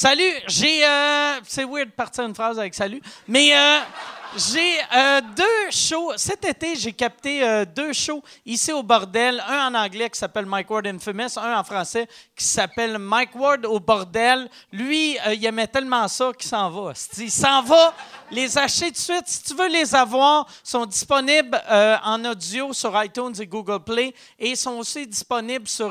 Salut, j'ai. Euh, c'est weird de partir une phrase avec salut, mais euh, j'ai euh, deux shows. Cet été, j'ai capté euh, deux shows ici au bordel. Un en anglais qui s'appelle Mike Ward Infamous, un en français qui s'appelle Mike Ward au bordel. Lui, euh, il aimait tellement ça qu'il s'en va. Il s'en va les acheter de suite. Si tu veux les avoir, sont disponibles en audio sur iTunes et Google Play et sont aussi disponibles sur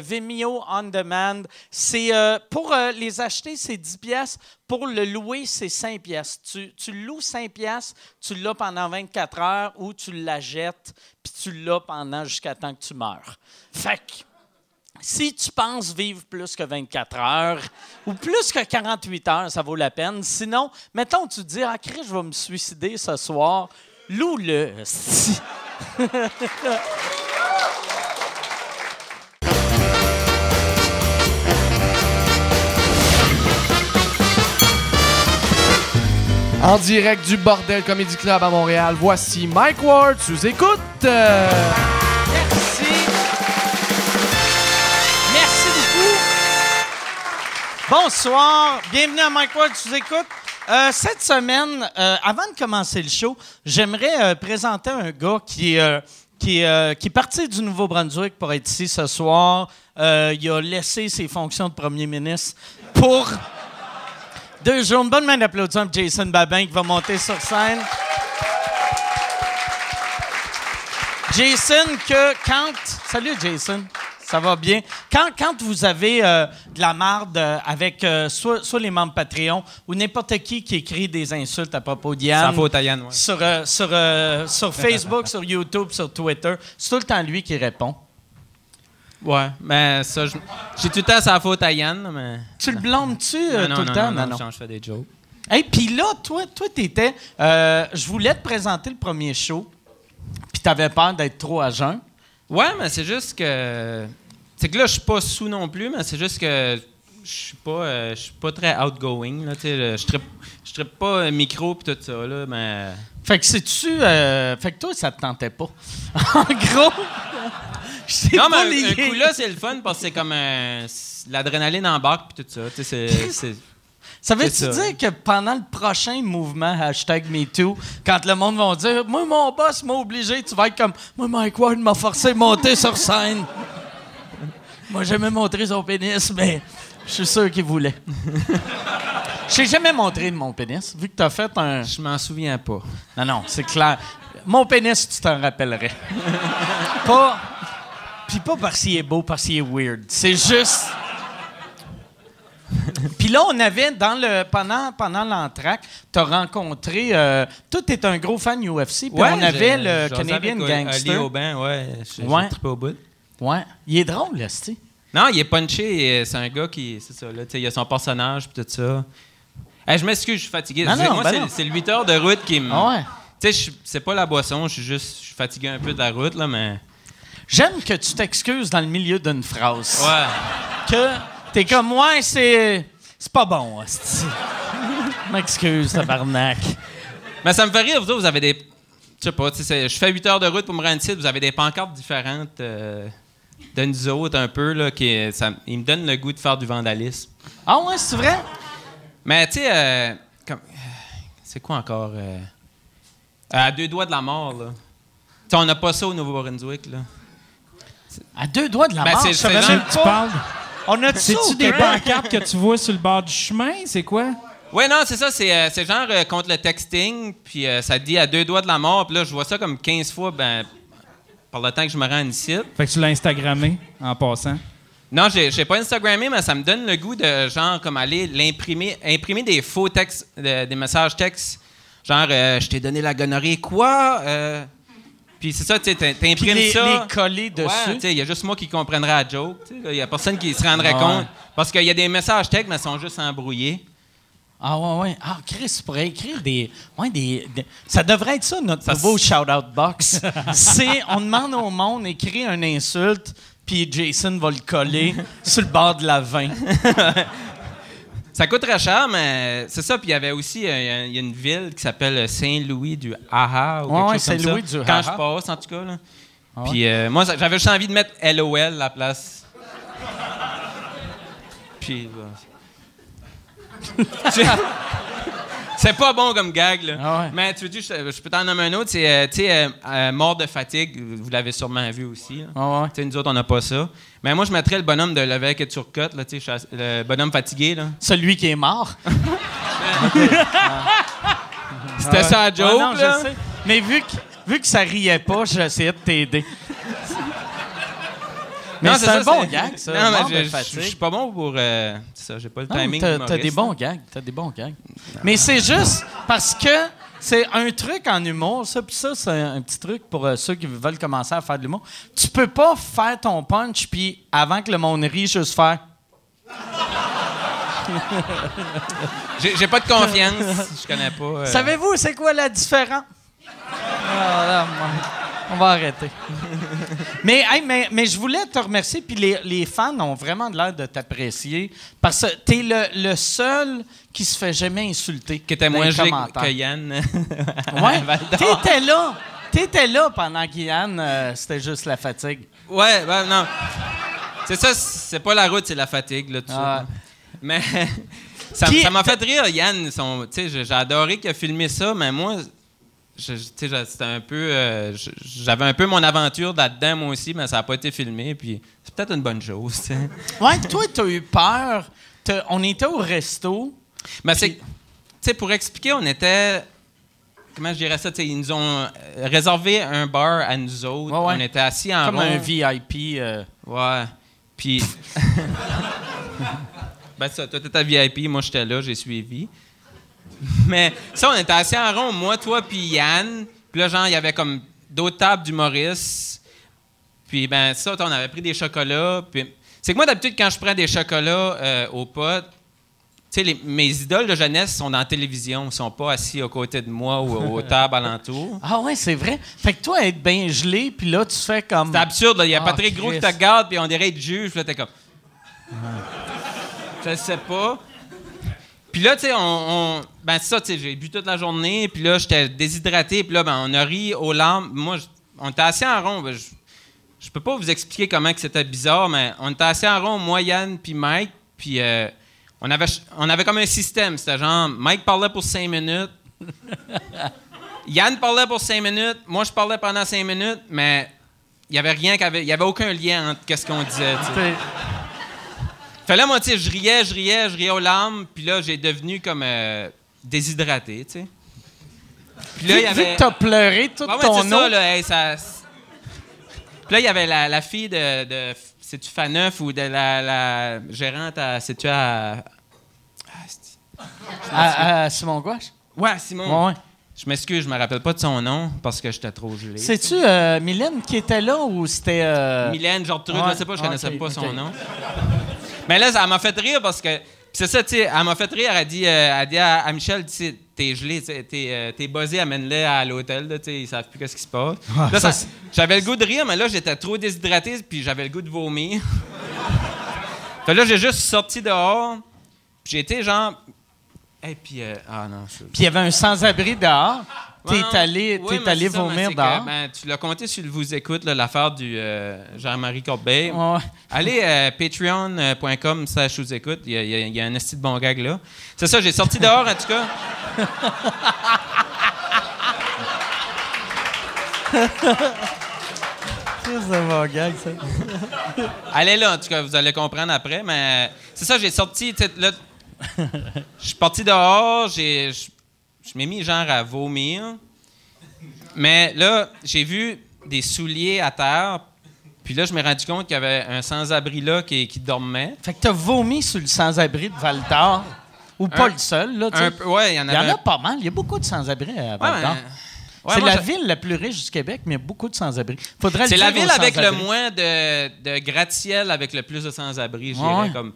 Vimeo On Demand. C'est pour les acheter, c'est 10 pièces. Pour le louer, c'est 5 pièces. Tu, tu loues 5 pièces, tu l'as pendant 24 heures ou tu la jettes puis tu l'as pendant jusqu'à temps que tu meurs. Fait que si tu penses vivre plus que 24 heures ou plus que 48 heures, ça vaut la peine. Sinon, mettons, tu te dis, ah, Chris, je vais me suicider ce soir. Loue-le. En direct du Bordel Comedy Club à Montréal, voici Mike Ward sous écoute. Euh, Merci. Merci beaucoup. Bonsoir. Bienvenue à Mike Ward, tu écoutes. Euh, cette semaine, euh, avant de commencer le show, j'aimerais présenter un gars qui, est, parti du Nouveau-Brunswick pour être ici ce soir. Il a laissé ses fonctions de premier ministre pour deux jours. Une bonne main d'applaudissements pour Jason Babin qui va monter sur scène. Jason, que quand. Salut, Jason. Ça va bien? Quand, quand vous avez euh, de la marde euh, avec euh, soit, soit les membres Patreon ou n'importe qui qui écrit des insultes à propos d'Yann. Ouais. Sur, sur, sur Facebook, sur YouTube, sur Twitter, c'est tout le temps lui qui répond. Ouais, mais ça, j'ai tout le temps sa faute à Yann, mais. Tu le blâmes-tu euh, tout le temps? non, non, je fais des jokes. Hey, puis là, toi, toi, t'étais. euh, je voulais te présenter le premier show, puis t'avais peur d'être trop à jeun. Ouais, mais c'est juste que. C'est que là, je suis pas sous non plus, mais c'est juste que je suis pas, euh, je suis pas très outgoing. Là, je trippe, je trippe pas euh, micro pis tout ça, là, mais. Fait que c'est-tu. euh, fait que toi, ça te tentait pas? en gros. Non, pas mais un, un coup là, c'est le fun parce que c'est comme un- l'adrénaline embarque pis tout ça. Tu sais, c'est- c'est. Ça veut-tu dire que pendant le prochain mouvement hashtag MeToo, quand le monde va dire Moi, mon boss m'a obligé, tu vas être comme Moi, Mike Ward m'a forcé à monter sur scène. Moi, j'ai jamais montré son pénis, mais je suis sûr qu'il voulait. Je t'ai jamais montré de mon pénis, vu que t'as fait un. Je m'en souviens pas. Non, non, c'est clair. Mon pénis, tu t'en rappellerais. pas. Puis pas parce qu'il est beau, parce qu'il est weird. C'est juste. Puis là, on avait dans le pendant pendant l'entraque, t'as rencontré. Euh, toi, t'es un gros fan UFC. Puis on avait le Canadian Gangster. Ali Aubin, ouais. Ouais. au bout. Ouais, il est drôle, là, c'est. Non, il est punché. C'est un gars qui. C'est ça, là. tu Il a son personnage puis tout ça. Hey, je m'excuse, je suis fatigué. Non, non, Moi, ben c'est- le 8 heures de route qui me. Ah ouais. Tu sais, c'est pas la boisson, je suis juste. Je suis fatigué un peu de la route, là, mais. J'aime que tu t'excuses dans le milieu d'une phrase. Ouais. que t'es comme ouais c'est c'est pas bon m'excuse tabarnak Mais ça me fait rire, vous autres, vous avez des. Sais pas, tu sais, c'est- je fais 8 heures de route pour me rendre ici, vous avez des pancartes différentes euh, de nous autres, un peu, là, qui. Ça, ils me donnent le goût de faire du vandalisme. ah ouais c'est vrai? Mais, tu sais, euh, comme- c'est quoi encore? euh, à deux doigts de la mort, là. Tu sais, on n'a pas ça au Nouveau-Brunswick, là. À deux doigts de la Ben, mort c'est- je savais c'est- même Tu parles. on a C'est-tu des pancartes que tu vois sur le bord du chemin? C'est quoi? Ouais, non, c'est ça, c'est euh, genre euh, contre le texting, puis euh, ça dit à deux doigts de la mort, puis là, je vois ça comme 15 fois, ben, par le temps que je me rends ici. Fait que tu l'as Instagrammé en passant. Non, j'ai pas Instagrammé, mais ça me donne le goût de, genre, comme aller l'imprimer, imprimer des faux textes, de- des messages textes, genre, euh, je t'ai donné la gonorrhée, quoi? Puis c'est ça, tu les, ça. les coller dessus il y a juste moi qui comprendrais la joke. Il y a personne qui se rendrait Ah ouais. compte. Parce qu'il y a des messages textes, mais ils sont juste embrouillés. ah ouais ouais ah Chris tu pourrais écrire des ouais des, des- ça devrait être ça notre Ça nouveau s- shout out box c'est on demande au monde écrire une insulte puis Jason va le coller sur le bord de la vin Ça coûte très cher, mais c'est ça. Puis il y avait aussi euh, il y a une ville qui s'appelle Saint-Louis du Haha ou ouais, chose comme Saint-Louis ça. du Quand je passe, en tout cas. Là. Ah ouais? Puis euh, moi, j'avais juste envie de mettre LOL à la place. Puis. C'est pas bon comme gag, là. Ah ouais. Mais tu veux dire, je, je peux t'en nommer un autre. C'est, euh, tu sais, euh, euh, Mort de fatigue. Vous l'avez sûrement vu aussi. là. Ah ouais. Tu sais, nous autres, on n'a pas ça. Mais moi, je mettrais le bonhomme de l'évêque et Turcotte, là, tu sais, chasse- le bonhomme fatigué, là. Celui qui est mort. C'était ça la joke, Ouais, non, là. je sais. Mais vu que, vu que ça riait pas, j'essayais de t'aider. Mais Non, c'est un bon gag, ça. Non, mais je- suis pas bon pour. euh, ça, j'ai pas le Non, timing. t'as, t'as des bons gags. T'as des bons gags. Mais c'est juste parce que c'est un truc en humour. Ça, puis ça, c'est un, petit truc pour euh, ceux qui veulent commencer à faire de l'humour. Tu peux pas faire ton punch, puis avant que le monde rie, juste faire. J'ai, pas de confiance. je connais pas. euh, Savez-vous, c'est quoi la différence? Ah, là, moi, on va arrêter. mais, hey, mais, mais je voulais te remercier, puis les, les fans ont vraiment l'air de t'apprécier, parce que t'es le, le seul qui se fait jamais insulter. Qui était dans moins commentaires. que Yann. Ouais, t'étais là. T'étais là pendant qu'Yann, euh, c'était juste la fatigue. Ouais, ben non. C'est ça, c'est pas la route, c'est la fatigue, là, tout Ah. ça. Mais ça m'a fait rire, Yann. Tu j'ai adoré qu'il a filmé ça, mais moi, je- tu sais, je- c'était un peu. euh, J'avais un peu mon aventure là-dedans, moi aussi, mais ça n'a pas été filmé, puis c'est peut-être une bonne chose, tu sais. Ouais, toi, t'as eu peur. On était au resto. Mais c'est. Tu sais, pour expliquer, on était. Comment je dirais ça? tu ils nous ont euh, réservé un bar à nous autres. Ouais, ouais. On était assis en Comme rond. un VIP. euh, Ouais. Puis. ben, ça, toi, t'étais VIP, moi, j'étais là, j'ai suivi. Mais ça, on était assis en rond, moi, toi, puis Yann. Puis là, genre, il y avait comme d'autres tables d'humoristes. Puis, ben, ça, on avait pris des chocolats. Puis. C'est que moi, d'habitude, quand je prends des chocolats euh, aux potes, tu sais, mes idoles de jeunesse sont dans la télévision, ils sont pas assis à côté de moi ou aux tables alentour. Ah ouais, c'est vrai. Fait que toi, être bien gelé, puis là, tu fais comme... C'est absurde. Il y a Ah, Patrick Gros qui te regarde, puis on dirait être juge, puis là, t'es comme. Je sais pas. Puis là, tu sais, on, on- Ben, c'est ça, tu sais, j'ai bu toute la journée, puis là, j'étais déshydraté, puis là, ben, on a ri aux larmes. Moi, on était assis en rond. ben, je, je peux pas vous expliquer comment que c'était bizarre, mais on était assis en rond, moi, Yann, puis Mike, puis euh, on, avait, on avait comme un système. C'était genre, Mike parlait pour cinq minutes. Yann parlait pour cinq minutes, moi je parlais pendant cinq minutes, mais il y avait rien il y avait aucun lien entre qu'est-ce qu'on disait. Fait là, moi, tu sais, je riais, je riais, je riais aux larmes, puis là, j'ai devenu comme euh, déshydraté, tu sais. Puis là, il y Vu avait. que t'as pleuré Ouais, ouais, ton ça, là, hey, ça- Puis là, il y avait la, la fille de, de c'est-tu Faneuf ou de la, la gérante à, c'est-tu à... Ah, c'est- à, à Simon Gouache? Ouais, Simon. Ouais, ouais. Je m'excuse, je me rappelle pas de son nom parce que j'étais trop gelé. C'est-tu euh, Mylène qui était là ou c'était. euh, Mylène Gertrude, Ouais, je sais pas, je connaissais ok, pas son nom. Mais là, ça m'a fait rire parce que. c'est ça, tu sais, elle m'a fait rire. Elle a dit, euh, elle a dit à, à Michel, tu sais, t'es gelé, t'es, euh, t'es buzzé, amène-le à l'hôtel, tu sais, ils savent plus qu'est-ce qui se passe. Ça- j'avais le goût de rire, mais là, j'étais trop déshydraté, puis j'avais le goût de vomir. fait là, j'ai juste sorti dehors, puis j'ai été genre. Et puis, euh, ah non, je. Puis il y avait un sans-abri dehors. T'es allé, Oui, allé ça, vomir que, dehors. ben, tu l'as compté sur le Vous écoute, l'affaire du euh, Jean-Marie Corbeil. Allez à patreon.com slash vous écoute. Il y, a- y y un esti de bon gag là. C'est ça, j'ai sorti dehors en tout cas. C'est un bon gag, ça. Allez là, en tout cas, vous allez comprendre après. Mais c'est ça, j'ai sorti. Là, je suis parti dehors, j'ai, je, je m'ai mis genre à vomir. Mais là, j'ai vu des souliers à terre. Puis là, je me suis rendu compte qu'il y avait un sans-abri là qui, qui dormait. Fait que t'as vomi sur le sans-abri de Val. Ou pas Un- le seul, là, tu sais. Ouais, il y en Il y en a pas mal. Il y a beaucoup de sans-abri à Val ouais, c'est la je- ville la plus riche du Québec, mais il y a beaucoup de sans-abri. Faudrait C'est la ville avec le moins de, de gratte-ciel avec le plus de sans-abri, comme.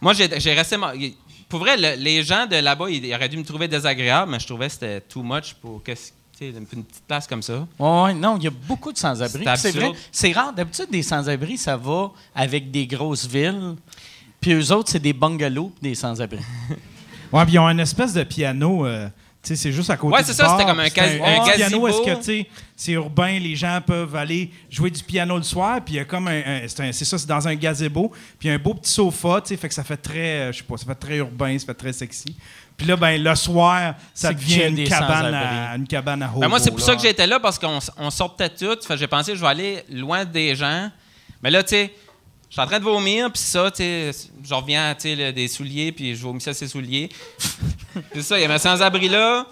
Moi, j'ai resté. il- Pour vrai, le- les gens de là-bas, ils, ils auraient dû me trouver désagréable, mais je trouvais que c'était too much pour que, tu sais, une une petite place comme ça. Ouais, ouais, non, il y a beaucoup de sans-abri. C'est vrai, c'est rare. D'habitude, des sans-abri, ça va avec des grosses villes. Puis eux autres, c'est des bungalows des sans-abri. Ouais, puis ils ont une espèce de piano euh, sais, c'est juste à côté Ouais, c'est ça, c'était comme un cas- piano, est-ce que, tu sais, c'est urbain, les gens peuvent aller jouer du piano le soir, puis il y a comme un... un- c'est ça, c'est dans un gazebo, puis il y a un beau petit sofa, tu sais, fait que ça fait très, euh, je sais pas, ça fait très urbain, ça fait très sexy. Puis là, ben, le soir, ça devient une cabane, à, une cabane à Ben moi, c'est hobo, pour là. ça que j'étais là, parce qu'on sortait tout. Fait que j'ai pensé, je vais aller loin des gens. Mais là, tu sais, suis en train de vomir, puis ça, tu sais, je reviens, tu sais, des souliers, puis je vomissais ses souliers. c'est ça, il y avait un sans-abri là.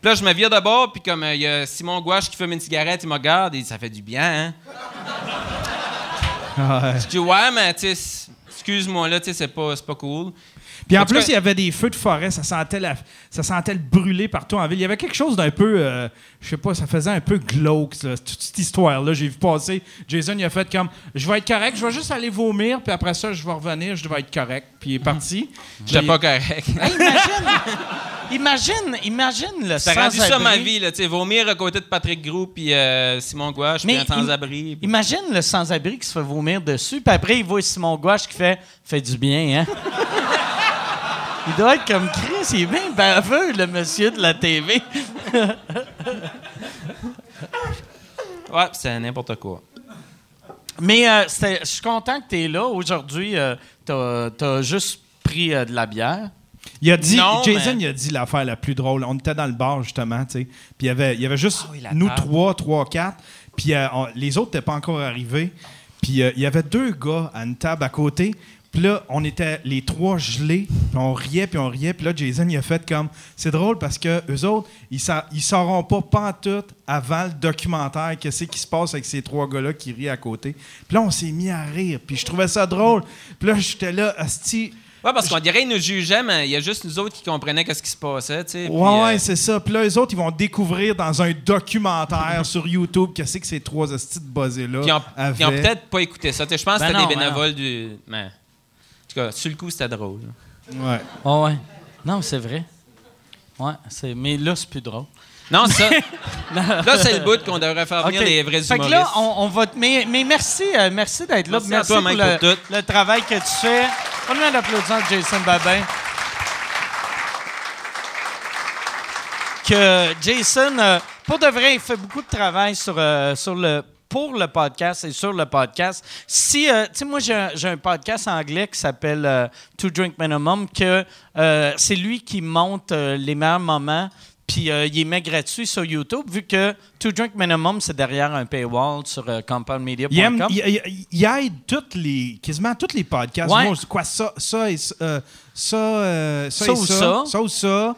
Puis là, je me vire de bord, puis comme euh, il y a Simon Gouache qui fume une cigarette, il me regarde, et ça fait du bien, hein? Je dis, ouais, mais tu excuse-moi, là, tu sais, c'est pas, c'est pas cool. Puis en, plus, cas- il y avait des feux de forêt, ça sentait, la, ça sentait le brûler partout en ville. Il y avait quelque chose d'un peu, euh, je sais pas, ça faisait un peu glauque, toute cette histoire-là. J'ai vu passer, Jason, il a fait comme, je vais être correct, je vais juste aller vomir, puis après ça, je vais revenir, je vais être correct. Puis il est parti. J'étais pas correct. Hey, imagine, imagine, imagine le Ça a rendu ça ma vie, là, tu sais, vomir à côté de Patrick Gros, puis euh, Simon Gouache, puis un sans-abri. puis- Imagine le sans-abri qui se fait vomir dessus, puis après, il voit Simon Gouache qui fait « fait du bien, hein? » Il doit être comme Chris, il est bien baveux, le monsieur de la TV. Ouais, c'est n'importe quoi. Mais euh, je suis content que tu es là. Aujourd'hui, euh, t'as as juste pris euh, de la bière. Il a dit, Non, Jason, mais- il a dit l'affaire la plus drôle. On était dans le bar, justement, tu sais. Puis il y avait, il y avait juste Ah oui, nous trois, trois, quatre. Puis euh, on- les autres n'étaient pas encore arrivés. Puis euh, il y avait deux gars à une table à côté. Puis là, on était les trois gelés. Puis on riait, puis on riait. Puis là, Jason, il a fait comme... C'est drôle parce que eux autres, ils sa- ils sauront pas pantoute avant le documentaire qu'est-ce qui se passe avec ces trois gars-là qui rient à côté. Puis là, on s'est mis à rire. Puis je trouvais ça drôle. Puis là, j'étais là, asti... Ouais, parce qu'on dirait qu'ils nous jugeaient, mais il y a juste nous autres qui comprenaient qu'est-ce qui se passait, tu sais. Ouais, ouais, euh, c'est ça. Puis là, les autres, ils vont découvrir dans un documentaire sur YouTube qu'est-ce que ces trois hosties de buzzés-là Puis ils ont, peut-être pas écouté ça. Tu sais, Je pense que Ben c'était des ben bénévoles du. Cas, sur le coup, c'était drôle. Ouais. Oh, ouais. Non, c'est vrai. Ouais, c'est- mais là, c'est plus drôle. Non, ça. là, c'est le bout qu'on devrait faire venir OK. les vrais Fait que humoristes. là, on, on va mais, mais merci, euh, merci d'être là. Merci à toi, pour Mike, le, pour tout. le travail que tu fais. On d'applaudissement à Jason Babin. Que Jason, euh, pour de vrai, il fait beaucoup de travail sur, euh, sur le pour le podcast et sur le podcast. Si, euh, tu sais, moi, j'ai un, un podcast anglais qui s'appelle euh, To Drink Minimum, que euh, c'est lui qui monte euh, les meilleurs moments, puis il les met gratuit sur YouTube, vu que To Drink Minimum, c'est derrière un paywall sur compoundmedia.com. Il, aide toutes les, quasiment tous les podcasts. Ouais. Moi, quoi, ça, ça et ça, ça, ça, Ça ou ça, ça. ou ça.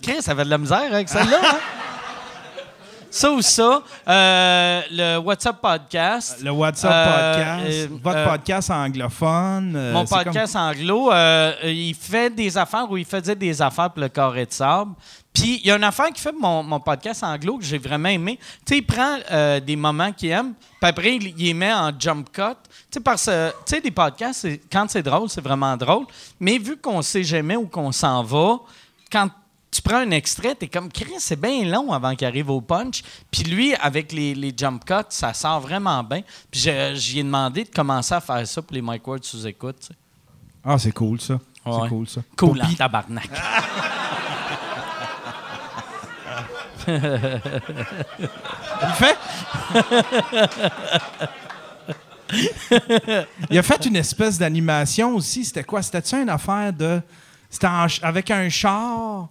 Chris, ça avait de la misère avec celle-là. hein? ça ou ça. Euh, le WhatsApp Podcast. le WhatsApp Euh, podcast, euh, votre euh, podcast anglophone. Mon comme- podcast anglo, il fait des affaires où il faisait des affaires pour le carré de sable. Puis il y a une affaire qui fait mon, mon podcast anglo que j'ai vraiment aimé. Tu sais, il prend euh, des moments qu'il aime, puis après, il, il les met en jump cut. Tu sais, parce que, tu sais, des podcasts, quand c'est drôle, c'est vraiment drôle. Mais vu qu'on sait jamais où qu'on s'en va, quand tu prends un extrait, t'es comme, Chris, c'est bien long avant qu'il arrive au punch. Puis lui, avec les, les jump cuts, ça sort vraiment bien. Puis j'y ai demandé de commencer à faire ça pour les Mike Ward sous écoute. tu sais. Ah, c'est cool, ça. Ouais. C'est cool, ça. Cool en tabarnak. Il fait? il a fait une espèce d'animation aussi. C'était quoi? C'était-tu une affaire de. C'était avec un char?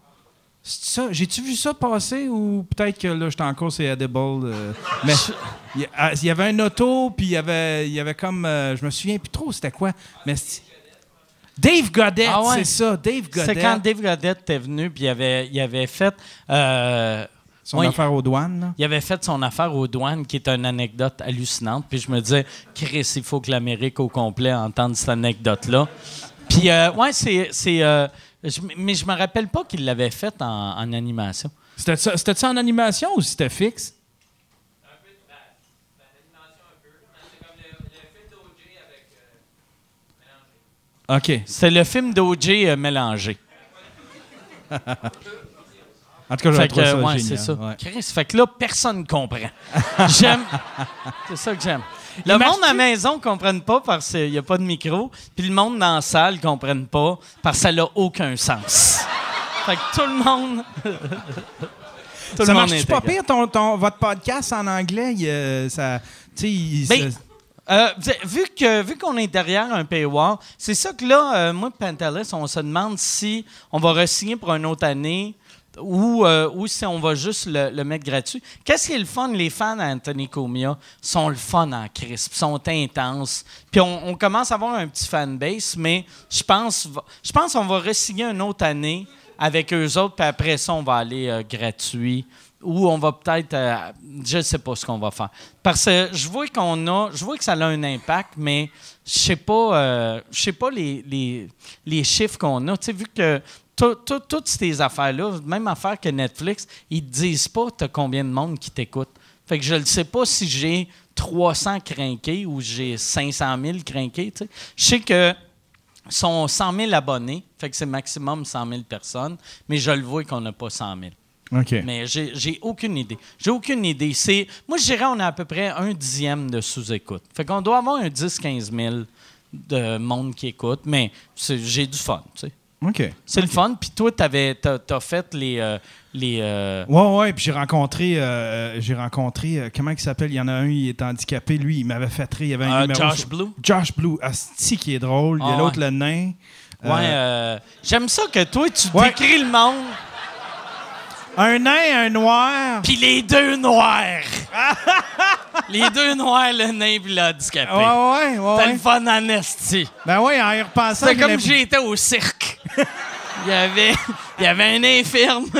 C'est ça? J'ai-tu vu ça passer ou peut-être que là, j'étais encore c'est Edible? euh, mais il y, a- il y avait un auto, puis il y avait, il y avait comme. euh, je me souviens plus trop c'était quoi. Mais c'est- Dave Goddett, Ah ouais. c'est ça. Dave C'est Goddett. quand Dave Goddett était venu, puis il avait, il avait fait. euh, Son affaire aux douanes. là. Il avait fait son affaire aux douanes, qui est une anecdote hallucinante. Puis je me disais, Chris, il faut que l'Amérique au complet entende cette anecdote-là. Puis, euh, ouais, c'est. Je- mais je me rappelle pas qu'il l'avait fait en, en animation. C'était ça, c'était ça en animation ou c'était fixe? OK. C'est le film d'OJ euh, mélangé. En tout cas, j'ai trouvé ça ouais, génial. c'est ça. ouais. Chris, fait que là, personne comprend. j'aime. C'est ça que j'aime. Le monde à la maison ne comprenne pas parce qu'il n'y a pas de micro, puis le monde dans la salle ne comprenne pas parce que ça n'a aucun sens. fait que tout le monde. tout ça marche pas pire, ton, ton- votre podcast en anglais? il, euh, ça, tu sais, Euh, vu- vu que vu qu'on est derrière un paywall, c'est ça que là, euh, moi et Pantelis, on se demande si on va re-signer pour une autre année ou, euh, ou si on va juste le, mettre gratuit. Qu'est-ce qui est le fun? Les fans d'Anthony Comia sont le fun en crisp, sont intenses. Puis on, commence à avoir un petit fanbase, mais je pense je pense qu'on va re-signer une autre année avec eux autres, puis après ça, on va aller euh, gratuit. Ou on va peut-être. euh, je ne sais pas ce qu'on va faire. Parce que je vois qu'on a. Je vois que ça a un impact, mais je sais pas. je sais pas les, les, les chiffres qu'on a. Tu sais, vu que tout- tout- toutes ces affaires-là, même affaire que Netflix, ils te disent pas combien de monde qui t'écoute. Fait que je ne sais pas si j'ai 300 crinqués ou j'ai 500 000 crinqués. Je sais que sont 100 000 abonnés, fait que c'est maximum 100 000 personnes, mais je le vois qu'on n'a pas 100 000. OK. Mais j'ai aucune idée. J'ai aucune idée. C'est, moi, je dirais on a à peu près un dixième de sous-écoute. Fait qu'on doit avoir un 10-15 000 de monde qui écoute, mais j'ai du fun, tu sais. OK. C'est le fun. Puis toi, t'avais, t'as, t'as fait les... euh, les euh, Ouais, ouais, puis j'ai rencontré, euh, j'ai rencontré, euh, comment il s'appelle? Il y en a un, il est handicapé, lui, il m'avait fait rire, il y avait un euh, numéro Josh sur- Blue? Josh Blue, Asti qui est drôle, il y a Ah, l'autre, ouais. le nain. Ouais, Euh, euh, j'aime ça que toi, tu Ouais. décris le monde, Un nain, un noir. puis les deux noirs. les deux noirs, le nain puis l'handicapé. Ouais, ouais, ouais. C'était ouais. le fun en esti. Ben ouais, en y repensant. C'est comme l'impression- j'étais au cirque. Il y avait, il y avait un infirme.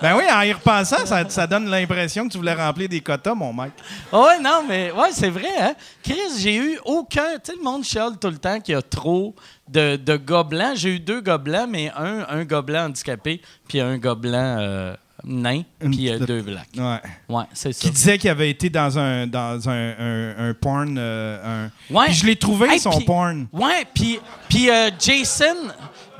Ben oui, en y repensant, ça, ça donne l'impression que tu voulais remplir des quotas, mon mec. ouais, non, mais ouais, c'est vrai, hein? Chris, j'ai eu aucun. Tu sais, le monde chiale tout le temps qu'il y a trop de, de blancs. J'ai eu deux blancs, mais un, blanc handicapé, puis un blanc euh, nain, puis euh, deux blancs. Ouais. Ouais, c'est ça. Qui disait qu'il avait été dans un, dans un, un, un porn. euh, un... Ouais. Puis je l'ai trouvé, Hey, son puis- porn. Ouais, puis puis euh, Jason,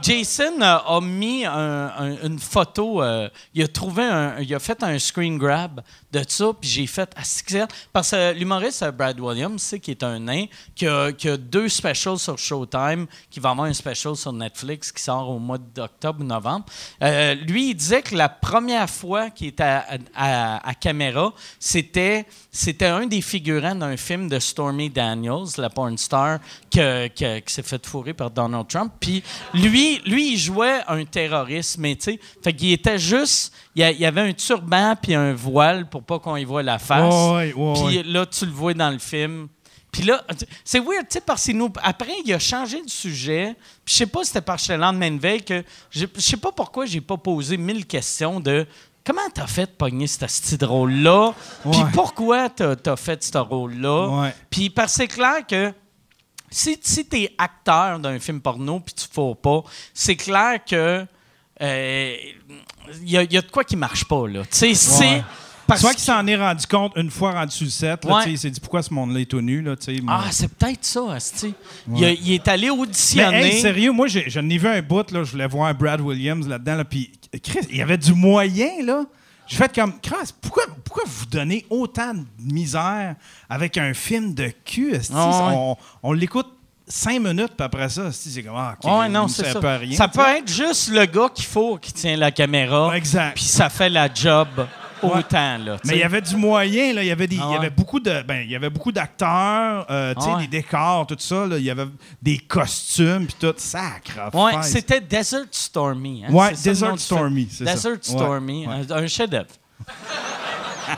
Jason euh, a mis un- un- une photo. euh, il a trouvé il a fait un screen grab de ça, puis j'ai fait clair. parce que l'humoriste euh, Brad Williams, c'est qui est un nain, qui a, qui deux specials sur Showtime, qui va avoir un special sur Netflix qui sort au mois d'octobre ou novembre. Lui, il disait que la première fois qu'il était à, à- à caméra, c'était c'était un des figurants d'un film de Stormy Daniels, la porn star, que- que- qui s'est fait fourrer par Donald Trump. Puis lui, lui, il jouait un terroriste, mais tu sais, fait qu'il était juste, il y, avait un turban puis un voile pour pas qu'on y voit la face. Ouais, ouais, ouais, Puis ouais. là, tu le vois dans le film. Puis là, c'est weird, tu sais, parce que nous, après, il a changé de sujet. Puis je sais pas si c'était par le lendemain de veille que. Je sais pas pourquoi j'ai pas posé mille questions de comment t'as fait de pogner ce petit rôle-là. Puis pourquoi t'as as fait ce rôle-là? Puis parce que c'est clair que si, si tu es acteur d'un film porno puis tu ne pas, c'est clair que il y, a- y a de quoi qui marche pas là. Tu sais, c'est Ouais. parce Soit qu'il s'en est rendu compte une fois rendu sur le set, là, Ouais. il s'est dit pourquoi ce monde-là est tout nu. Là, moi. Ah, c'est peut-être ça, Asti. Il, a- il est allé Mais auditionner. hey, sérieux, moi, j'en ai vu un bout, là, je voulais voir Brad Williams là-dedans, là, puis Chris, il y avait du moyen, là. J'ai fait comme, Chris, pourquoi, pourquoi vous donnez autant de misère avec un film de cul? ouais. On, on l'écoute cinq minutes, puis après ça, c'est comme, ah, Ouais, non, ça. à rien, ça peut être juste le gars qu'il faut qui tient la caméra. Exact. Puis ça fait la job autant, là. Mais il y avait du moyen, là. Il y avait, des, Ah y avait beaucoup de, ben, il y avait beaucoup d'acteurs, euh, tu sais, Ah ouais. des décors, tout ça. Il y avait des costumes, puis tout. Sacre. Ouais, c'était Desert Stormy. hein, Ouais, Desert. Stormy, c'est ça. Desert Stormy, ouais. un, un chef-d'œuvre.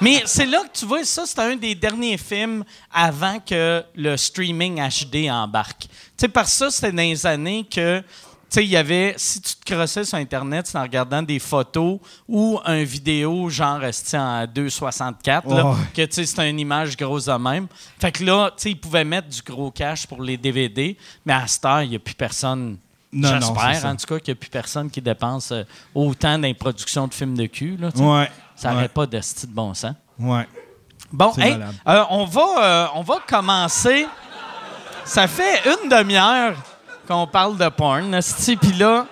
Mais c'est là que tu vois, ça, c'était un des derniers films avant que le streaming HD embarque. Tu sais, parce que ça, c'était dans les années que, sais, il y avait, si tu te crossais sur Internet, c'est en regardant des photos ou un vidéo, genre, en 2,64, là, Ouais. que, tu sais, c'était une image grosse de même. Fait que là, tu sais, ils pouvaient mettre du gros cash pour les DVD, mais à cette heure, il n'y a plus personne. J'espère, c'est en tout cas, qu'il n'y a plus personne qui dépense euh, autant dans de films de cul. Là. Ouais. Ça ouais, n'aurait pas de style de bon sens. Ouais. Bon, C'est hey, euh, on, va, euh, on va commencer. Ça fait une demi-heure qu'on parle de porn, puis là,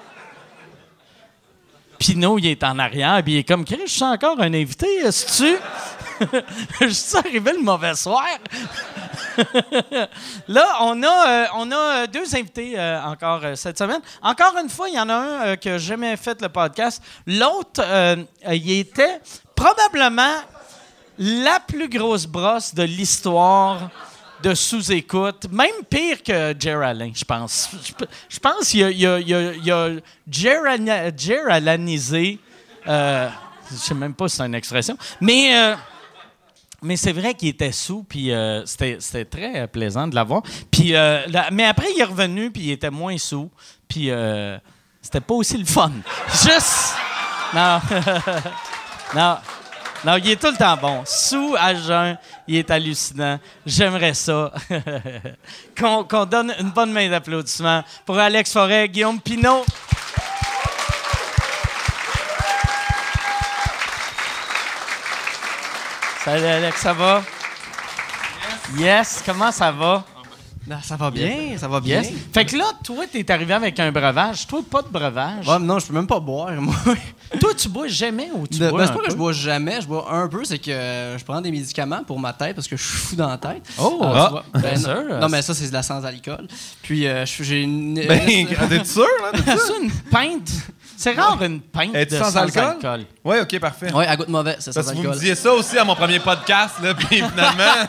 Pinot, il est en arrière, puis il est comme, Chris, je suis encore un invité, est-ce-tu? je suis arrivé le mauvais soir? Là, on a, euh, on a euh, deux invités euh, encore cette semaine. Encore une fois, il y en a un que j'ai jamais fait le podcast. L'autre, il était probablement la plus grosse brosse de l'histoire de sous-écoute. Même pire que Jer Alain, je pense. Je, pe- je pense qu'il il a, il euh, je sais même pas si c'est une expression, mais... euh, mais c'est vrai qu'il était sous, puis euh, c'était, très plaisant de l'avoir. Puis, mais après, il est revenu, puis il était moins sous, puis c'était pas aussi le fun. Juste. Non. non. Non, il est tout le temps bon. Sous à jeun, il est hallucinant. J'aimerais ça. qu'on, qu'on donne une bonne main d'applaudissement pour Alex Forêt, Guillaume Pinault. Salut Alex, ça va? Yes, comment ça va? Ah, ça va bien, ça va bien. Yes. Fait que là, toi, t'es arrivé avec un breuvage. Toi, pas de breuvage. Ouais, mais non, je peux même pas boire, moi. Toi, tu bois jamais ou tu De- bois ben, c'est pas que je bois jamais, je bois un peu, c'est que je prends des médicaments pour ma tête parce que je suis fou dans la tête. Oh, Euh, ah. Ben, bien non, sûr. non, mais ça, c'est de la sans-alcool. Puis euh, j'ai une. Ben, t'es sûr, là? C'est une pinte? C'est rare une pinte de sans sans, alcool? alcool. Oui, OK, parfait. Ouais, elle goûte mauvais, c'est Parce que vous me disiez ça aussi à mon premier podcast, là, puis finalement...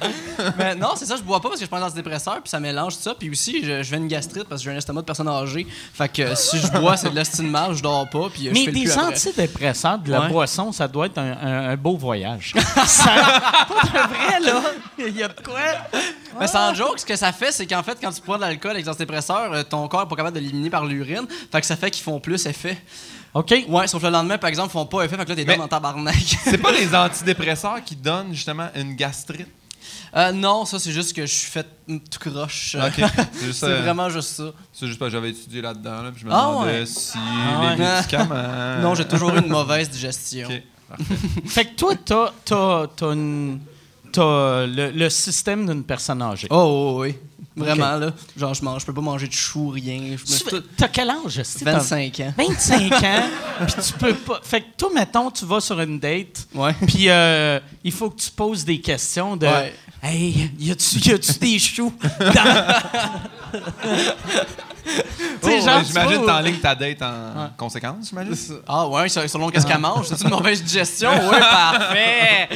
Mais non, c'est ça, je bois pas parce que je prends des antidépresseurs, puis ça mélange tout ça. Puis aussi, je, je fais une gastrite parce que j'ai un estomac de personne âgée. Fait que euh, si je bois, c'est de l'estime je dors pas, puis euh, je Mais fais des antidépresseurs, de la Ouais. boisson, ça doit être un, un- un beau voyage. ça, pour de vrai, là, il y a de quoi? Mais sans joke, ce que ça fait, c'est qu'en fait, quand tu prends de l'alcool avec des antidépresseurs, euh, ton corps est pas capable de l'éliminer par l'urine. Fait que ça fait qu'ils font plus effet. OK. Ouais, sauf le lendemain, par exemple, ils font pas effet. Fait que là, t'es dans tabarnak. C'est pas les antidépresseurs qui donnent, justement, une gastrite? Euh, non, ça, c'est juste que je suis fait tout croche. OK. C'est euh, vraiment juste ça. c'est juste parce que j'avais étudié là-dedans, là, puis je me Ah, demandais ouais. si Ah, ouais. les médicaments... Non, j'ai toujours eu une mauvaise digestion. OK. Fait que toi, t'as, t'as, t'as une- t'as le, le système d'une personne âgée. Oh, oh, oui. Vraiment, là. Genre, je mange, je peux pas manger de chou, rien. T'as quel âge? esti? T'as 25 ans. 25 ans, puis tu peux pas. Fait que toi, mettons, tu vas sur une date, puis euh, il faut que tu poses des questions de. Ouais. Hey, y a-tu des choux dans. Oh, J'imagine t'enlignes ta date en conséquence, j'imagine. Ah, ouais, se- selon qu'est-ce qu'elle mange? C'est une mauvaise digestion? Oui, parfait.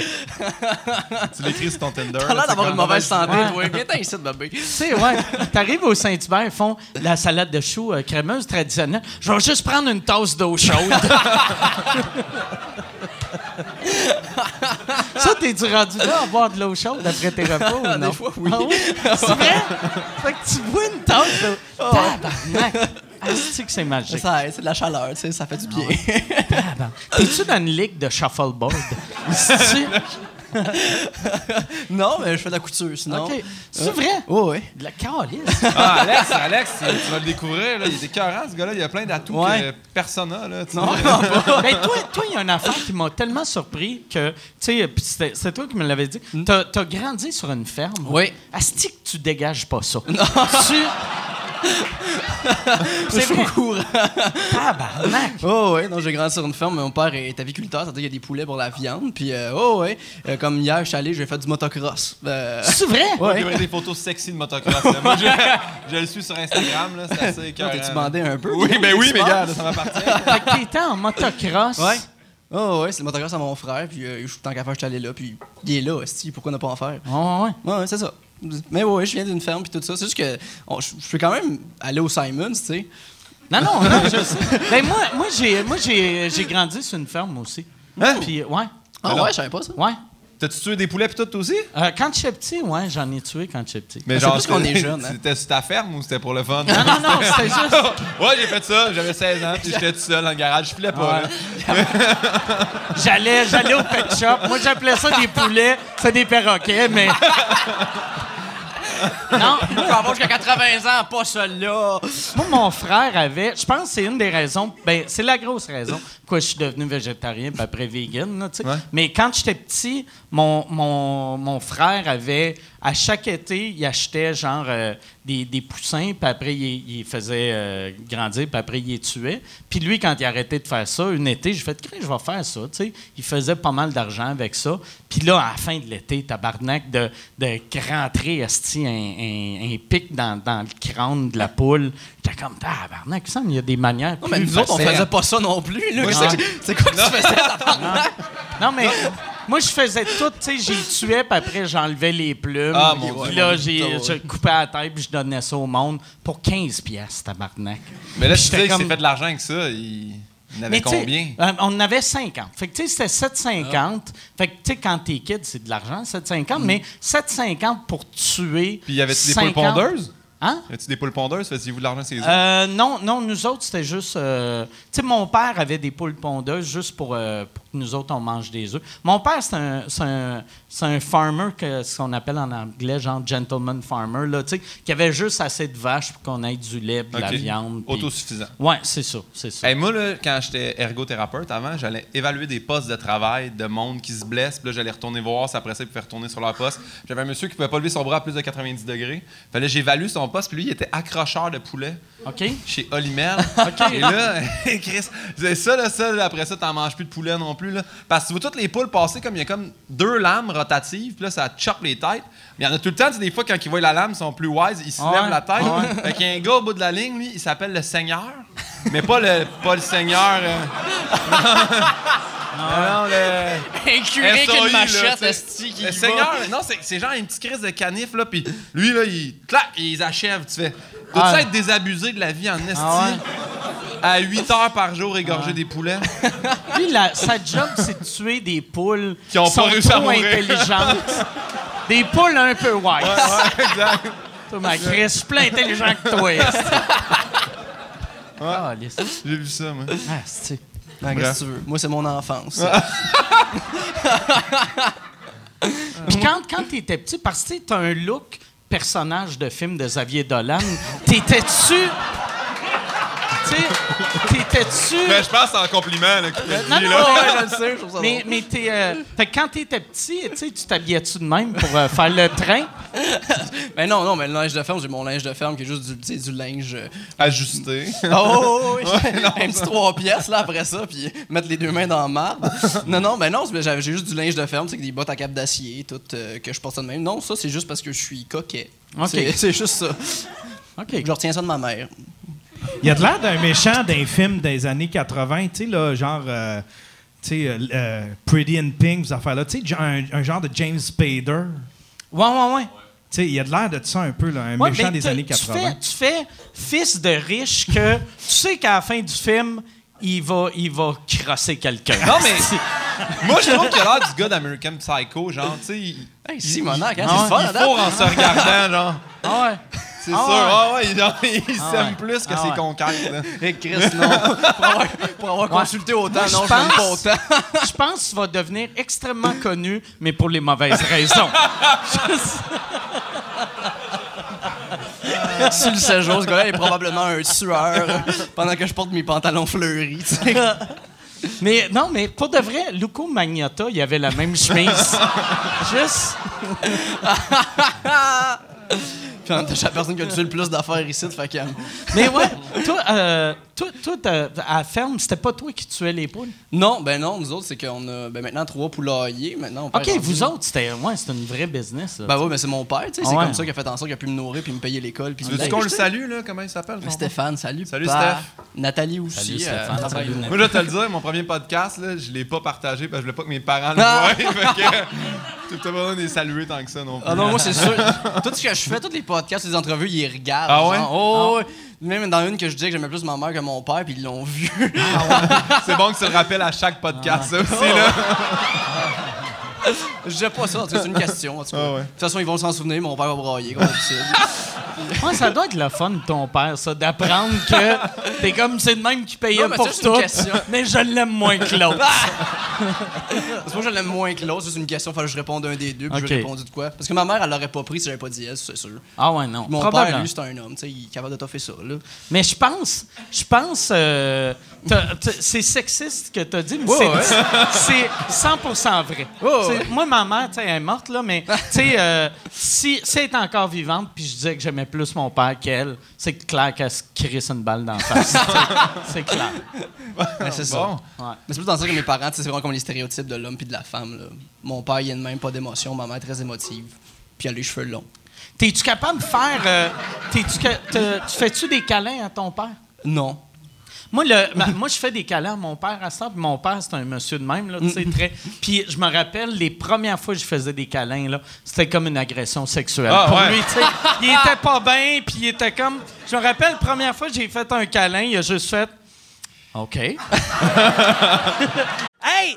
Tu l'écris sur ton Tinder. T'as l'air d'avoir une mauvaise santé, Ouais. toi. Viens t'en ici, bébé. Tu sais, ouais. T'arrives au Saint-Hubert, ils font la salade de choux euh, crémeuse traditionnelle. Je vais juste prendre une tasse d'eau chaude. Ça, t'es-tu rendu là à boire de l'eau chaude après tes repas ou non? Des fois, oui. Ah C'est vrai? fait que tu bois une tasse d'eau. Tabarnak! Ah, c'est que c'est magique? Ça, c'est de la chaleur, tu sais, ça fait du bien. Tabarnak. T'es-tu dans une ligue de shuffleboard? Non, mais je fais de la couture, sinon. OK. C'est vrai? Oh, oui. De la calice. Ah, Alex, Alex, tu vas le découvrir. Là. Il est écœurant, ce gars-là. Il a plein d'atouts Ouais. que personne n'a. Là, Non. Ben, toi, toi, il y a une affaire qui m'a tellement surpris que, tu sais, c'est toi qui me l'avais dit. T'as as grandi sur une ferme. Oui. Asti que tu dégages pas ça. Tu. C'est courant. Tabarnak. Oh, oui. Non, j'ai grandi sur une ferme. Mon père est aviculteur, c'est-à-dire qu'il y a des poulets pour la viande. Puis, euh, oh, oui. Euh, comme hier, je suis allé, j'ai fait du motocross. Euh, C'est vrai? Ouais. Il y a des photos sexy de motocross. là. Moi, je, je le suis sur Instagram. là, C'est assez écœurant. T'es-tu bandé un peu? Oui, ben oui, mais regarde, ça m'appartient. Fait que t'étais en motocross. Ouais. Oh, ouais, c'est le motocross à mon frère. Puis, euh, je- tant qu'à faire, je suis allé là. Puis, il est là, aussi. Pourquoi ne pas en faire? Ouais, ouais. Ouais, ouais, c'est ça. Mais ouais, je viens d'une ferme puis tout ça. C'est juste que on- je je peux quand même aller au Simons, tu sais. Non, non, non, je sais. Ben, moi, moi, j'ai, moi j'ai, j'ai grandi sur une ferme aussi. Hein? Puis, ouais. Ah Alors? ouais, je savais pas ça. Ouais. T'as-tu tué des poulets pis tout, toi aussi? Euh, quand j'étais petit, ouais, j'en ai tué quand j'étais petit. Mais c'est plus qu'on est jeune, hein. C'était sur ta ferme ou c'était pour le fun? Non, non, non, c'était juste. ouais, j'ai fait ça. J'avais 16 ans, puis j'étais tout seul dans le garage. Je filais pas, Ouais. J'allais, j'allais au pet shop. Moi, j'appelais ça des poulets. C'est des perroquets, mais. Non, Je vais jusqu'à 80 ans, pas celui-là. moi, mon frère avait. Je pense que c'est une des raisons. Ben, c'est la grosse raison pourquoi je suis devenu végétarien puis après vegan. là, tu sais. Ouais. Mais quand j'étais petit, mon, mon, mon frère avait. À chaque été, il achetait genre euh, des, des poussins, puis après, il, il les faisait euh, grandir, puis après, il les tuait. Puis lui, quand il a arrêté de faire ça, une été, j'ai fait, Crée, je vais faire ça. Il faisait pas mal d'argent avec ça. Puis là, à la fin de l'été, tabarnak, de, de rentrer esti, un, un, un pic dans, dans le crâne de la poule. J'étais comme, tabarnak, ça, il y a des manières. Non, mais nous autres, on faisait pas ça non plus. Là. C'est quoi que tu faisais, tabarnak? Non, mais moi, je faisais tout, tu sais, j'y tuais, puis après, j'enlevais les plumes. Ah, mon Puis Dieu. là, j'ai, je coupais la tête, puis je donnais ça au monde pour 15 piastres, tabarnak. Mais là, J'étais sais qu'il s'est fait de l'argent avec ça. Il, il en avait Mais tu sais, combien? euh, on en avait 50. Fait que, tu sais, c'était 7,50. Fait que, tu sais, quand t'es kid, c'est de l'argent, 7,50. Mais 7,50 pour tuer. Puis y avait-tu des poules 50 pondeuses? Hein? Y a-tu des poules pondeuses? Faisiez-vous de l'argent ces œufs? Euh, non, non, nous autres, c'était juste. euh, tu sais, mon père avait des poules pondeuses juste pour, euh, pour que nous autres, on mange des œufs. Mon père, c'est un, c'est un, c'est un farmer, que, ce qu'on appelle en anglais, genre gentleman farmer, là, qui avait juste assez de vaches pour qu'on ait du lait, de la viande. Autosuffisant. Ouais, c'est ça, c'est ça. Hey, moi, là, quand j'étais ergothérapeute avant, j'allais évaluer des postes de travail de monde qui se blesse. Puis là, j'allais retourner voir ça, ils pouvaient retourner sur leur poste. J'avais un monsieur qui pouvait pas lever son bras à plus de 90 degrés. Fallait j'évalue son poste. Puis lui, il était accrocheur de poulet OK? chez Olimel. Et là, Chris, c'est ça, là, ça, là, après ça, t'en manges plus de poulet non plus. Là. Parce que tu vois toutes les poules passer comme il y a comme deux lames Puis là, ça chope les têtes. Mais il y en a tout le temps, des fois, quand ils voient la lame, ils sont plus wise, ils se Ah lèvent la tête. ah. Fait qu'il y a un gars au bout de la ligne, lui, il s'appelle le Seigneur. Mais pas le, pas le Seigneur. euh, non, non, le. Un curé SOI, une là, machette, tu sais. esti, qui Le va. Seigneur, non, c'est, c'est genre une petite crise de canif, là, puis lui, là, il, clac, il les achève, tu fais. Dois-tu Ah. être désabusé de la vie en esti? Ah ouais? À 8 heures par jour, égorger des poulets? Lui, la- sa job, c'est de tuer des poules Qui ont pas sont réussi à trop mourir. intelligentes. des poules un peu wise. ouais, exact. Toi, ma Chris, je suis plus intelligent que toi. esti. Ah, lisse. J'ai vu ça, moi. Ah, c'est- Ah, Qu'est-ce que tu veux? Moi, c'est mon enfance. Puis quand, quand t'étais petit, parce que tu sais, t'as un look personnage de film de Xavier Dolan, t'étais-tu... Tu sais, t'étais-tu... Mais je pense que c'est un compliment, là, qu'il te Non, dit, non, là. Ouais, je le sais, je trouve ça Mais, drôle. mais t'es, euh, fait que quand t'étais petit, tu sais, tu t'habillais-tu de même pour euh, faire le train? Mais non, non, mais le linge de ferme, j'ai mon linge de ferme qui est juste du, linge. Ajusté. Oh, oui, un petit trois pièces là après ça, puis mettre les deux mains dans la marde. non, non, mais non, c'est- j'avais j'ai juste du linge de ferme, c'est des bottes à cap d'acier, tout euh, que je porte ça de même. Non, ça c'est juste parce que je suis coquet. Ok. C'est- C'est juste ça. OK. Je retiens ça de ma mère. Il a de l'air d'un méchant d'un film des années 80, tu sais, là, genre. euh, tu sais, euh, euh, Pretty in Pink, ces affaires-là. Tu sais, genre- un, un genre de James Spader. Ouais, ouais, ouais. Tu sais, il a de l'air de ça un peu, là, un Ouais, méchant des années tu 80. fais, tu fais fils de riche que tu sais qu'à la fin du film, il va, il va crosser quelqu'un. Non, mais- Moi, je trouve qu'il a l'air du gars d'American Psycho, genre, tu sais. Hey, Simonac, hein, c'est fun, il fourre en se regardant, genre. Ah ouais. C'est Ah sûr. ouais. Ah ouais, il, Ah s'aime ouais. plus que Ah ses ouais. conquêtes, là. Et Chris, non. pour avoir, pour avoir Ouais. consulté autant, Moi, je non, je m'aime pas pense- autant. Je pense que tu vas devenir extrêmement connu, mais pour les mauvaises raisons. Sur le séjour, ce gars-là est probablement un tueur pendant que je porte mes pantalons fleuris. Mais non, mais pour de vrai, Luco Magnotta, il avait la même chemise. Juste. Puis la personne qui a tué le plus d'affaires ici, fait que... Mais ouais, toi, euh, toi, toi t'as- à la ferme, c'était pas toi qui tuais les poules? Non, ben non, nous autres, c'est qu'on a ben maintenant trois poulaillers. Maintenant, on OK, vous rendu- autres, c'était ouais, c'était une vraie business. là. Ben oui, mais c'est mon père, tu sais. Ah C'est ouais. comme ça qu'il a fait en sorte qu'il a pu me nourrir puis me payer l'école. Puis Tu veux-tu qu'on le salue, là? Comment il s'appelle? Stéphane, salut. Salut. Steph. Nathalie aussi. Salut, euh, Stéphane. travaille Salut, Moi, je vais te le dire, mon premier podcast, là, je l'ai pas partagé parce que je voulais pas que mes parents le Ah! voient. fait que tu pas besoin de les saluer tant que ça non plus. Ah non, moi, c'est sûr. Tout ce que je fais, tous les podcasts, les entrevues, ils regardent. Ah ouais? genre, oh, ouais. Même dans une que je disais que j'aimais plus ma mère que mon père, puis ils l'ont vu. C'est bon que tu le rappelles à chaque podcast, ça aussi, là. je disais pas ça, c'est une question. En tout cas. Ah ouais. De toute façon, ils vont s'en souvenir, mon père va brailler, comme d'habitude. Ouais, ça doit être le fun de ton père, ça, d'apprendre que t'es comme c'est le même qui payait Non, mais pour ça, tout, mais je l'aime moins que l'autre. Parce que moi, je l'aime moins que l'autre. C'est une question, il fallait que je réponde un des deux, puis Ok. j'ai répondu de quoi. Parce que ma mère, elle l'aurait pas pris si j'avais pas dit elle, c'est sûr. Ah ouais, non. Mon père, lui, c'est un homme, tu sais, il est capable de toffer ça, là. Mais je pense, je pense, euh, t'as- t'as- c'est sexiste ce que tu as dit, mais Ouais, c'est, ouais. c'est 100% vrai. Moi, ma mère, tu sais, elle est morte, là, mais tu sais, euh, si, si elle est encore vivante, puis je disais que j'aimais plus mon père qu'elle, c'est clair qu'elle se crisse une balle dans la face. C'est clair. Mais c'est ça. Bon. Ouais. Mais c'est plus dans ça que mes parents, c'est vraiment comme les stéréotypes de l'homme puis de la femme, là. Mon père, il a de même pas d'émotion, ma mère, très émotive. Puis elle a les cheveux longs. T'es-tu capable de faire. euh, te- tu fais-tu des câlins à ton père? Non. Moi, le, ben, moi, je fais des câlins à mon père à ça. Puis mon père, c'est un monsieur de même, là, tu sais, très. Puis je me rappelle, les premières fois que je faisais des câlins, là, c'était comme une agression sexuelle. Ah, Pour ouais. lui, tu sais, il était pas bien, puis il était comme. Je me rappelle, la première fois que j'ai fait un câlin, il a juste fait. OK. hey!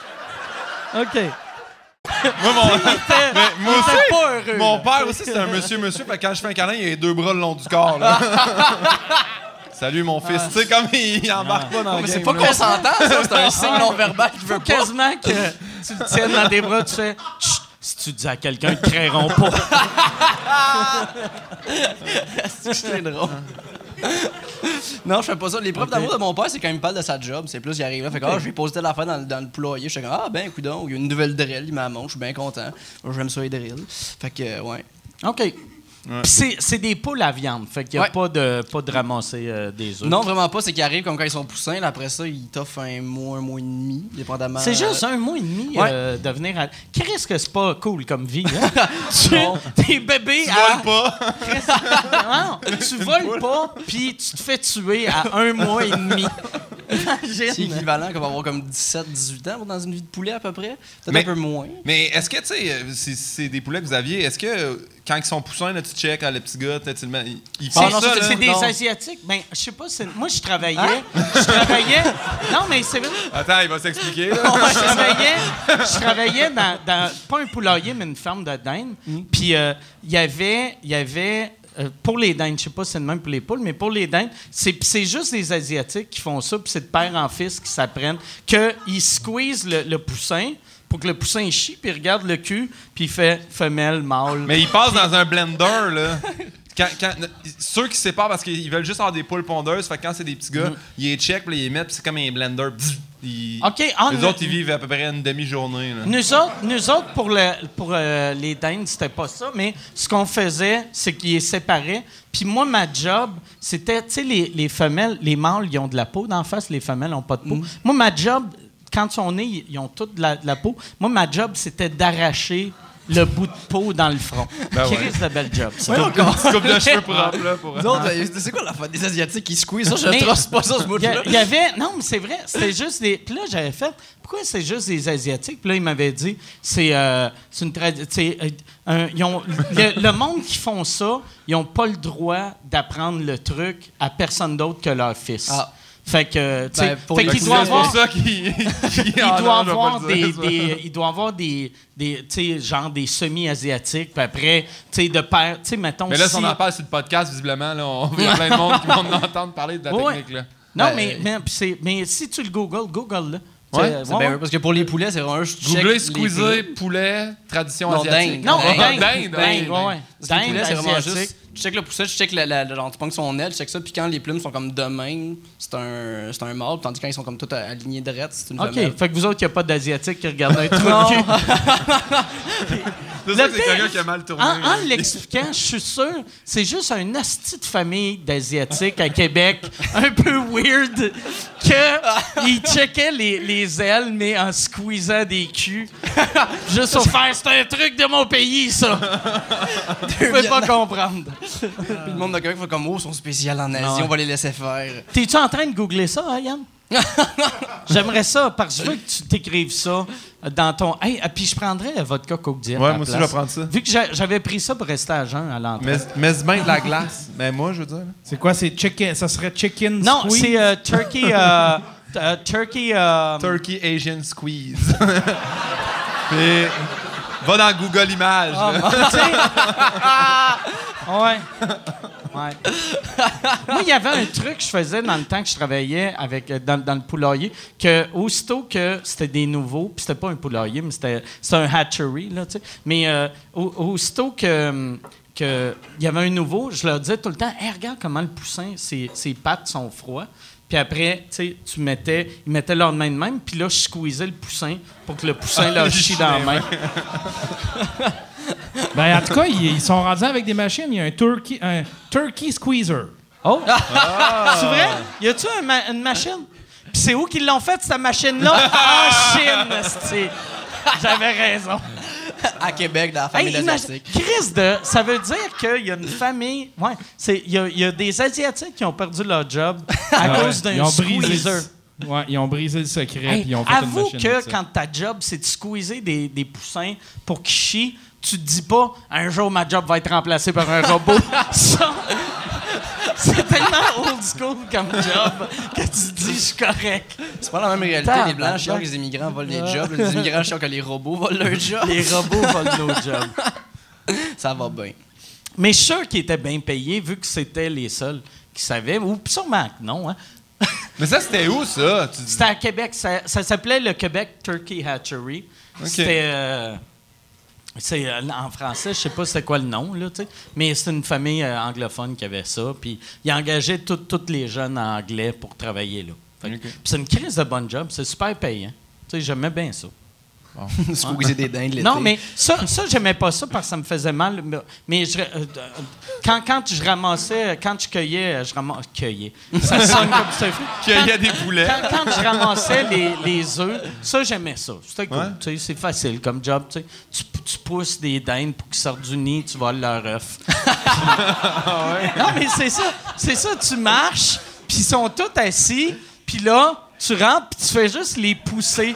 OK. Moi, mon, mais moi aussi, pas heureux. mon père aussi, c'est un monsieur, monsieur. Fait que quand je fais un câlin, il a les deux bras le long du corps. là. Salut, mon fils. Tu sais, comme il, il embarque pas dans le Mais c'est pas consentant, ça, c'est un signe non-verbal qui veut pas. Quasiment que tu le tiennes dans tes bras, tu fais Chut, si tu dis à quelqu'un, ils te créeront pas. C'est drôle. non, je fais pas ça. Les preuves d'amour de mon père, c'est quand il me parle de sa job. C'est plus, il arrive là. Fait que, ah, je vais poser telle affaire dans, le- dans le poulailler. Je suis comme, ah, ben, coudon, il y a une nouvelle drill. Il m'a je suis bien content. J'aime ça, les drills. Fait que, ouais. OK. Puis c'est, c'est des poules à viande. Fait qu'il n'y a Ouais. pas, de, pas de ramasser euh, des œufs. Non, vraiment pas. C'est qu'ils arrivent comme quand ils sont poussins. Là, après ça, ils t'offrent un mois, un mois et demi, dépendamment. C'est juste un mois et demi Ouais. euh, de venir à. Qu'est-ce que c'est pas cool comme vie, hein? tu, des bébés Tu à. voles pas. Non, tu voles pas, puis tu te fais tuer à un mois et demi. C'est équivalent qu'on va avoir comme 17-18 ans dans une vie de poulet à peu près. Peut-être Mais- un peu moins. Mais est-ce que, tu sais, euh, c'est- c'est des poulets que vous aviez, est-ce que euh, quand ils sont poussins, là, tu check, ah, le petit gars, tu le mets- ils, ils C'est, des non. Asiatiques. Ben, je sais pas, c'est- moi, je travaillais. Hein? Je travaillais. Non, mais c'est vrai. Attends, il va s'expliquer, je travaillais, je travaillais dans, dans- pas un poulailler, mais une ferme de dindes. Puis euh, il y avait, il y avait euh, pour les dindes, je sais pas si c'est le même pour les poules, mais pour les dindes, c'est c'est juste des Asiatiques qui font ça, puis c'est de père en fils qui s'apprennent, qu'ils squeezent le, le poussin pour que le poussin il chie, puis il regarde le cul, puis il fait femelle, mâle. Mais ils passent dans un blender, là. Quand, quand- ceux qui se séparent parce qu'ils veulent juste avoir des poules pondeuses, fait que quand c'est des petits gars, ils les checkent, puis ils les mettent, puis c'est comme un blender. Ils- OK, ah, les nous- autres, ils vivent à peu près une demi-journée. Nous autres, nous autres pour, le, pour euh, les dindes, c'était pas ça, mais ce qu'on faisait, c'est qu'ils les séparaient. Puis moi, ma job, c'était, tu sais, les, les femelles, les mâles, ils ont de la peau d'en face, les femelles n'ont pas de peau. Moi, ma job, quand ils sont nés, ils- ils ont toutes de la, de la peau. Moi, ma job, c'était d'arracher le bout de peau dans le front. Ben ouais. Chris de belle job, ça. Une petite coupe de cheveux propre, là, pour... Euh, c'est quoi la fin des Asiatiques qui squeezent? Ça? Je Mais- trosse pas ça, ce bout-là. il y avait. Non, mais c'est vrai. C'était juste des. Puis là, j'avais fait. Pourquoi c'est juste des Asiatiques? Puis là, il m'avait dit. C'est euh, c'est une tradition. ils ont, le, le monde qui font ça, ils n'ont pas le droit d'apprendre le truc à personne d'autre que leur fils. Ah. Fait que. tu sais, Ben, qu'il cousins, doit C'est pour avoir. ça Il Ah, doit avoir des, des- il doit avoir des, des tu sais, genre des semi-asiatiques, puis après, tu sais, de père, tu sais, mettons, Mais là, si on en parle sur le podcast, visiblement, là, on il a plein de monde qui vont nous entendre parler de la Ouais. technique, là. Non, Ben, mais, mais, puis c'est- mais si tu le googles, google-le. Ouais, Tu sais, C'est bien, parce que pour les poulets, c'est vraiment juste check Googlez squeezer, poulet, tradition Non, asiatique. dingue. Non, Dingue. dingue, Dingue, dingue, dingue. ouais, ouais. Parce que les Dingue, poulets, c'est vraiment asiatique. juste. Tu check le pousset, tu check la, la, la- genre, tu pognes son aile, tu check ça, puis quand les plumes sont comme de même, c'est un, c'est un mâle, tandis que quand ils sont comme tout alignés de c'est une OK. femelle. Fait que vous autres, il n'y a pas d'Asiatique qui regardent un truc. C'est ça c'est pire- quelqu'un qui a mal tourné. En, l'expliquant, je suis sûr, c'est juste un hostie de famille d'Asiatiques à Québec, un peu weird, qu'ils checkaient les, les ailes, mais en squeezant des culs. Juste pour faire, c'est un truc de mon pays, ça. Je peux pas comprendre. Puis le monde de Québec fait comme, oh, ils sont spéciaux en Asie, on va les laisser faire. T'es-tu en train de googler ça, hein, Yann? J'aimerais ça, parce que je veux que tu t'écrives ça dans ton. Hey, ah, puis je prendrais le vodka Coke Diet. Ouais, moi aussi, je vais prendre ça. Vu que j'a- j'avais pris ça pour rester à jeun à l'entrée. Mais, c'est bien de la glace. Mais moi, je veux dire. C'est quoi? C'est chicken. Ça serait chicken Non, squeeze? c'est euh, turkey. euh, euh, turkey. euh, Turkey Asian Squeeze. Puis, va dans Google Images. Sais. ouais. Ouais. Moi, il y avait un truc que je faisais dans le temps que je travaillait avec, euh, dans, dans le poulailler, que aussitôt que c'était des nouveaux, puis c'était pas un poulailler, mais c'était, un hatchery, là, tu sais. Mais euh, au- aussitôt que. hum, que il y avait un nouveau, je leur disais tout le temps, hey, regarde comment le poussin, ses, ses pattes sont froides. Puis après, tu sais, tu mettais, ils mettaient leur main de même, puis là, je squeezais le poussin pour que le poussin leur chie dans la main. Ben, en tout cas, ils, ils sont rendus avec des machines. Il y a un turkey, un turkey squeezer. Oh! C'est vrai? Y a-tu un ma- une machine? Puis c'est où qu'ils l'ont faite, cette machine-là? En Chine, esti. J'avais raison. À Québec, dans la famille Hey, asiatique. Chris de. Ça veut dire qu'il y a une famille. Ouais. c'est- Il y, a- il y a des Asiatiques qui ont perdu leur job à Ah ouais. cause Ils d'un ont brisé le- squeezer. Ouais, ils ont brisé le secret Hey, puis ils ont fait une avoue machine que quand ta job, c'est de squeezer des, des poussins pour qu'ils chient, tu te dis pas un jour ma job va être remplacée par un robot. Ça, c'est tellement old school comme job que tu te dis je suis correct. C'est pas la même réalité. Les Blancs chiant que les immigrants volent des jobs. Les immigrants chiant que les robots volent leurs jobs. Les robots volent nos jobs. Ça va bien. Mais je suis sûr qu'ils étaient bien payés vu que c'était les seuls qui savaient, ou sûrement que non. Hein. Mais ça, c'était où, ça? C'était à Québec. Ça, ça s'appelait le Québec Turkey Hatchery. C'était. euh, c'est, euh, en français, je sais pas c'était quoi le nom, là, mais c'est une famille euh, anglophone qui avait ça. Puis ils engageaient tous les jeunes en anglais pour travailler là. C'est une crise de bon job. C'est super payant. Tu sais, j'aimais bien ça. Squeezer des dindes l'été. Non, mais ça, ça j'aimais pas ça parce que ça me faisait mal. Mais- je- euh, euh, quand, quand je ramassais, quand je cueillais, je ramassais. Cueillais. Ça sonne comme ça. Cueillais des poulets. Quand, quand je ramassais les, les œufs, ça, j'aimais ça. C'était cool. Ouais. Tu sais, C'est facile comme job. tu. Tu, tu pousses des dindes pour qu'ils sortent du nid, tu voles leur œuf. Non, mais c'est ça. C'est ça, tu marches, puis ils sont tous assis, puis là, tu rentres, puis tu fais juste les pousser.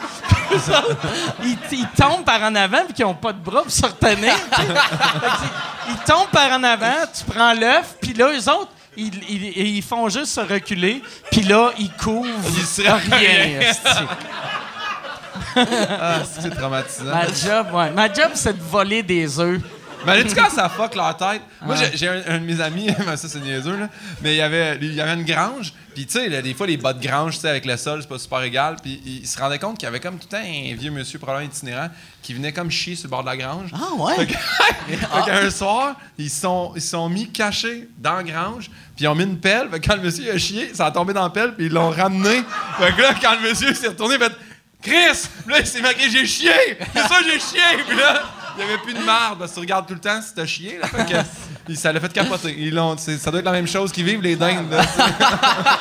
Ils, ils tombent par en avant, puis ils n'ont pas de bras pour se retenir. ils tombent par en avant, tu prends l'œuf, puis là, eux autres, ils, ils- ils font juste se reculer, puis là, ils couvrent Ils rien. Ah, c'est traumatisant. Ma job, ouais. Ma job, c'est de voler des œufs. Imagine-tu quand ça fuck leur tête? Moi, j'ai- un, un de mes amis, mais ça c'est niaiseux, là, mais il y avait, il y avait une grange, puis tu sais, des fois, les bas de grange, tu sais, avec le sol, c'est pas super égal, puis il, se rendait compte qu'il y avait comme tout le temps un vieux monsieur, probablement itinérant, qui venait comme chier sur le bord de la grange. Ah, ouais? Fait que- fait qu'un soir, ils se sont, ils sont mis cachés dans la grange, puis ils ont mis une pelle. Fait que quand le monsieur a chié, ça a tombé dans la pelle, puis ils l'ont ramené. Fait que là, quand le monsieur s'est retourné, il fait Chris! Là, il s'est marqué J'ai chié! C'est ça, j'ai chié! Puis là, il n'y avait plus de marde. parce que Tu regardes tout le temps si t'as chié. Là, fait que, il- ça l'a fait capoter. Ils l'ont- c'est- ça doit être la même chose qu'ils vivent, les dindes. là,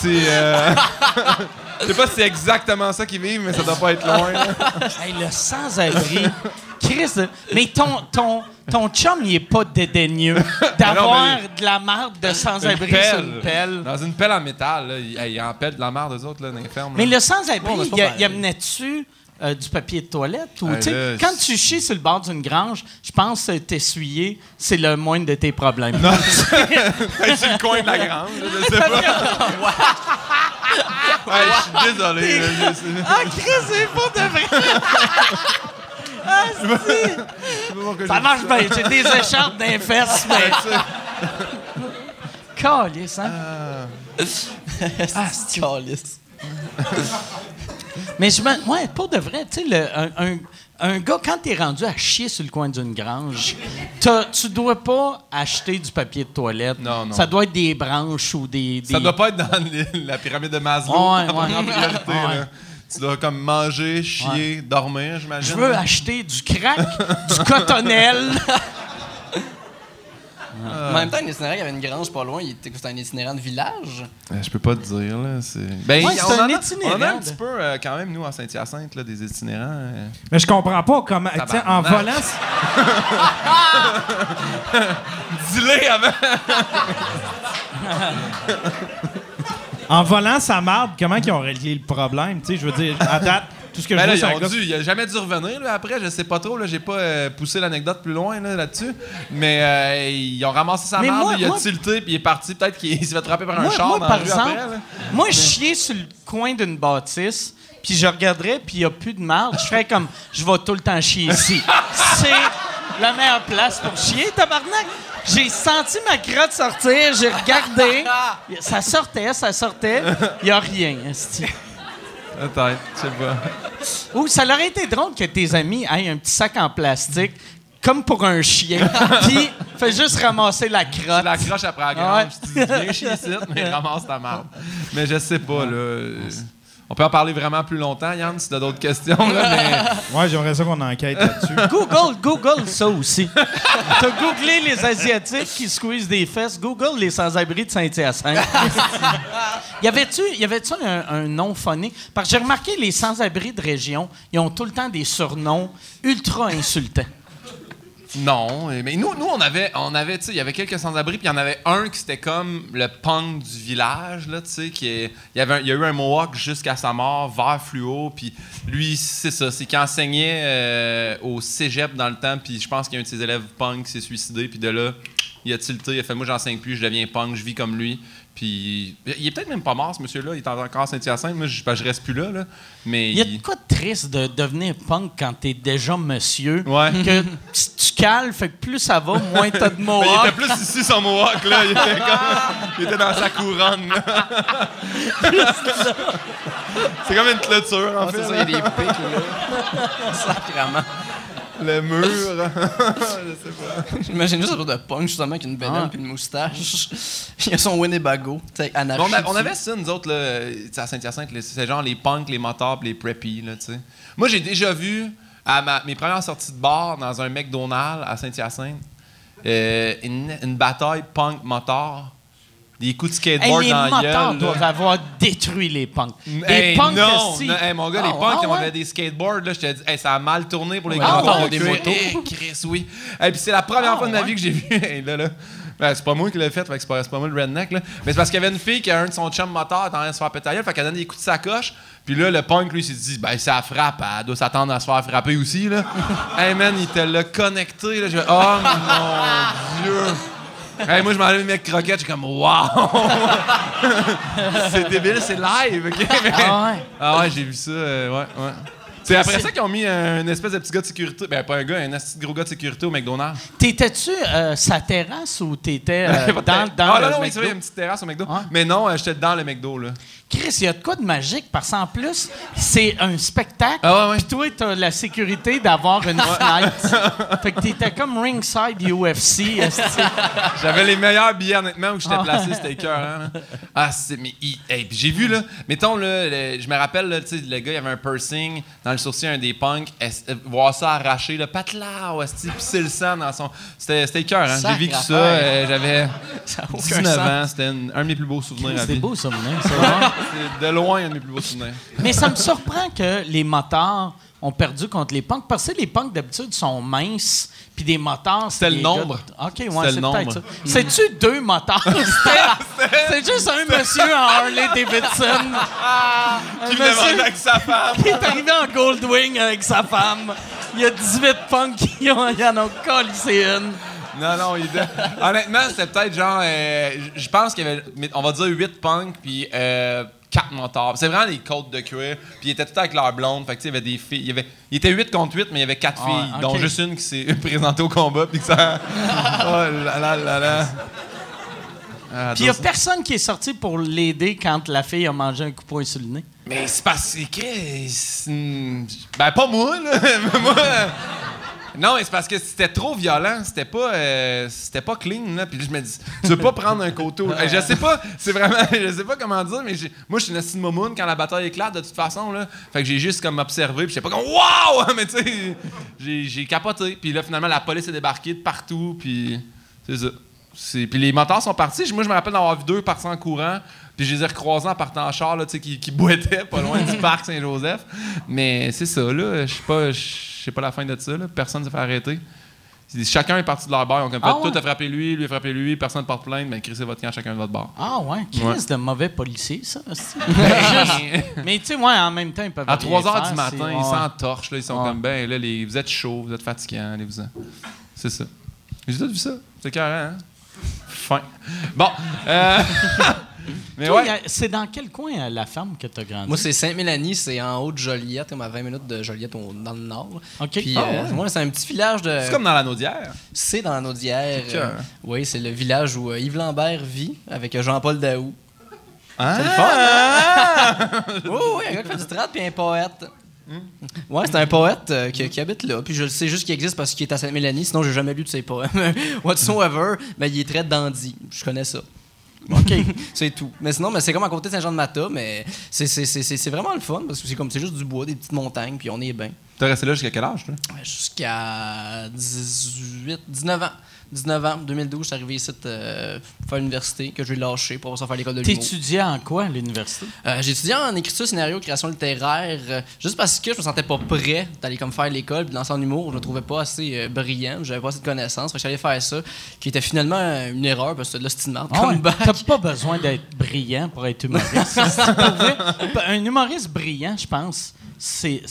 c'est. Euh... Je sais pas si c'est exactement ça qu'ils vivent, mais ça doit pas être loin. Hey, le sans-abri. Chris, mais ton, ton, ton chum, il est pas dédaigneux d'avoir Non, mais- de la marde de sans-abri sur une pelle. Dans une pelle en métal, là, il, il en pèle de la merde aux autres, là, dans les fermes. Mais le sans-abri, il, y a- pareil. il amenait-tu euh, du papier de toilette? Ou, Hey, tu sais, là, quand c'est- tu chies sur le bord d'une grange, je pense que t'essuyer, c'est le moindre de tes problèmes. Hey, sur le coin de la grange, je sais pas. Ouais, je suis désolé. ah, Chris, c'est pas de vrai! Ah, Ça marche bien. J'ai des écharpes d'un fesses, mais... Calice, hein? Ah, c'est calice. Mais je me. Ouais, pour de vrai, tu sais, un, un- un gars, quand t'es rendu à chier sur le coin d'une grange, tu dois pas acheter du papier de toilette. Non, non. Ça doit être des branches ou des. des- Ça doit pas être dans les- la pyramide de Maslow. Ouais, ouais. première priorité, Ouais. là. Tu dois comme manger, chier, dormir, j'imagine. Je veux acheter du crack, du cotonnelle. En même temps, un itinérant, il y avait une grange pas loin. il était- C'était un itinérant de village. Euh, Je peux pas te dire, là. C'est... Ben, Ouais, c'est on, un en a, itinérant on a un petit peu, euh, quand même, nous, en Saint-Hyacinthe, là, des itinérants. euh. Mais je comprends pas comment. en volant. Dis-le avant! En volant sa marde, comment ils ont réglé le problème? Tu sais, je veux dire, à date, tout ce que Ben je là, vois, c'est il a jamais dû revenir là, après, je sais pas trop, là, j'ai pas euh, poussé l'anecdote plus loin là, là-dessus. Mais euh, ils ont ramassé sa moi- il a moi- tilté, puis il est parti, peut-être qu'il s'est fait frapper par un Moi, char moi, dans par exemple, après, là. moi, je chiais sur le coin d'une bâtisse, puis je regarderais, puis il n'y a plus de marde. Je ferais comme, je vais tout le temps chier ici. C'est la meilleure place pour chier, tabarnak. J'ai senti ma crotte sortir, j'ai regardé. Ça sortait, ça sortait. Il n'y a rien. Peut-être, je sais pas. Ou ça aurait été drôle que tes amis aient un petit sac en plastique, comme pour un chien, puis fais juste ramasser la Tu crotte. l'accroches après la Ouais. grange, tu dis viens chier ici, mais ramasse ta marde. Mais je sais pas, là. On peut en parler vraiment plus longtemps, Yann, si t'as d'autres questions, là, mais... Ouais, j'aimerais ça qu'on enquête là-dessus. Google, Google ça aussi. T'as googlé les Asiatiques qui squeezent des fesses. Google les sans-abri de Saint-Hyacinthe. y avait-tu, y avait-tu un, un nom phonique? Parce que j'ai remarqué les sans-abri de région, ils ont tout le temps des surnoms ultra insultants. Non, mais nous, on avait, on avait, tu sais, il y avait quelques sans-abri, puis il y en avait un qui c'était comme le punk du village, là, tu sais, qui il y avait, a eu un mohawk jusqu'à sa mort, vert fluo, puis lui, c'est ça, c'est qu'il enseignait euh, au cégep dans le temps, puis je pense qu'il y a un de ses élèves punk qui s'est suicidé, puis de là, il a tilté, il a fait, moi j'enseigne plus, je deviens punk, je vis comme lui, puis il est peut-être même pas mort, ce monsieur-là, il est encore à Saint-Hyacinthe, moi je, ben, je reste plus là, là, mais Il y a de quoi de triste de devenir punk quand t'es déjà monsieur. Ouais. Que tu, tu cales, fait que plus ça va, moins t'as de Mais il mohawk. était plus ici, son mohawk, là. Il était, comme- il était dans sa couronne. C'est comme une clôture, en fait. c'est ça, il y a des pics, là. Sacrement. Le mur. J'imagine juste un peu de punk, justement, avec une bédaine Ah. puis une moustache. Il a son Winnebago, sais, anarchie. on, a- on avait ça, nous autres, là, sais, à Saint-Hyacinthe. C'est genre les punks, les motards, les preppies, là, tu sais. Moi, j'ai déjà vu, à ma- mes premières sorties de bar dans un McDonald's à Saint-Hyacinthe, euh, une, une bataille punk-motard. Des coups de Hey, skateboard les dans la motards doivent avoir détruit les punks. Les Hey, punks, non, hey, mon gars, Ah, les punks, ah, ils ouais? avaient des skateboards, là, je te dis, hey, ça a mal tourné pour les Ah, grands ouais, des motos. Chris, oui. Et puis c'est la première Ah, fois de ma vie que j'ai vu, hey, là, là. Ben, c'est pas moi qui l'ai fait, fait c'est pas, pas moi le redneck, là. Mais c'est parce qu'il y avait une fille qui a un de son chum moteur, en train de se faire péter la gueule, fait qu'elle donne des coups de sacoche. Puis là, le punk, lui, s'est dit, ben, ça frappe, elle doit s'attendre à se faire frapper aussi, là. hey, man, il te l'a connecté, là. Oh mon Dieu. Hey, moi, je m'en allais mettre croquette, j'ai comme, wow! c'est débile, c'est live, OK? Mais- Ah ouais. ah ouais, j'ai vu ça, euh, ouais, ouais. C'est après ça qu'ils ont mis un, une espèce de petit gars de sécurité. Ben, pas un gars, un petit gros gars de sécurité au McDonald's. T'étais-tu euh, sa terrasse ou t'étais euh, dans, dans ah, le non, non, oui, c'est vrai, il y a une petite terrasse au McDo. Ouais. Mais non, euh, j'étais dans le McDo, là. Chris, il y a de quoi de magique parce qu'en plus, c'est un spectacle. Ah ouais, ouais. Puis toi, t'as la sécurité d'avoir une fenêtre. fait que t'étais comme ringside UFC. J'avais les meilleurs billets, honnêtement, où j'étais Ah. placé, c'était écœurant. là. Ah, c'est. Mais, hey, puis j'ai vu, là, mettons, là, le- je me rappelle, là, le gars, il avait un piercing dans le sourcil, un des punks, euh, voir ça arraché, le patla, esti, pisser le sang dans son. C'était c'était écœurant. J'ai vécu ça, euh, j'avais Ça a aucun 19 sens. ans, c'était un de mes plus beaux souvenirs à C'était vie. beau, ça. C'est de loin un de mes plus beaux souvenirs. Mais ça me surprend que les motards ont perdu contre les punks. Parce que les punks, d'habitude, sont minces. Puis des motards, des le gars- nombre. OK, ouais, c'est le nombre. peut-être ça. C'est-tu deux motards? C'est juste un monsieur en Harley Davidson. Un Qui monsieur- avec sa femme. Il est arrivé en Goldwing avec sa femme. Il y a 18 punks qui ont, ils en ont collé une. Non, non, il était- Honnêtement, c'était peut-être genre. euh, je pense qu'il y avait, mais on va dire 8 punks, puis euh, 4 motards. C'est vraiment des côtes de cuir. Puis ils étaient tout avec leur blonde. Fait que, tu sais, il y avait des filles. Il, y avait, il était 8 contre 8, mais il y avait 4 Ah, filles, ok. dont juste une qui s'est présentée au combat. Puis que ça. oh là là là là. Ah, Puis il n'y a personne qui est sorti pour l'aider quand la fille a mangé un coup de poing sur le nez. Mais c'est parce que. c'est- Ben, pas moi, là. moi. Non, mais c'est parce que c'était trop violent. C'était pas, euh, c'était pas clean, là. Puis là, je me dis, tu veux pas prendre un couteau. Je sais pas, c'est vraiment, je sais pas comment dire, mais moi, je suis une assise momoun quand la bataille éclate, de toute façon, là. Fait que j'ai juste comme observé, puis j'étais pas comme, waouh! Mais tu sais, j'ai, capoté. Puis là, finalement, la police est débarquée de partout, puis c'est ça. Puis les motards sont partis. Moi, je me rappelle d'avoir vu deux partir en courant. Puis je les ai recroisés en partant en char, là, tu sais, qui, qui boitaient pas loin du parc Saint-Joseph. Mais c'est ça, là. Je sais pas, sais pas la fin de ça, là. Personne ne s'est fait arrêter. Chacun est parti de leur bar. Ont comme fait, Ah ouais? t'as frappé lui, lui a frappé lui, personne ne porte plainte, mais crissez votre camp chacun de votre bar. Ah ouais, Chris Ouais. de mauvais policier, ça. Juste- Mais tu sais, ouais, en même temps, ils peuvent À rien 3 h du matin, ils ouais. s'en torchent, là, ils sont comme ben là, les, vous êtes chaud, vous êtes fatigants, allez-vous-en. C'est ça. J'ai tout vu ça. C'est carré, hein? Fin. Bon. euh, mais Toi, ouais. y a- C'est dans quel coin euh, la ferme que tu as grandi? Moi, c'est Sainte-Mélanie, c'est en haut de Joliette, comme à 20 minutes de Joliette au- dans le nord. OK. Puis, Ah, euh, ouais. moi, c'est un petit village de. C'est comme dans la Naudière. C'est dans la Naudière. C'est cœur. euh, oui, c'est le village où euh, Yves Lambert vit avec Jean-Paul Daou. Ah! C'est le fun, hein? oui, oui, un gars qui fait du trad puis un poète. Ouais, c'est un poète euh, qui, qui habite là. Puis je le sais juste qu'il existe parce qu'il est à Sainte-Mélanie, sinon j'ai jamais lu de ses poèmes. Whatsoever, mais il est très dandy. Je connais ça. OK, c'est tout. Mais sinon, mais c'est comme à côté de Saint-Jean-de-Mata, mais c'est, c'est, c'est, c'est- c'est vraiment le fun parce que c'est comme c'est juste du bois, des petites montagnes, puis on est bien. T'es resté là jusqu'à quel âge, toi? Jusqu'à 18, 19 ans. 19 ans, 2012, je suis arrivé ici euh, faire l'université, que je vais lâcher pour ça faire l'école de l'humour. T'étudiais en quoi à l'université? Euh, j'ai étudié en écriture, scénario, création littéraire, euh, juste parce que je me sentais pas prêt d'aller comme faire l'école, puis lancer en humour, je me trouvais pas assez euh, brillant, j'avais pas assez de connaissances, fait que j'allais faire ça, qui était finalement une erreur parce que là c'était ouais, comme bac. T'as pas besoin d'être brillant pour être humoriste. Pour vrai. Un humoriste brillant, je pense, c'est.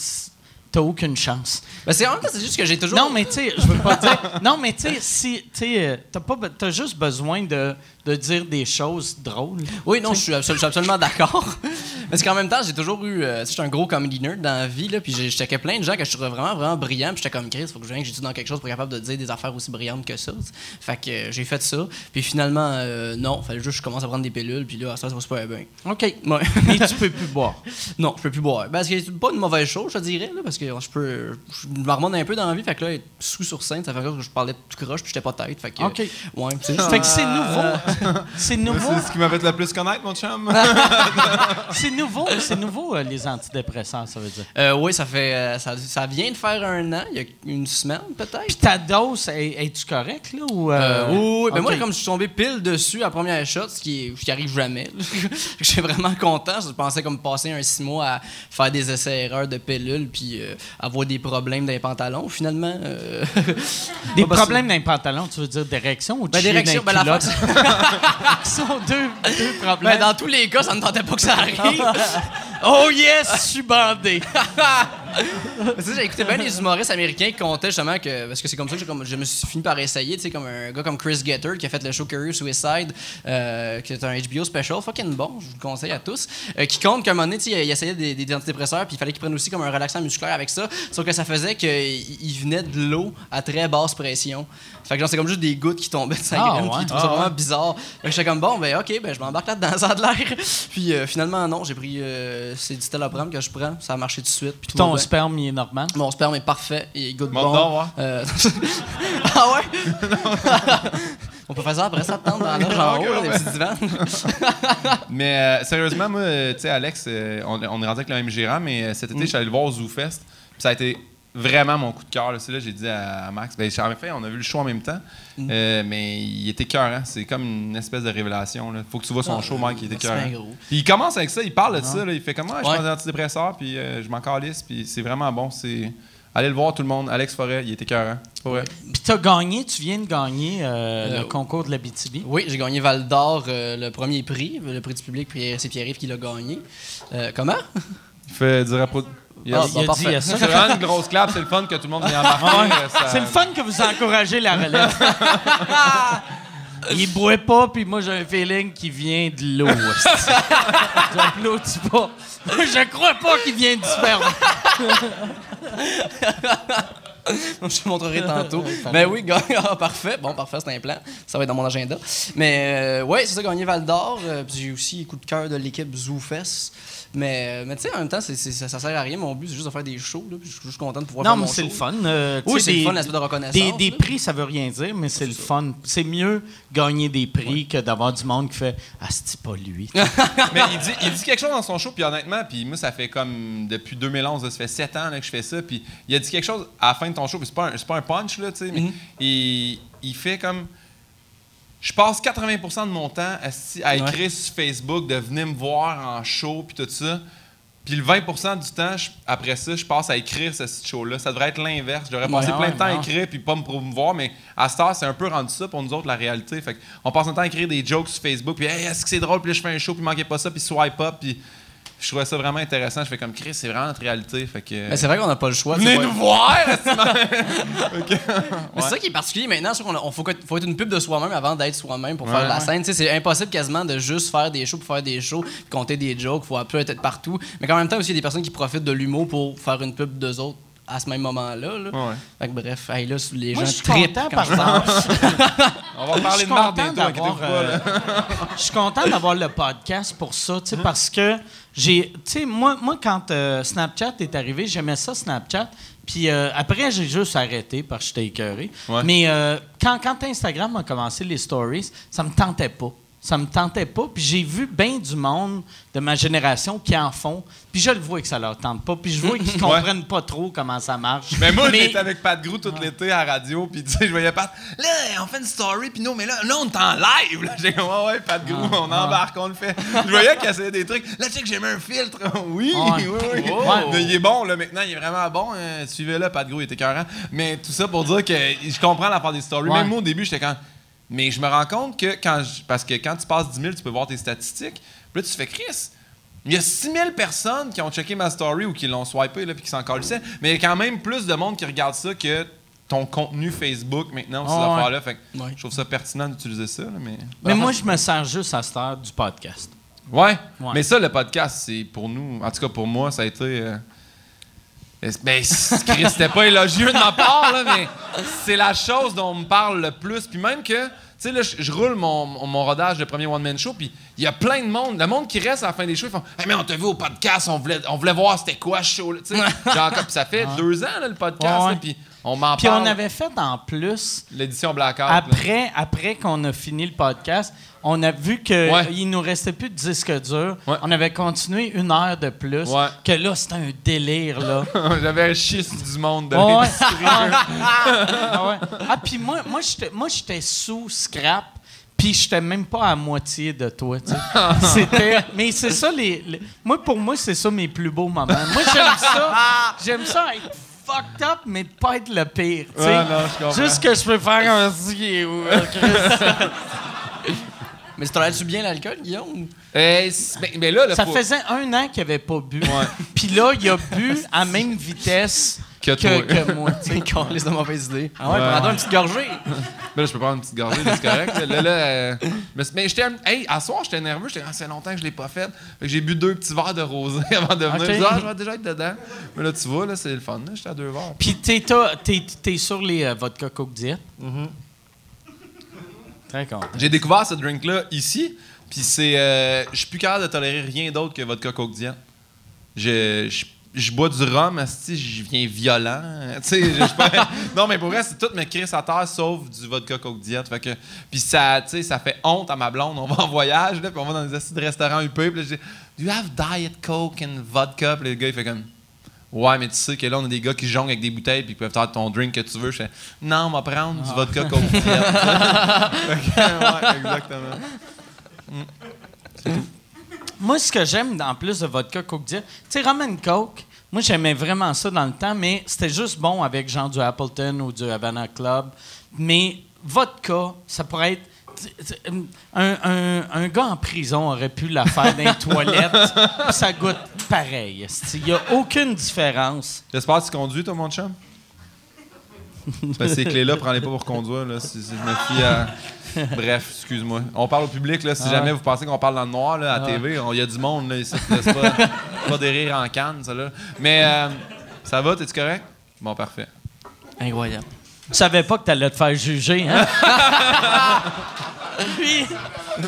T'as aucune chance. Ben, c'est en c'est juste que j'ai toujours. Non, mais tu sais, je veux pas dire. Non, mais tu sais, si. Tu euh, t'as pas t'as juste besoin de, de dire des choses drôles. Oui, non, je suis, absolu- je suis absolument d'accord. Parce qu'en même temps, j'ai toujours eu. euh, tu sais, j'étais un gros comedy nerd dans la vie, là, puis j'ai- je checkais plein de gens que je trouvais vraiment, vraiment brillants, puis j'étais comme Chris, faut que je vienne que j'étudie dans quelque chose pour être capable de dire des affaires aussi brillantes que ça. Fait que euh, j'ai fait ça, puis finalement, euh, non, fallait juste que je commence à prendre des pilules, puis là, ça, ça va super bien. OK. Ouais. Mais tu peux plus boire? non, je peux plus boire. Ben, c'est pas une mauvaise chose, je te dirais, là, parce que je peux. Je me remonte un peu dans la vie, fait que là, être sous sur scène, ça fait que je parlais tout croche, puis j'étais pas tête. Fait que. OK. Ouais, que c'est nouveau. C'est nouveau. C'est ce qui m'a fait le plus connaître, mon chum. C'est nouveau. C'est nouveau, euh, les antidépresseurs, ça veut dire. Euh, oui, ça fait. euh, ça, ça vient de faire un an, il y a une semaine peut-être. Puis ta dose, est- es-tu correct, là? Ou, euh, oui, oui. Ben moi, comme je suis tombé pile dessus à la première shot, ce qui, est- ce qui arrive jamais, je suis vraiment content. Je pensais comme passer un six mois à faire des essais-erreurs de pilules puis euh, avoir des problèmes dans les pantalons. Finalement, euh, Des problèmes dans les pantalons, tu veux dire d'érection ou de Ben, d'érection, dans les ben, la sont deux, deux problèmes. dans tous les cas, ça ne tentait pas que ça arrive. Oh yes, je suis bandé. Mais tu sais, j'ai écouté bien les humoristes américains qui comptaient justement que. Parce que c'est comme ça que comme- je me suis fini par essayer, tu sais, comme un gars comme Chris Getter qui a fait le show Curious Suicide, euh, qui est un HBO special, fucking bon, je vous le conseille à tous, euh, qui compte qu'à un moment donné, tu sais, il essayait des, des antidépresseurs, puis il fallait qu'il prenne aussi comme un relaxant musculaire avec ça, sauf que ça faisait qu'il il venait de l'eau à très basse pression. Fait que genre, c'est comme juste des gouttes qui tombaient de sa Ah, graine, ouais. ça vraiment bizarre. Fait que j'étais comme, bon, ben ok, ben je m'embarque là-dedans, ça a de l'air. Puis euh, finalement, non, j'ai pris. c'est du Stelloprane que je prends, ça a marché tout de suite. Puis Ton. Sperme, il est normal. Mon sperme est parfait et il goûte Montre bon. donc, ouais. Euh, ah ouais? On peut faire ça après ça, tente dans la loge en haut, là, des petits divans. Mais euh, sérieusement, moi, tu sais, Alex, euh, on, on est rendu avec le même gérant, mais cet été, je suis allé le voir au ZooFest. Puis ça a été vraiment mon coup de cœur. C'est là que j'ai dit à, Max. Ben, en fait, on a vu le show en même temps, euh, mais il était cœur. C'est comme une espèce de révélation. Là. Faut que tu vois son show, Mike, il était c'est cœur. Puis il commence avec ça, il parle de ça. là. Il fait comment Je Ouais. prends des antidépresseurs, puis euh, je m'en calisse, puis c'est vraiment bon. C'est Allez le voir, tout le monde. Alex Forêt, il était cœur. Vrai. Puis t'as gagné, tu viens de gagner euh, Euh, le concours de la BTB. Oui, j'ai gagné Val d'Or, euh, le premier prix, le prix du public, puis c'est Pierre-Yves qui l'a gagné. Euh, comment? Il fait du Ah, Il a dit, parfait. il y a ça. C'est vraiment une grosse clap, c'est le fun que tout le monde vient embarquer. euh, ça- C'est le fun que vous encouragez la relève. Il boit pas, puis moi j'ai un feeling qu'il vient de l'eau. J'applaudis pas. Je crois pas qu'il vient du sperme. Je te montrerai tantôt. ben oui. Ah, parfait. Bon, parfait, c'est un plan. Ça va être dans mon agenda. Mais euh, ouais, c'est ça, gagné Val d'Or. Euh, puis j'ai aussi coup de cœur de l'équipe ZooFest. Mais, euh, mais tu sais, en même temps, c'est, c'est- ça, ça sert à rien. Mon but, c'est juste de faire des shows. Là, puis je suis juste content de pouvoir Non, faire mais mon c'est show. le fun. euh, tu Oui, sais, c'est le fun, l'aspect de reconnaissance. Des, prix, ça veut rien dire, mais c'est le fun. C'est mieux gagner des prix que d'avoir du monde qui fait Ah, c'est pas lui? Mais il dit, il dit quelque chose dans son show, puis honnêtement, puis moi, ça fait comme depuis 2011, là, ça fait 7 ans là, que je fais ça, puis il a dit quelque chose à la fin de ton show, puis c'est pas, un- c'est pas un punch, là, tu sais, mais Mhm. il, il fait comme. Je passe 80% de mon temps à Ouais. écrire sur Facebook, de venir me voir en show, puis tout ça. Puis le 20% du temps, je- après ça, je passe à écrire ce show-là. Ça devrait être l'inverse. Ouais, passer plein de temps à écrire puis pas me promouvoir, mais à cette heure, c'est un peu rendu ça pour nous autres, la réalité. Fait on passe notre temps à écrire des jokes sur Facebook, puis hey, est-ce que c'est drôle, puis là, je fais un show, puis manquez pas ça, puis swipe up, puis je trouvais ça vraiment intéressant. Je fais comme Chris, c'est vraiment notre réalité. Fait que. Mais c'est vrai qu'on n'a pas le choix. Venez nous voir! Mais c'est ça qui est particulier maintenant, c'est qu'on a- on faut, faut être une pub de soi-même avant d'être soi-même pour Ouais. faire la scène. C'est impossible quasiment de juste faire des shows pour faire des shows, compter des jokes, faut absolument être partout. Mais en même temps aussi, il y a des personnes qui profitent de l'humour pour faire une pub d'eux autres à ce même moment-là. là. Ouais. Fait que bref, hey, là, les Moi, gens je suis trippent par. On va parler de marde bientôt, euh, Je suis content d'avoir le podcast pour ça, tu sais, parce que j'ai, tu sais, moi, moi quand euh, Snapchat est arrivé, j'aimais ça Snapchat. Puis euh, après, j'ai juste arrêté parce que j'étais écœuré. Ouais. Mais euh, quand, quand Instagram a commencé les stories, ça me tentait pas. Ça me tentait pas. Puis j'ai vu bien du monde de ma génération qui en font. Puis je le vois que ça leur tente pas. Puis je vois qu'ils comprennent pas trop comment ça marche. Mais moi, j'étais avec Pat Grou tout l'été à la radio, puis tu sais, je voyais Pat. Là, on fait une story, puis non, mais là, là, on est en live. J'ai comme, ouais, ouais, Pat Grou, on embarque, on le fait. Je voyais qu'il essayait des trucs. Là, tu sais que j'ai mis un filtre. oui, oui, oui. Mais il est bon, là, maintenant, il est vraiment bon. Euh, Suivez-le, Pat Grou, il était écœurant. Mais tout ça pour dire que je comprends la part des stories. Ouais. Même moi, au début, j'étais quand. Mais je me rends compte que quand. je- Parce que quand tu passes 10 000, tu peux voir tes statistiques. Puis là, tu fais Chris. Il y a 6000 personnes qui ont checké ma story ou qui l'ont swipé là, puis qui s'en calissaient. Mais il y a quand même plus de monde qui regarde ça que ton contenu Facebook maintenant, ces Ah ouais. affaires-là. Fait que Ouais. je trouve ça pertinent d'utiliser ça. là, mais Mais moi, je me sers juste à cette heure du podcast. ouais. Ouais. Mais ça, le podcast, c'est pour nous, en tout cas pour moi, ça a été. euh, Ben, c'était pas élogieux de ma part, là, mais c'est la chose dont on me parle le plus. Puis même que, tu sais, là, je roule mon, mon- rodage de premier one-man show, puis il y a plein de monde. Le monde qui reste à la fin des shows, ils font Hey, mais on t'a vu au podcast, on voulait, on voulait voir c'était quoi ce show, là. Tu sais, genre, comme- puis ça fait deux ans, là, le podcast, Ouais, ouais. là, puis on m'en Puis parle. on avait fait en plus L'édition Blackout. là. Après, après qu'on a fini le podcast, on a vu qu'il Ouais. nous restait plus de disques durs. Ouais. On avait continué une heure de plus. Ouais. Que là, c'était un délire, là. J'avais un schiste du monde de l'industrie. ah, ouais. Ah, puis moi, moi, j'étais, moi, sous scrap. Puis j'étais même pas à moitié de toi, tu sais. C'était... Mais c'est ça, les, les- Moi, pour moi, c'est ça mes plus beaux moments. Moi, j'aime ça. J'aime ça être fucked up, mais de pas être le pire. Ouais, non. Juste que je peux faire un... Si, ou- Mais tu tolères-tu bien l'alcool, Guillaume? Mais, mais là, là, Ça faut- faisait un an qu'il avait pas bu. Ouais. Puis là, il a bu à même vitesse Que que, toi. que moi. tu sais. C'est une calice de mauvaise idée. Ah ouais, Ouais. prends-toi une petite gorgée. Ben là, je peux prendre une petite gorgée, là, c'est correct. Là, là, euh, mais, mais j'étais. Hey, à soir, j'étais nerveux. J'étais, ah, c'est longtemps que je l'ai pas fait. Fait que j'ai bu deux petits verres de rosé avant de venir. Ok. Je disais, ah, je vais déjà être dedans. Mais là, tu vois, là, c'est le fun. Là, j'étais à deux verres. Puis t'es, t'as- t'es, t'es sur les euh, vodka Coke Diet. J'ai découvert ce drink-là ici. Puis c'est. euh, je suis plus capable de tolérer rien d'autre que votre Coke. Je. je bois du rhum, asti, je viens violent. Pas- non, mais pour vrai, c'est tout mes cris à terre sauf du vodka Coke Diet. Fait que, puis ça, ça fait honte à ma blonde. On va en voyage, là, on va dans des assis de restaurants huppés. Puis là, je Do you have Diet Coke and vodka? Puis le gars, il fait comme, Ouais, mais tu sais que là, on a des gars qui jonglent avec des bouteilles puis qui peuvent faire ton drink que tu veux. Je fais, Non, on va prendre du vodka Coke ouais, exactement. Moi, ce que j'aime en plus de vodka Coke Diet, tu sais, rum and Coke, moi, j'aimais vraiment ça dans le temps, mais c'était juste bon avec genre du Appleton ou du Havana Club. Mais vodka, ça pourrait être. Un, un- un gars en prison aurait pu la faire dans les toilettes, ça goûte pareil. Il n'y a aucune différence. J'espère que tu conduis, toi, mon chum? Ben, ces clés-là, prends-les pas pour conduire, là, si, si je me fie à... Bref, excuse-moi. On parle au public, là, si jamais vous pensez qu'on parle dans le noir, là, à TV, il y a du monde, là, ici, c'est pas, pas des rires en canne, ça, là. Mais, euh, ça va, t'es-tu correct? Bon, parfait. Incroyable. Tu savais pas que tu allais te faire juger, hein? lui,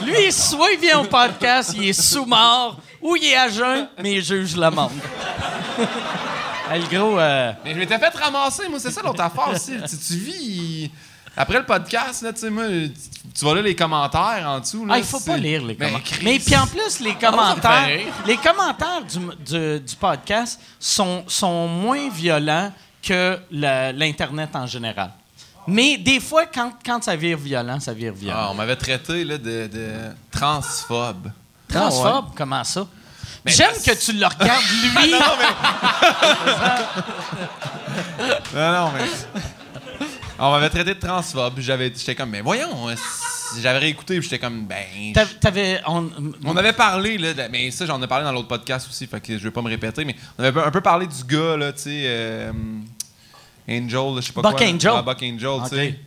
lui, soit il vient au podcast, il est sous-mort, ou il est à jeun, mais il juge le monde. Hey, le gros, euh, Mais je m'étais fait ramasser, moi, c'est ça l'autre affaire aussi. tu, tu vis... Après le podcast, là, tu sais, moi, tu, tu vas là les commentaires en dessous, là. ah, il faut pas lire les commentaires. Mais puis en plus, les commentaires, les commentaires du, du- du podcast sont, sont moins violents que l'Internet en général. Mais des fois, quand, quand ça vire violent, ça vire violent. Ah, on m'avait traité, là, de, de transphobe. Transphobe, comment ça? J'aime que tu le regardes, lui. Non, non, mais. On m'avait traité de transphobe, j'avais, j'étais comme, mais voyons, j'avais réécouté, puis j'étais comme, ben. T'av- T'avais. on- On avait parlé, là, de- mais ça, j'en ai parlé dans l'autre podcast aussi, fait que je vais pas me répéter, mais on avait un peu parlé du gars, là, tu sais, euh, Angel, je sais pas Buck quoi. Angel. Ah, Buck Angel, tu sais.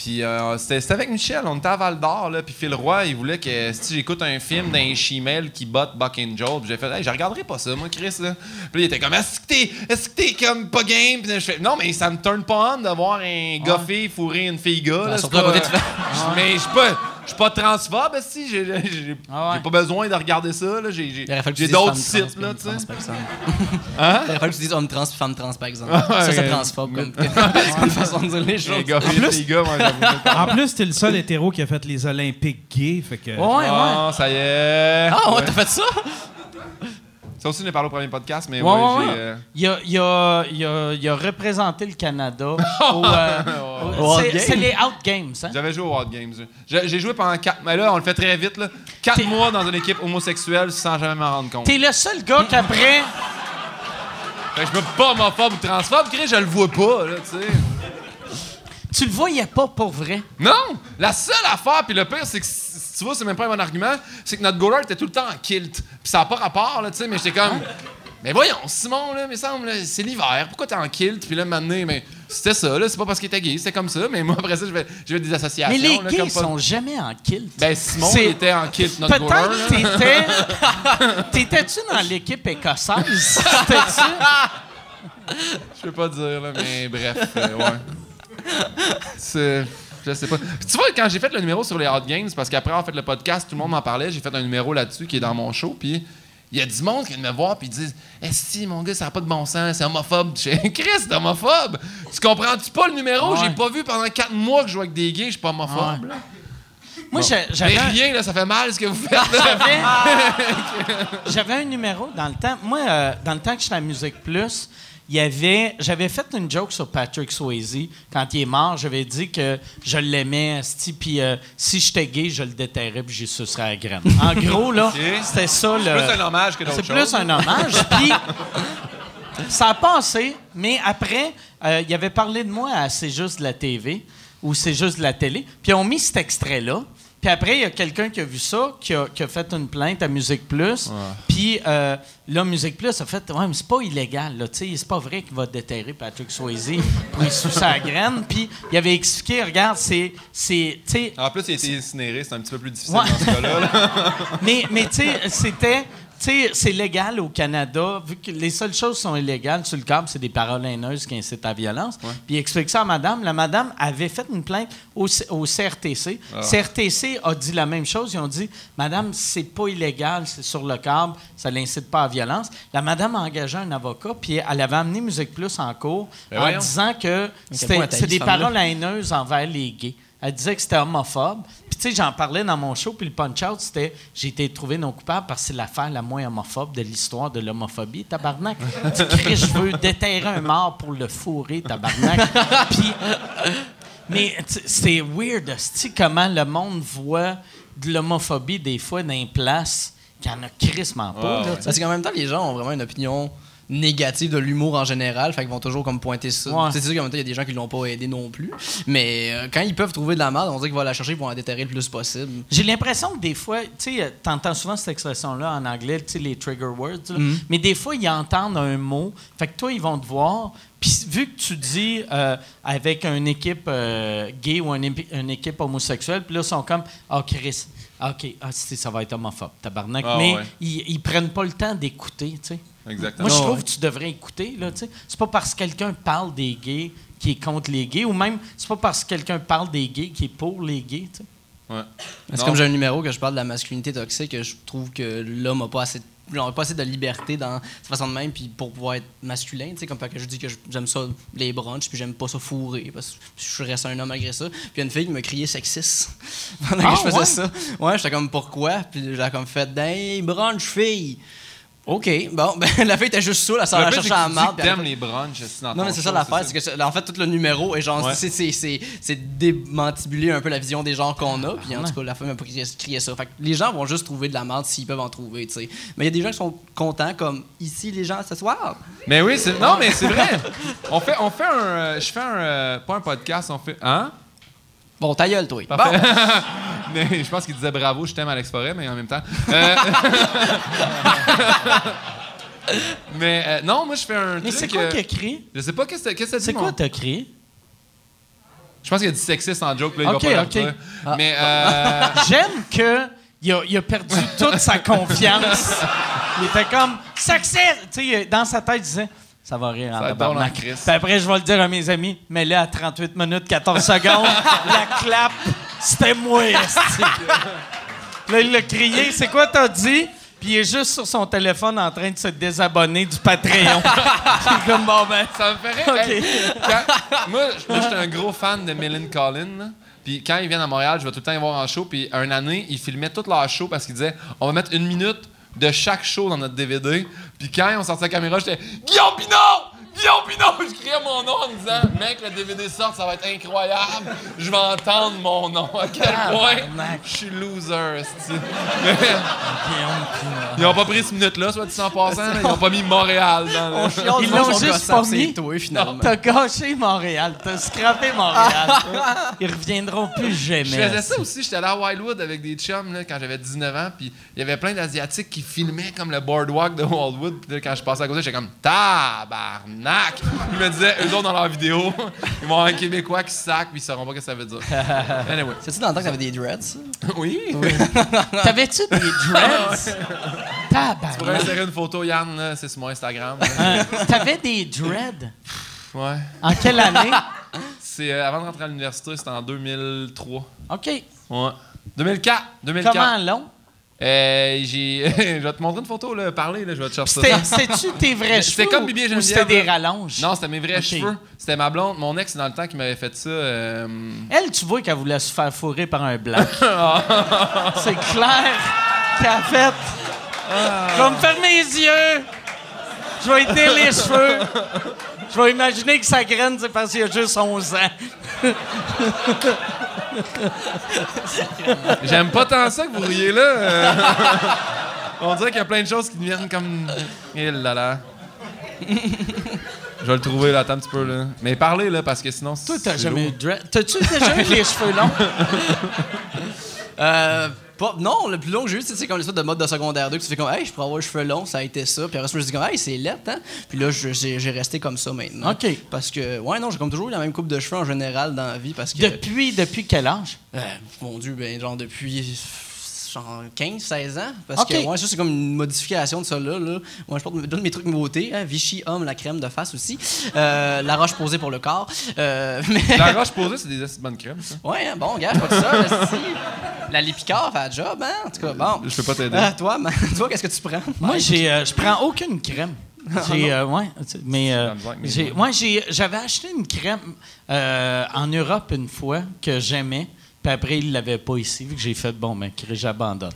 Puis euh, c'était c'était avec Michel, on était à Val d'Or, là, puis Phil Roy, il voulait que si j'écoute un film d'un chimel qui botte Buck Angel, puis j'ai fait, hey, je regarderai pas ça, moi, Chris, là. Puis là, il était comme, est-ce que t'es est-ce que t'es comme pas game? Puis je fais, non, mais ça me turn pas on de voir un gars fille fourrer une fille gars, là, c'est surtout à pas- côté de Mais je suis pas. Je suis pas transphobe, si j'ai j'ai- Ah ouais. pas besoin de regarder ça. là. J'ai d'autres sites, trans, là, tu sais. Hein? Il fallu que tu dises homme trans femme trans, par exemple. ouais, ça, c'est transphobe comme, comme une façon de dire les choses. Les gars, les gars, moi. En plus, t'es le seul hétéro qui a fait les Olympiques gays. Fait que... Ouais, ouais. Ah, ça y est. Ah ouais, t'as fait ça? Ça aussi, on a parlé au premier podcast, mais Ouais, ouais, ouais, j'ai. ouais. euh, Il a, il a- il a- il a représenté le Canada au, euh, c'est- les Out Games, hein? J'avais joué au World Games. J'ai joué pendant 4 Mais là, on le fait très vite. là. 4 T'es- mois dans une équipe homosexuelle sans jamais m'en rendre compte. T'es le seul gars qu'après. Fait que je me pas homophobe ou transphobe, Chris, je le vois pas, là, tu sais. Tu le voyais pas pour vrai. Non! La seule affaire, puis le pire, c'est que si tu vois, c'est même pas un bon argument, c'est que notre goaler était tout le temps en kilt. Puis ça n'a pas rapport, là, tu sais, mais j'étais comme. Mais voyons, Simon, là, il me semble, c'est l'hiver, pourquoi t'es en kilt? Puis là, maintenant, mais c'était ça, là, c'est pas parce qu'il était gay, c'était comme ça, mais moi, après ça, je vais, je vais des associations. Mais les là, gays comme pas- sont jamais en kilt. Ben, Simon, C'est- il était en kilt, notre goaler. Peut-être t'étais. T'étais-tu dans l'équipe écossaise? T'étais-tu? Je peux pas dire, là, mais bref, euh, ouais. C'est. Je sais pas. Tu vois, quand j'ai fait le numéro sur les Hot Games, parce qu'après avoir fait le podcast, tout le monde m'en parlait, j'ai fait un numéro là-dessus qui est dans mon show, puis il y a du monde qui vient me voir, puis ils disent Esti, mon gars, ça n'a pas de bon sens, c'est homophobe. Je fais Chris, c'est homophobe. Tu comprends-tu pas le numéro? Ouais. J'ai pas vu pendant quatre mois que je jouais avec des gays, je suis pas homophobe. là. Moi, j'avais. rien, là, ça fait mal ce que vous faites. j'avais un numéro dans le temps. Moi, euh, dans le temps que j'étais à Musique Plus, il y avait, j'avais fait une joke sur Patrick Swayze. Quand il est mort, j'avais dit que je l'aimais, puis euh, si j'étais gay, je le déterrais puis j'y sucerais la graine. En gros, là, c'était ça. Le, C'est plus un hommage que d'autres c'est plus un hommage. Puis ça a passé, mais après, euh, il avait parlé de moi à C'est juste de la TV ou C'est juste de la télé. Puis ils ont mis cet extrait-là. Puis après, il y a quelqu'un qui a vu ça, qui a, qui a fait une plainte à Musique Plus. Puis euh, là, Musique Plus a fait Ouais, mais c'est pas illégal, là. Tu sais, c'est pas vrai qu'il va déterrer Patrick Swayze ou sous sa graine. Puis il avait expliqué Regarde, c'est. c'est En plus, il a été incinéré, c'est un petit peu plus difficile Ouais. dans ce cas-là. là. mais, mais tu sais, c'était. Sais, c'est légal au Canada, vu que les seules choses qui sont illégales sur le câble, c'est des paroles haineuses qui incitent à la violence. Puis il explique ça à madame. La madame avait fait une plainte au, CRTC. CRTC a dit la même chose. Ils ont dit Madame, c'est pas illégal, c'est sur le câble, ça n'incite pas à la violence. La madame a engagé un avocat, puis elle avait amené Musique Plus en cours Ben en voyons. disant que c'est des paroles haineuses envers les gays. Elle disait que c'était homophobe. Puis, tu sais, j'en parlais dans mon show, puis le punch-out, c'était j'ai été trouvé non coupable parce que c'est l'affaire la moins homophobe de l'histoire de l'homophobie, tabarnak. tu cries, je veux déterrer un mort pour le fourrer, tabarnak. puis, mais tu- c'est weird, tu comment le monde voit de l'homophobie des fois dans les places qu'il y en a crissement pas. Parce qu'en même temps, les gens ont vraiment une opinion négative de l'humour en général, fait qu'ils vont toujours comme pointer ça. Ouais. C'est sûr qu'en même temps, il y a des gens qui l'ont pas aidé non plus, mais euh, quand ils peuvent trouver de la merde, on dirait qu'ils vont la chercher, ils vont la déterrer le plus possible. J'ai l'impression que des fois, tu sais, euh, t'entends souvent cette expression-là en anglais, tu sais, les trigger words, là. Mm. mais des fois, ils entendent un mot, fait que toi, ils vont te voir, puis vu que tu dis euh, avec une équipe euh, gay ou une, équipe homosexuelle, puis là, ils sont comme, ah, Chris, OK, ah, ça va être homophobe, tabarnak, Ah, mais ouais. ils, ils prennent pas le temps d'écouter, tu sais. Exactement. Moi, je Ah, trouve ouais. que tu devrais écouter. Là, tu sais. c'est pas parce que quelqu'un parle des gays qui est contre les gays, ou même c'est pas parce que quelqu'un parle des gays qui est pour les gays. tu sais. Ouais. C'est Non. comme j'ai un numéro que je parle de la masculinité toxique, que je trouve que l'homme n'a pas assez, n'a pas assez de liberté dans sa façon de même, puis pour pouvoir être masculin, tu sais, comme que je dis que j'aime ça les brunchs, puis j'aime pas ça fourrer, parce que je reste un homme malgré ça. Puis il y a une fille qui me criait sexiste pendant Ah, que je faisais ouais? ça. Ouais, j'étais comme pourquoi, puis j'ai comme fait, hey, brunch fille. OK, bon, ben, la fille était juste saoule, elle s'en allait chercher dis marde. t'aimes les brunchs. Non, mais c'est ça l'affaire, c'est que en fait, tout le numéro est genre, c'est- c'est- c'est c'est démantibuler un peu la vision des gens qu'on a, puis en tout cas, la femme a pas crié ça. Fait que les gens vont juste trouver de la merde s'ils peuvent en trouver, tu sais. Mais il y a des gens qui sont contents, comme ici, les gens ce soir. Mais oui, c'est non, mais c'est vrai. On fait, on fait un, euh, je fais un, euh, pas un podcast, on fait, hein? Bon, ta gueule, toi. Bon, mais je pense qu'il disait bravo, je t'aime Alex Forêt, mais en même temps. Euh, mais euh, non, moi je fais un Mais truc. c'est quoi euh, qu'il a crié? Je sais pas qu'est-ce que ça dit. C'est quoi t'as crié? Je pense qu'il a dit sexiste en joke, là, il Ok, va pas. Ah. Mais euh, J'aime que il a, il a perdu toute sa confiance. Il était comme succès. Tu sais, dans sa tête, il disait ça va rire en tabarnak. crise. Puis après, je vais le dire à mes amis, mais là, à 38 minutes, 14 secondes, la clap, c'était moi. là, il l'a crié. C'est quoi t'as dit? Puis il est juste sur son téléphone en train de se désabonner du Patreon. C'est comme bon ben. ça me ferait. Ok. hey, quand- moi, j'étais un gros fan de Millen Collin. Puis quand ils viennent à Montréal, je vais tout le temps les voir en show. Puis une année, ils filmaient tout leur show parce qu'ils disaient on va mettre une minute de chaque show dans notre DVD. Puis quand ont sorti la caméra, j'étais Guillaume Pinot! Guillaume Pinot! Je criais mon nom en me disant Mec, le DVD sort, ça va être incroyable. Je vais entendre mon nom. À quel point je suis loser, Ils ont pas pris cette minute-là, soit dit en passant. là. Ils ont pas mis Montréal dans le. Ils l'ont juste pas mis. Toi, finalement. T'as gâché Montréal. T'as scrappé Montréal. Ils reviendront plus jamais. Je faisais ça aussi, j'étais allé à Wildwood avec des chums là, quand j'avais 19 ans, puis il y avait plein d'Asiatiques qui filmaient comme le boardwalk de Wildwood, puis là, quand je passais à côté, j'étais comme tabarnak! Ils me disaient, eux autres dans leur vidéo, ils vont avoir un Québécois qui sac, puis ils sauront pas ce que ça veut dire. Anyway. C'est-tu dans le temps que t'avais des dreads, ça? Oui! T'avais-tu des dreads? Pour Tabarnak. insérer une photo, Yann, là, c'est sur mon Instagram. T'avais des dreads? Ouais. En quelle année? C'est euh, avant de rentrer à l'université, c'était en 2003. OK. Ouais. 2004! 2004. Comment long? Euh, j'ai... je vais te montrer une photo, là, parler, là, je vais te chercher ça. C'était- C'était-tu tes vrais C'était cheveux? comme Bibi et Geneviève, c'était des là? rallonges? Non, c'était mes vrais cheveux. C'était ma blonde. Mon ex, dans le temps, qui m'avait fait ça. euh, Elle, tu vois qu'elle voulait se faire fourrer par un blanc. C'est clair qu'elle a fait. Je vais me fermer les yeux. Je vais éteindre les cheveux. Je vais imaginer que sa graine, c'est parce qu'il a juste 11 ans. J'aime pas tant ça que vous riez là. euh. On dirait qu'il y a plein de choses qui deviennent comme. Eh là là. Je vais le trouver là, attends un petit peu là. Mais parlez là, parce que sinon. Toi, t'as c'est jamais eu de. T'as-tu déjà eu les cheveux longs? Euh, pas, non, le plus long que j'ai eu, c'est comme l'espèce de mode de secondaire 2 que tu fais comme, hey, je pourrais avoir les cheveux longs, ça a été ça. Puis après, je me suis dit, comme, hey, c'est lettre, hein. Puis là, j'ai resté comme ça maintenant. OK. Parce que, ouais, non, j'ai comme toujours eu la même coupe de cheveux en général dans la vie. Parce que, Depuis, depuis quel âge? Euh, mon Dieu, ben, genre depuis genre 15, 16 ans? Parce OK. que, ouais, ça, c'est comme une modification de ça là. là. Moi, je porte donne mes trucs nouveautés. Hein, Vichy Homme, la crème de face aussi. Euh, la roche posée pour le corps. Euh, mais, La roche posée, c'est des assez bonnes crèmes, ça. ouais, hein, bon, gars, pas seul. esti. La Lipicard fait la job, hein. En tout cas, bon. Je peux pas t'aider. Ah, toi, man, toi, qu'est-ce que tu prends? Moi, j'ai, euh, je prends aucune crème. J'ai, euh, ouais, mais euh, j'ai, doigts. moi, j'ai, j'avais acheté une crème euh, en Europe une fois que j'aimais, après, ils l'avaient pas ici, vu que j'ai fait, bon, ben, crée, j'abandonne.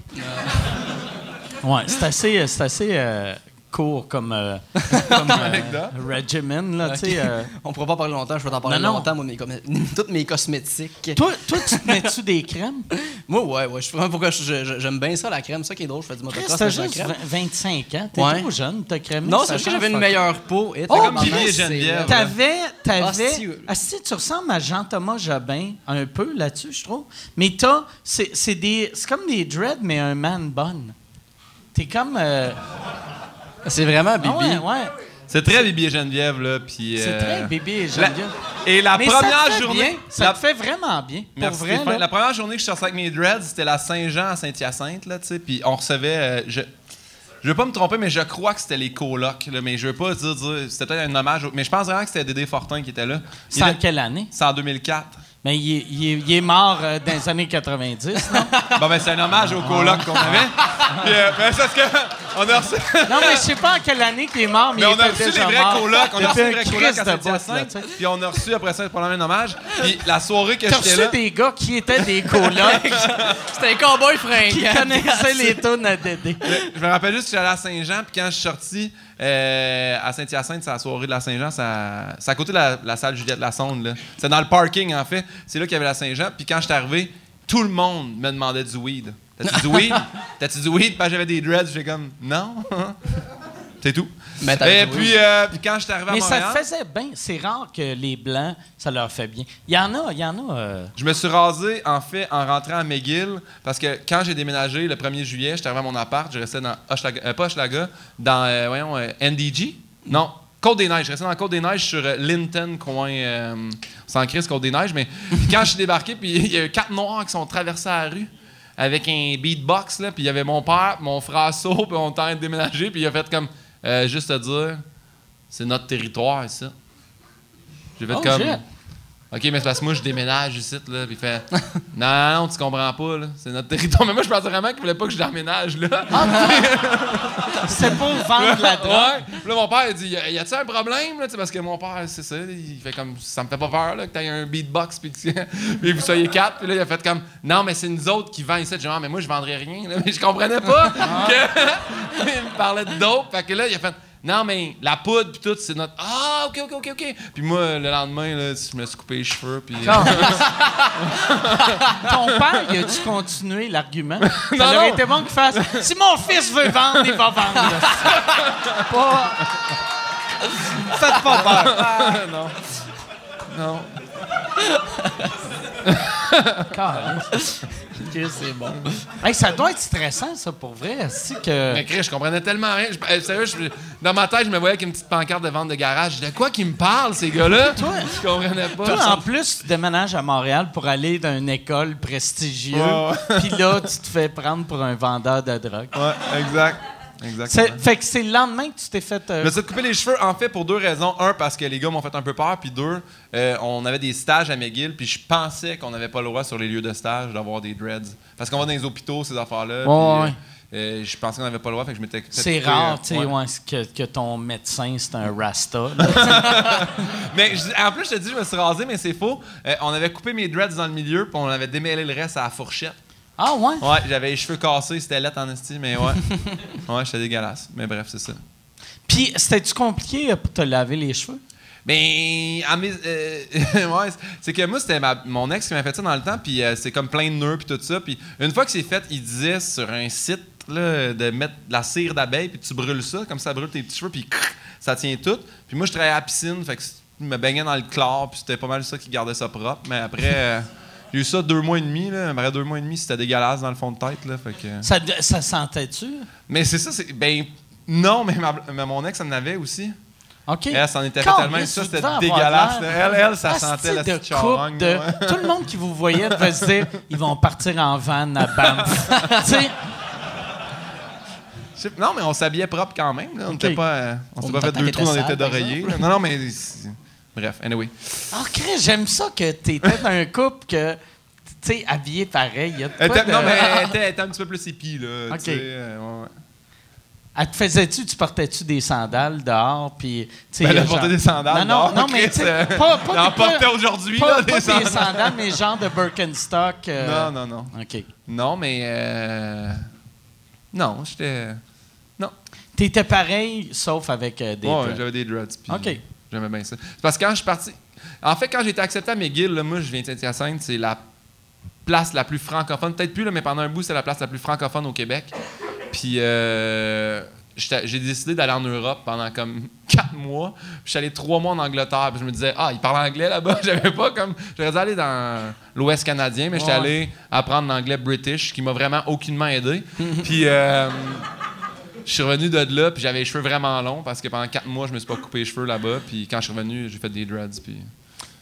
ouais, c'est assez, assez euh, court comme, euh, comme euh, regimen, là, euh. On pourra pas parler longtemps, je vais t'en parler Non, non. longtemps, moi, mes com- toutes mes cosmétiques. Toi, toi, tu te mets-tu des crèmes? Moi, ouais, ouais. Je sais pas pourquoi je- je- j'aime bien ça, la crème. Ça qui est drôle, je fais du motocross, T'as juste crème. 20 25 ans, t'es Ouais. trop jeune, t'as crémé. Non, c'est juste que j'avais une meilleure peau. Et Oh, comme Billy maman, et c'est- Geneviève. T'avais, t'avais. Ah, si. Ah, tu ressembles à Jean-Thomas Jobin un peu là-dessus, je trouve. Mais t'as. C'est, c'est des. C'est comme des dreads, mais un man bun. T'es comme. C'est vraiment ah Bibi. ouais, ouais. C'est très Bibi et Geneviève, là. Puis. C'est euh, très bébé et la- Geneviève. Et la Mais ça te première fait journée. bien. Ça la- te fait vraiment bien. Pour Merci, vrai. Stéphane. là. La première journée que je sortais avec mes dreads, c'était la Saint-Jean à Saint-Hyacinthe, là, tu sais. Puis on recevait. euh, je, je veux pas me tromper, mais je crois que c'était les colocs, là. Mais je veux pas dire. dire c'était peut-être un hommage. Mais je pense vraiment que c'était Dédé Fortin qui était là. C'est en quelle année? C'est en 2004. Mais il est, il est- il est mort euh, dans les années 90, non? Bon, ben, c'est un hommage au coloc qu'on avait. Puis, euh, ben, c'est parce que on a reçu, Non, mais je sais pas en quelle année qu'il est mort, mais, mais il on a reçu les vrais mort. colocs. On a reçu les vrais colocs à Saint-Hyacinthe. sais. Puis on a reçu après ça pendant un hommage. Puis la soirée que T'as j'étais reçu là. des gars qui étaient des colocs, C'était un cowboy qui fringant. connaissaient les tunes à Dédé. Je me rappelle juste que j'allais à Saint-Jean, puis quand je suis sorti euh, à Saint-Hyacinthe, c'est la soirée de la Saint-Jean, ça- c'est à côté de la, la salle Juliette Lassonde. là. C'est dans le parking, en fait. C'est là qu'il y avait la Saint-Jean. Puis quand je suis arrivé, tout le monde me demandait du weed. T'as-tu du weed? T'as-tu du weed? Puis j'avais des dreads, j'étais comme, non. c'est tout. Mais t'as Et puis, euh, puis quand je suis arrivé à Mais Montréal, ça faisait bien. C'est rare que les Blancs, ça leur fait bien. Il y en a, il y en a. euh, je me suis rasé, en fait, en rentrant à McGill, parce que quand j'ai déménagé le 1er juillet, j'étais arrivé à mon appart, je restais dans Hochelaga, euh, pas Hochelaga, dans, voyons, NDG? Non, Côte-des-Neiges. Je restais dans Côte-des-Neiges sur Linton, coin euh, sans Christ, Côte-des-Neiges. Mais quand je suis débarqué, puis il y a eu quatre noirs qui sont traversés la rue avec un beatbox, là, puis il y avait mon père, mon frère So, puis on était en train de déménager, puis il a fait comme, euh, juste te dire, c'est notre territoire, ça. J'ai fait Oh, comme. shit. OK, mais c'est parce que moi, je déménage ici, là. Puis il fait Non, non, tu comprends pas, là. C'est notre territoire. Mais moi, je pensais vraiment qu'il voulait pas que je déménage, là. C'est pour vendre la drogue. ouais. Puis là, mon père, il dit Y a-tu un problème, là? Parce que mon père, c'est ça. Il fait comme Ça me fait pas peur, là, que t'aies un beatbox, puis que vous soyez quatre. Puis là, il a fait comme Non, mais c'est nous autres qui vendons ici. Genre, mais moi, je vendrais rien, là. Mais je comprenais pas que. il me parlait de dope. Fait que là, il a fait. Non, mais la poudre, puis tout, c'est notre. Ah, OK, OK, OK, OK. Puis moi, le lendemain, là, je me suis coupé les cheveux, puis. euh, Ton père, il a-tu continué l'argument? Ça Non, aurait non. été bon qu'il fasse Si mon fils veut vendre, il va vendre. pas. Faites pas peur. non. Dieu, c'est bon. Hey, ça doit être stressant, ça, pour vrai. Que. Mais Chris, je comprenais tellement rien. Je- euh, sérieux, je- dans ma tête, je me voyais avec une petite pancarte de vente de garage. De quoi qu'ils me parlent, ces gars-là? Toi- je comprenais pas. Toi, en plus, tu déménages à Montréal pour aller dans une école prestigieuse. Puis là, tu te fais prendre pour un vendeur de drogue. Ouais, exact. Exactement. Fait que c'est le lendemain que tu t'es fait. euh, Je me suis coupé les cheveux, en fait, pour deux raisons. Un, parce que les gars m'ont fait un peu peur. Puis deux, euh, on avait des stages à McGill. Puis je pensais qu'on n'avait pas le droit sur les lieux de stage d'avoir des dreads. Parce qu'on va dans les hôpitaux, ces affaires-là. puis, Ouais, euh, euh, je pensais qu'on n'avait pas le droit. Fait que je m'étais C'est rare, tu sais, ouais. ouais, que, que ton médecin, c'est un Rasta. Mais je- en plus, je te dis, je me suis rasé, mais c'est faux. On avait coupé mes dreads dans le milieu, puis on avait démêlé le reste à la fourchette. Ah, ouais? Ouais, j'avais les cheveux cassés, c'était lettre en esti, mais ouais. ouais, j'étais dégueulasse. Mais bref, c'est ça. Puis, c'était-tu compliqué euh, pour te laver les cheveux? Ben, à mes- euh, ouais, c'est- que moi, c'était mon ex qui m'a fait ça dans le temps, puis euh, c'est comme plein de nœuds, puis tout ça. Puis une fois que c'est fait, il disait sur un site là, de mettre de la cire d'abeille, puis tu brûles ça, comme ça brûle tes petits cheveux, puis ça tient tout. Puis moi, je travaillais à la piscine, fait que je me baignais dans le chlore, puis c'était pas mal ça qui gardait ça propre. Mais après, euh, j'ai eu ça deux mois et demi, là. Après deux mois et demi, c'était dégueulasse dans le fond de tête, là. Fait que... Ça, ça sentait-tu? Mais c'est ça, c'est. Ben, non, mais, ma- mais mon ex en avait aussi. OK. Elle s'en était tellement, ça, c'était dégueulasse. Elle, elle, ça sentait la de petite coupe charogne. de- là, ouais. Tout le monde qui vous voyait devait se dire ils vont partir en van à Banff. Non, mais on s'habillait propre quand même. là. On n'était Ok. pas, euh, on s'est Oh, pas fait deux trous dans était les têtes d'oreiller. Non, non, mais. Bref, anyway. Ah, Chris, j'aime ça que t'étais dans un couple que, tu sais, habillé pareil. Y a de non, mais elle était, elle était un petit peu plus épie, là. Ok. euh, ouais, ouais. Elle te faisais-tu, tu portais-tu des sandales dehors, puis... Ben, elle a genre- porté des sandales. Non, non, dehors, non, mais tu sais, euh, pas, pas, Elle en des- portait aujourd'hui, pas- là, pas des des sandales. sandales, mais genre de Birkenstock. euh, Non, non, non. OK. Non, mais. euh, Non, j'étais. T'étais pareil, sauf avec euh, des... Ouais, j'avais des dreads. puis OK. J'aimais bien ça. C'est parce que quand je suis parti. En fait, quand j'ai été accepté à McGill, là, moi, je viens de Saint-Hyacinthe, c'est la place la plus francophone. Peut-être plus, là, mais pendant un bout, c'est la place la plus francophone au Québec. Puis, euh, j'ai décidé d'aller en Europe pendant comme quatre mois. Puis, je suis allé trois mois en Angleterre. Puis, je me disais, ah, ils parlent anglais là-bas. J'avais pas comme. J'aurais dû aller dans l'Ouest canadien, mais j'étais allé apprendre l'anglais british, qui m'a vraiment aucunement aidé. Puis, euh, je suis revenu de là, puis j'avais les cheveux vraiment longs parce que pendant quatre mois, je me suis pas coupé les cheveux là-bas. Puis quand je suis revenu, j'ai fait des dreads. Puis...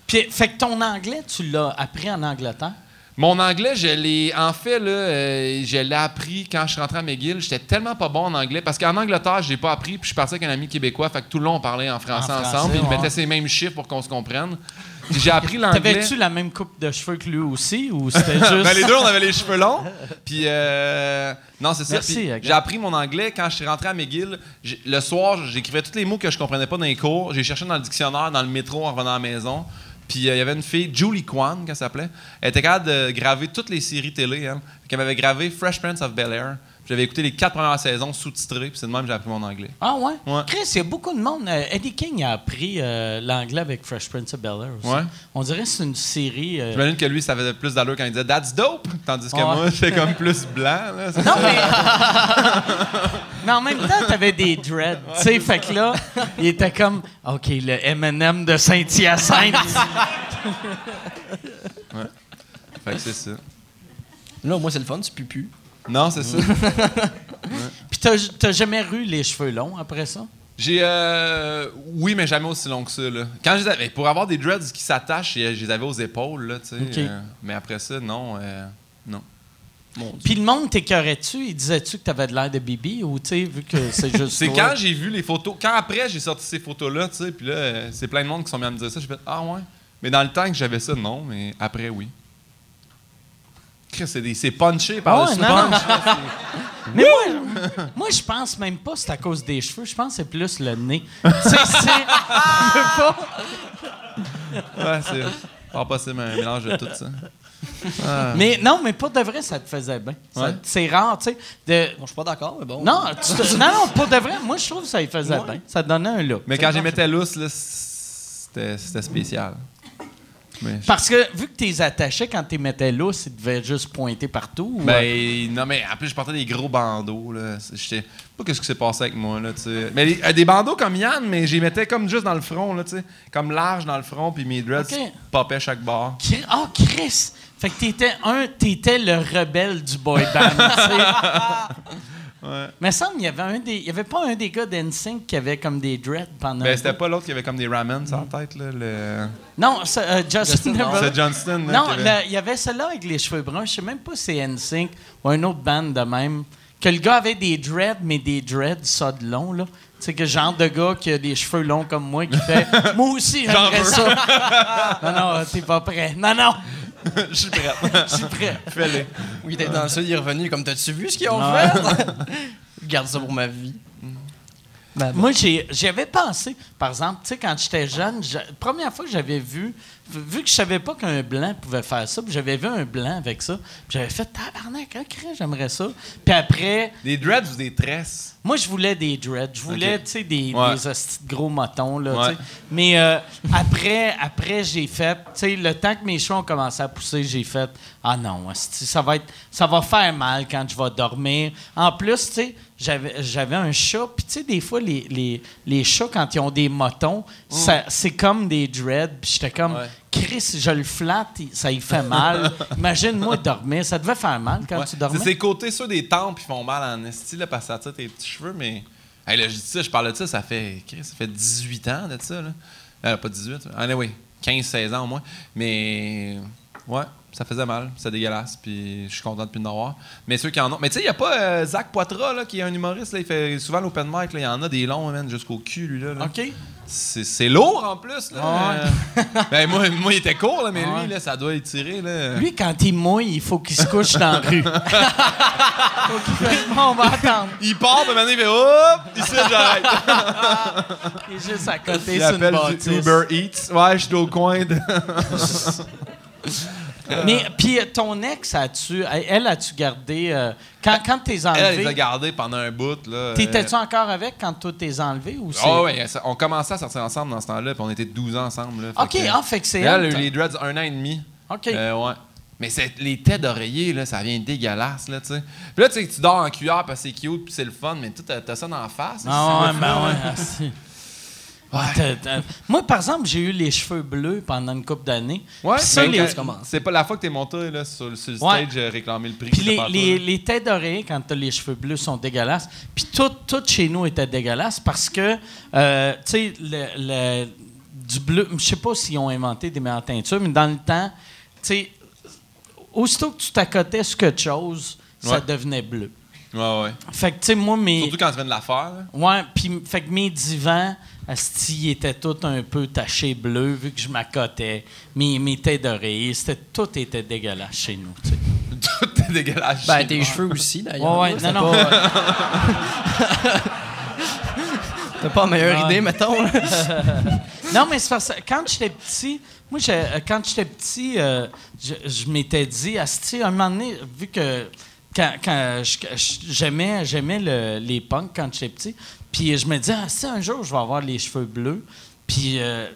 Puis, fait que ton anglais, tu l'as appris en Angleterre? Mon anglais, je l'ai. En fait, là, euh, je l'ai appris quand je suis rentré à McGill. J'étais tellement pas bon en anglais parce qu'en Angleterre, je l'ai pas appris. Puis je suis parti avec un ami québécois. Fait que tout le long, on parlait en français, En français, ensemble. Puis il ouais. mettait ces mêmes chiffres pour qu'on se comprenne. J'ai appris l'anglais. T'avais-tu la même coupe de cheveux que lui aussi ou c'était juste. Ben, les deux, on avait les cheveux longs. Puis, euh, non, c'est ça. J'ai appris mon anglais quand je suis rentré à McGill. Le soir, j'écrivais tous les mots que je comprenais pas dans les cours. J'ai cherché dans le dictionnaire, dans le métro en revenant à la maison. Puis euh, il y avait une fille, Julie Kwan, qu'elle s'appelait. Elle était capable de graver toutes les séries télé. Hein. Elle m'avait gravé Fresh Prince of Bel Air. J'avais écouté les quatre premières saisons sous-titrées. Puis c'est de même que j'ai appris mon anglais. Ah ouais? Ouais. Chris, il y a beaucoup de monde. euh, Eddie King a appris euh, l'anglais avec Fresh Prince of Bel-Air aussi. Ouais. On dirait que c'est une série. euh, J'imagine que lui, ça avait plus d'allure quand il disait That's dope! Tandis que Ouais. moi, j'étais comme plus blanc. Là. Non, mais. mais en même temps, t'avais des dreads. Tu sais, fait que là, il était comme, OK, le MM de Saint-Hyacinthe. Fait que c'est ça. Là, moi, c'est le fun, tu pues plus. Non, c'est ça. Puis t'as t'as jamais eu les cheveux longs après ça? J'ai. euh, oui, mais jamais aussi long que ça. Là. Quand je les avais- pour avoir des dreads qui s'attachent, je je les avais aux épaules. Là, tu sais, euh, mais après ça, non. euh, non. Puis le monde t'écœurait-tu? Il disait-tu que t'avais de l'air de Bibi ou, tu sais, vu que c'est juste. C'est toi? quand j'ai vu les photos. Quand après, j'ai sorti ces photos-là, tu sais, puis là, euh, c'est plein de monde qui sont mis à me dire ça. J'ai fait Ah ouais. Mais dans le temps que j'avais ça, non. Mais après, oui. Chris, C'est des- c'est punché par Ah le ouais, non, punch. Mais moi, moi, je pense même pas que c'est à cause des cheveux. Je pense que c'est plus le nez. Tu sais, c'est. je veux pas- Ouais, c'est pas possible un mélange de tout ça. Mais non, mais pour de vrai, ça te faisait bien. Ouais. C'est rare, tu sais. de- Bon, je suis pas d'accord, mais bon. Non, tu te- non, non, pour de vrai, moi, je trouve que ça y faisait bien. Ça donnait un look. Mais quand j'y mettais lousse, c'était spécial. Mais Parce que vu que tu les attachais quand tu les mettais là, ils devaient juste pointer partout. ou- Ben, non, mais en plus, je portais des gros bandeaux, là. J'étais. Pas qu'est-ce qui s'est passé avec moi, là. Mais les- euh, des bandeaux comme Yann, mais j'y mettais comme juste dans le front, là. Comme large dans le front, puis mes dreads Ok. popaient chaque. Chri- Ah, Chris! Fait que t'étais un, t'étais le rebelle du boy band, Mais ça, il y avait un des, il y avait pas un des gars d'NSYNC qui avait comme des dreads pendant. Ben, c'était pas l'autre qui avait comme des ramen sur la tête, là. Le... Non, ça, euh, Justin, Justin. C'est Johnston, là. Non, avait- il y avait celui-là avec les cheveux bruns. Je sais même pas si c'est NSYNC ou un autre band de même. Que le gars avait des dreads, mais des dreads ça de long, là. Tu sais, que genre de gars qui a des cheveux longs comme moi qui fait Moi aussi, j'aimerais ça. non, non, t'es pas prêt. Non, non, Je suis prêt. je suis prêt. Fais-le. Oui, il était dans le sud, il est revenu comme T'as-tu vu ce qu'ils ont fait? Garde ça pour ma vie. Ben, bon. Moi, j'ai- j'avais pensé, par exemple, tu sais, quand j'étais jeune, je- première fois que j'avais vu, vu- que je savais pas qu'un blanc pouvait faire ça, puis j'avais vu un blanc avec ça, j'avais fait tabarnak, hein, j'aimerais ça. Puis après, Des dreads ou des tresses? moi, je voulais des dreads, je voulais, tu sais, des, Ouais. gros motons, là, Ouais. tu sais. Mais euh, après, après j'ai fait, tu sais, le temps que mes cheveux ont commencé à pousser, j'ai fait, ah non, ça va être, ça va faire mal quand je vais dormir. En plus, tu sais, j'avais, j'avais un chat, puis tu sais, des fois, les, les, les chats, quand ils ont des motons, ça- c'est comme des dreads, puis j'étais comme, Ouais. Chris, je le flatte, ça y fait mal. Imagine-moi dormir, ça devait faire mal quand Ouais. tu dormais. C'est ces côtés, ceux des tempes, qui font mal en esti, là, parce que ça tire tes petits cheveux, mais. Hey, là, je dis ça, je parle de ça, ça fait. Chris, Ça fait 18 ans de ça, là. Euh, pas 18, anyway, 15-16 ans au moins. Mais. Ouais, ça faisait mal, c'est dégueulasse, puis je suis content de plus en avoir. Mais ceux qui en ont. Mais tu sais, il n'y a pas euh, Zach Poitras, là, qui est un humoriste, là, il fait souvent l'open mic, là, il y en a des longs, man, jusqu'au cul, lui, là. là. OK? C'est c'est lourd en plus, là. Euh, ben, moi, moi, il était court, là, mais Ouais. lui, là, ça doit étirer, là. Lui, quand il mouille, il faut qu'il se couche dans la rue. faut qu'il fasse, Bon, on va attendre. Il part, puis maintenant, il fait hop, ici, j'arrête. Il est juste à côté Il sur une appelle bâtisse. Uber Eats. Ouais, je suis au coin de. Mais puis euh, ton ex, as-tu, elle, as-tu gardé euh, quand quand t'es Elle, elle les a enlevé, gardés pendant un bout. là. t'étais-tu encore avec quand toi t'es enlevé ou c'est Ah ouais, ça- on commençait à sortir ensemble dans ce temps-là, puis on était 12 ans ensemble. Là, Ok, Fait que- ah, fait que c'est Elle, elle a eu les dreads un an et demi. Ok. Euh, ouais. Mais c'est les têtes d'oreiller, là, ça vient dégueulasse, là, tu sais. Puis là, tu sais, tu dors en cuillère parce que c'est cute, puis c'est le fun, mais tu t'as t'as ça dans la face. Ah ouais, ben ouais. ah, t'as- t'as- Moi, par exemple, j'ai eu les cheveux bleus pendant une couple d'années. Ouais, ça, les- c'est pas la fois que t'es monté là, sur, sur le Ouais. stage euh, réclamer le prix. Puis les, t'as les, les têtes d'oreiller, quand tu as les cheveux bleus, sont dégueulasses. Puis tout, tout chez nous était dégueulasse parce que, euh, tu sais, le, le- du bleu, je sais pas s'ils ont inventé des meilleures teintures, mais dans le temps, tu sais, aussitôt que tu t'accotais sur quelque chose, ça Ouais. devenait bleu. Ouais, ouais. Fait que, tu sais, moi, mes. Surtout quand tu viens de la faire. Ouais, puis fait que mes divans, asti, ils étaient tous un peu tachés bleus, vu que je m'accotais. Mes, mes têtes d'oreiller, c'était, tout était dégueulasse chez nous. Tout est dégueulasse. Ben, tes cheveux aussi, d'ailleurs. Ouais, ouais, là, non, c'est non. pas- T'as pas la meilleure idée, mettons. Non, mais c'est parce que quand j'étais petit, moi, j'ai- euh, quand j'étais petit, euh, je, je m'étais dit, Asti, un moment donné, vu que quand, quand je- je- j'aimais, j'aimais le- les punks quand j'étais petit, puis je me disais, Asti, un jour, je vais avoir les cheveux bleus. Puis euh,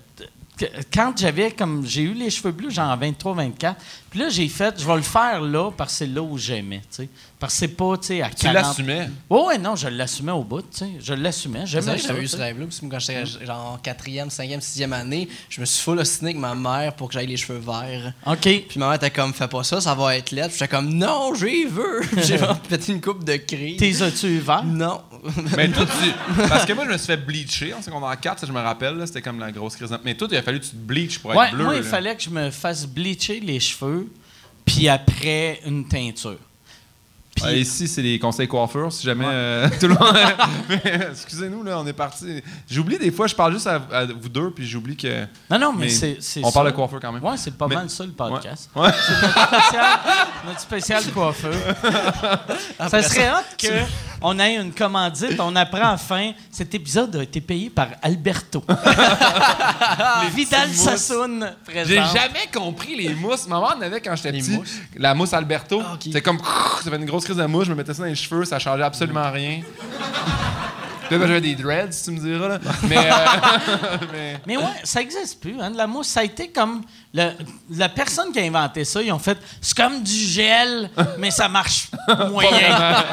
quand j'avais, comme, j'ai eu les cheveux bleus, genre 23, 24, puis là, j'ai fait, je vais le faire là, parce que c'est là où j'aimais, tu sais. Parce que c'est pas, tu sais, à Tu 40. l'assumais? Oh, ouais, non, je l'assumais au bout, tu sais. Je l'assumais, j'aimais j'avais eu tu ce rêve-là. Parce que quand j'étais genre en quatrième, cinquième, sixième année, je me suis full ostiné avec ma mère pour que j'aille les cheveux verts. OK. Puis ma mère était comme, fais pas ça, ça va être laid. Puis j'étais comme, non, j'y veux. J'ai vraiment pété une coupe de cris. T'es as-tu vert? Non. Mais toi, tu. Parce que moi, je me suis fait bleacher en secondaire 4, ça, je me rappelle, là, c'était comme la grosse crise. Mais toi, il a fallu que tu te bleaches pour être Ouais, bleu. moi, il fallait que je me fasse bleacher les cheveux, puis après, une teinture. Ouais, ici, c'est les conseils coiffeurs, si jamais euh, tout le monde. Excusez-nous, là, on est parti. J'oublie des fois, je parle juste à, à vous deux, puis j'oublie que. non, non, mais, mais c'est, on ça. parle de coiffeur quand même. Ouais, c'est pas Mais- mal ça, le podcast. Ouais. C'est notre spécial, notre spécial coiffeur. ça serait hot qu'on ait une commandite. On apprend enfin, cet épisode a été payé par Alberto. Vidal. Sassoon présent. J'ai jamais compris les mousses. Maman en avait quand j'étais Les petit. mousses? La mousse Alberto. Ah, ok. C'était comme. Ça fait une grosse crise de mousse. Je me mettais ça dans les cheveux. Ça changeait absolument rien. Là, ben, j'avais des dreads, tu me diras. Là. Mais, euh, mais- Mais ouais, ça existe plus, hein, de la mousse. Ça a été comme. le- la personne qui a inventé ça, ils ont fait. C'est comme du gel, mais ça marche moyen.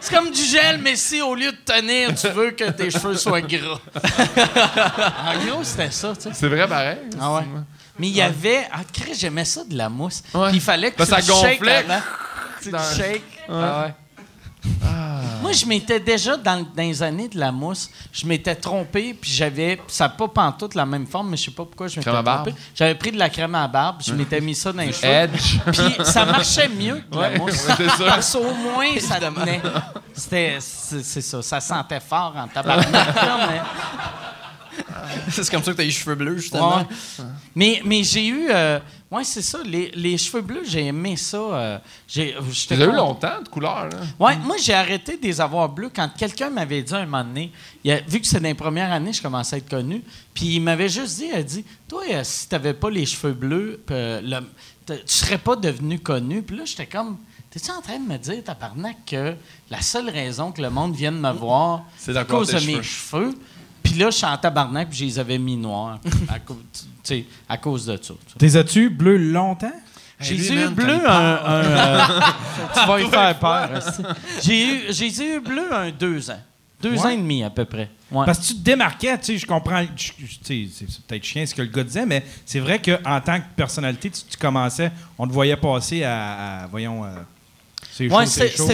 C'est comme du gel, mais si au lieu de tenir, tu veux que tes cheveux soient gras. en gros, c'était ça, tu sais. c'est vrai pareil. Ah ouais. Mais il y avait. Ah, Chris, j'aimais ça de la mousse. Ouais. Puis il fallait que tu que le ça shakes gonflait. avant. Tu le shakes. Ah ouais. Moi, je m'étais déjà, dans, dans les années de la mousse, je m'étais trompé, puis j'avais, ça n'a pas pantoute la même forme, mais je sais pas pourquoi je m'étais Crème à barbe? trompé. J'avais pris de la crème à barbe, je m'étais mis ça dans les cheveux. Edge. Puis ça marchait mieux que la Ouais, mousse. sûr. Parce qu'au moins, ça tenait. C'était, c'est, ça, ça sentait fort en tabarnak. mais- c'est comme ça que t'as les cheveux bleus, justement. Ouais. Mais, mais j'ai eu. Euh, ouais, c'est ça. Les, les cheveux bleus, j'ai aimé ça. euh, j'ai, Tu eu longtemps de couleur, là. Ouais, moi, j'ai arrêté de les avoir bleus quand quelqu'un m'avait dit un moment donné, il a- vu que c'est dans les premières années, je commençais à être connu, puis il m'avait juste dit, elle dit, toi, euh, si t'avais pas les cheveux bleus, puis, euh, le- tu serais pas devenu connu. Puis là, j'étais comme, t'es-tu en train de me dire, tabarnak, que la seule raison que le monde vienne me voir, C'est à cause de mes cheveux. Puis là, je suis en tabarnak, puis je les avais mis noirs, à, cause, à de ça. T'es as-tu bleu longtemps? J'ai eu bleu un. un, euh, tu vas y faire peur. J'ai eu, j'ai eu bleu un deux ans. Deux Ouais. ans et demi à peu près. Ouais. Parce que tu te démarquais, tu sais, je comprends, c'est peut-être chien ce que le gars disait, mais c'est vrai qu'en tant que personnalité, tu, tu commençais, on te voyait passer à, à- voyons, euh, c'est Ouais,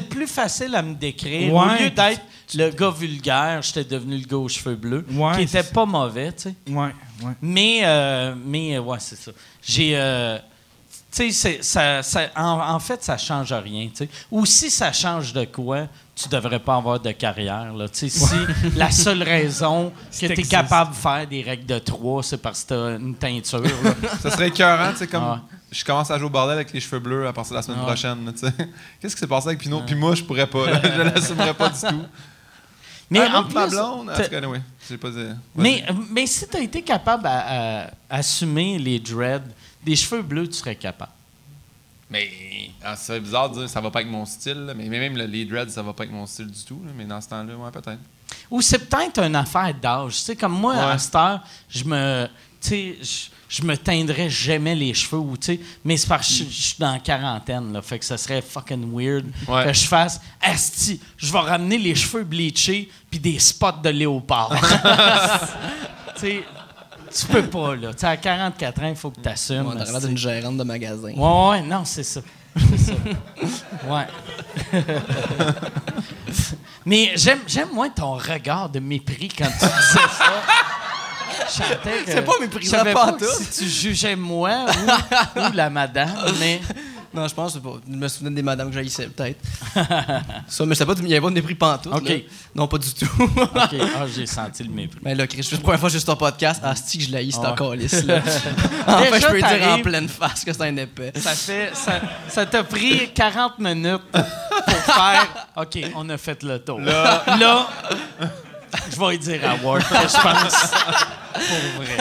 plus facile à me décrire. Ouais, Au lieu d'être le gars vulgaire, j'étais devenu le gars aux cheveux bleus, Ouais, qui était pas mauvais, tu sais. Ouais, ouais. Mais, euh, mais euh, ouais, c'est ça. J'ai. euh, tu sais, ça, ça- en, en fait, ça change rien. tu sais. Ou si ça change de quoi, tu devrais pas avoir de carrière. Là. Tu sais, Si la seule raison que tu es capable de faire des règles de trois, c'est parce que tu as une teinture. là. Ça serait écœurant, tu sais, comme. Ah. Je commence à jouer au bordel avec les cheveux bleus à partir de la semaine Ah. prochaine, là, tu sais. Qu'est-ce qui s'est passé avec Pinot? Puis moi, je pourrais pas, là. Je l'assumerais pas du tout. Mais Ah, en ma blonde, en t'as- tout cas, anyway, j'ai pas dit. mais, mais si tu as été capable à, à assumer les dreads, des cheveux bleus, tu serais capable. Mais ah, c'est bizarre de dire ça va pas avec mon style, là, mais mais même le- les dreads, ça va pas avec mon style du tout. là, mais dans ce temps-là, ouais, peut-être. Ou c'est peut-être une affaire d'âge. Tu sais, comme moi, à cette heure, je me. Tu sais, je- me teindrais jamais les cheveux, ou, tu sais, mais c'est parce que je- je suis dans la quarantaine, là, fait que ça serait fucking weird Ouais. que je fasse Asti, je vais ramener les cheveux bleachés puis des spots de léopard. tu sais, tu peux pas, là. Tu à 44 ans, il faut que tu assumes. Ouais, t'as l'air d'une gérante de magasin. Ouais, ouais, non, c'est ça. C'est ça. Ouais. Mais j'aime, j'aime moins ton regard de mépris quand tu disais ça. C'est pas méprisant, je savais pas pas tout. si tu jugeais moi ou, ou la madame, mais Non, je pense pas. Je me souviens des madames que j'haïssais, peut-être. ça, mais pas, il y avait pas de mépris pantoute. OK. là. Non, pas du tout. OK. Ah, j'ai senti le mépris. Mais là, Chris, c'est la première fois que je suis sur ton podcast. Ah, c'est que je l'haïs, c'est Ah. encore lisse, là. enfin, Déjà, je peux dire en pleine face que c'est un épais. Ça fait. Ça, ça t'a pris 40 minutes pour faire. OK, on a fait le tour. Là, je vais y dire à Ward je pense. Pour vrai.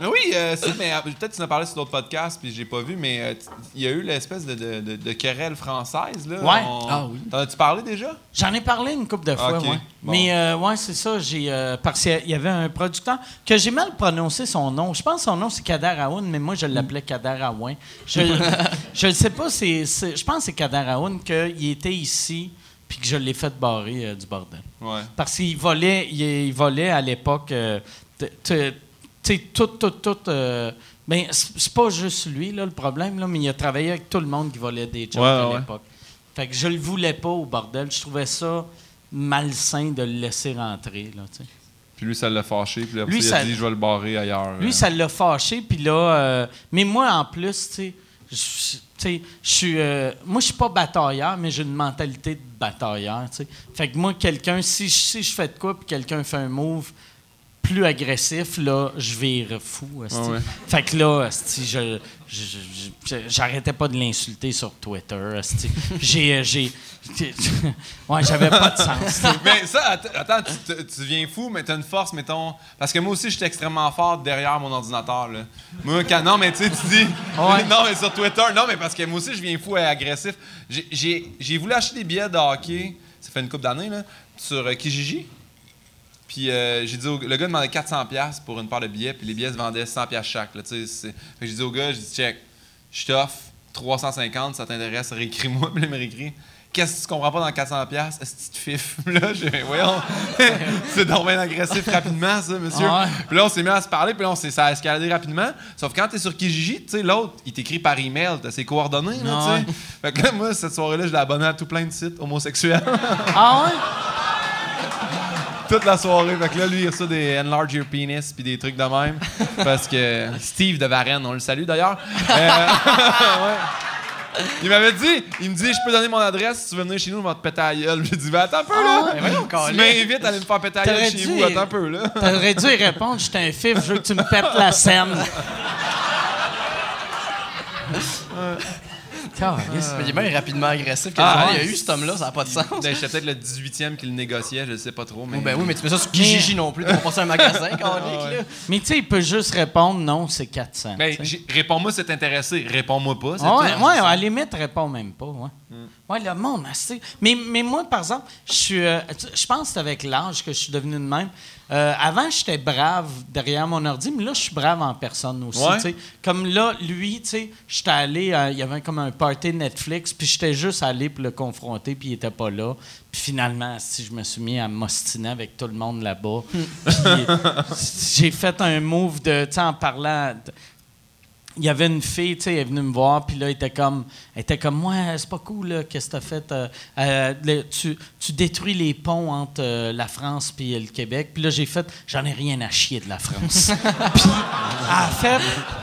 Mais oui, euh, si, mais euh, peut-être tu en as parlé sur d'autres podcasts, puis j'ai pas vu, mais euh, il y a eu l'espèce de, de, de- de querelle française. Là. Ouais. Ah oui. T'en as-tu parlé déjà? J'en ai parlé une couple de fois, Ok, ouais. bon. Mais euh, ouais, c'est ça. J'ai euh, parce qu'il y avait un producteur que j'ai mal prononcé son nom. Je pense que son nom c'est Kader Aoun, mais moi je l'appelais Kader Aoun. Je je ne sais pas. C'est c'est- je pense que c'est Kader Aoun qu'il était ici puis que je l'ai fait barrer euh, du bordel. Ouais. Parce qu'il volait, il, il volait à l'époque. euh, tu sais, tout, tout, tout. euh, ben, c'est pas juste lui, là, le problème, là, mais il a travaillé avec tout le monde qui volait des jobs Ouais, à ouais. l'époque. Fait que je le voulais pas au bordel. Je trouvais ça malsain de le laisser rentrer, là, tu sais. Puis lui, ça l'a fâché, puis après, Lui, il ça- a dit je vais le barrer ailleurs. Lui, euh. ça l'a fâché, puis là... mais moi, en plus, tu sais, suis... euh, moi, je suis pas batailleur, mais j'ai une mentalité de batailleur, tu sais. Fait que moi, quelqu'un, si, je- si je fais de quoi, puis quelqu'un fait un move plus agressif, là, je vire fou. Ouais. Fait que là, je... je- je- je- J'arrêtais pas de l'insulter sur Twitter. J'ai, ouais, j'avais pas de sens. Mais ça, att- attends, tu, tu viens fou, mais t'as une force, mettons. Parce que moi aussi, j'étais extrêmement fort derrière mon ordinateur. Là. Moi, quand, non, mais tu sais, tu dis. Ouais. Non, mais sur Twitter, non, mais parce que moi aussi, je viens fou et agressif. J'ai- J'ai j'ai voulu acheter des billets de hockey, ça fait une couple d'années, là, sur euh, Kijiji. Puis euh, j'ai dit au, le gars demandait 400$ piastres pour une paire de billets, puis les billets se vendaient 100$ piastres chaque. Là, j'ai dit au gars, j'ai dit, check, je t'offre 350, ça t'intéresse, réécris-moi. Puis il m'a réécrit. Qu'est-ce que tu comprends pas dans 400$? piastres? Est-ce que tu te fif? Là, j'ai voyons, c'est donc bien agressif rapidement, ça, monsieur. Ah ouais. Puis là, on s'est mis à se parler, puis là, on s'est, ça a escaladé rapidement. Sauf quand t'es sur Kijiji, tu sais, l'autre, il t'écrit par email, t'as ses coordonnées, là, tu sais. Fait que là, moi, cette soirée-là, je l'ai abonné à tout plein de sites homosexuels. Ah ouais? Toute la soirée. Fait que là, lui, il reçoit des Enlarge Your Penis puis des trucs de même. Parce que Steve de Varennes, on le salue d'ailleurs. Euh, ouais. Il m'avait dit, il me dit, je peux donner mon adresse, si tu veux venir chez nous, on va te péter à gueule. J'ai dit, ben attends un peu là. tu m'invites à aller me faire péter à gueule chez vous, attends un peu là. T'aurais dû y répondre, j'étais un fif, je veux que tu me pètes la scène. Il est bien rapidement agressif. Ah, il y a eu cet homme-là, ça n'a pas de sens. Ben, J'étais peut-être le 18e qui le négociait, je le sais pas trop. Mais... Oh, ben oui, mais tu mets ça sur Kijiji non plus. Tu vas passer un magasin, quand là. Mais tu sais, il peut juste répondre non, c'est 400. Ben, réponds-moi si t'es intéressé. Réponds-moi pas. c'est Ah ouais, à la limite, réponds même pas. Ouais, ouais le monde, assez. Mais, mais moi, par exemple, je suis. euh, je pense que c'est avec l'âge que je suis devenu de même. Euh, avant, j'étais brave derrière mon ordi, mais là, je suis brave en personne aussi. Ouais. tu sais. Comme là, lui, tu sais, j'étais allé, il y avait comme un party Netflix, puis j'étais juste allé pour le confronter, puis il était pas là. Puis finalement, si je me suis mis à m'ostiner avec tout le monde là-bas. Puis j'ai fait un move de, tu sais, en parlant. de- il y avait une fille, tu sais, elle est venue me voir, puis là, elle était comme, elle était comme, moi, c'est pas cool, là, qu'est-ce que t'as fait? euh, euh, le- tu, tu détruis les ponts entre euh, la France puis le Québec. Puis là, j'ai fait, j'en ai rien à chier de la France. puis, elle a fait,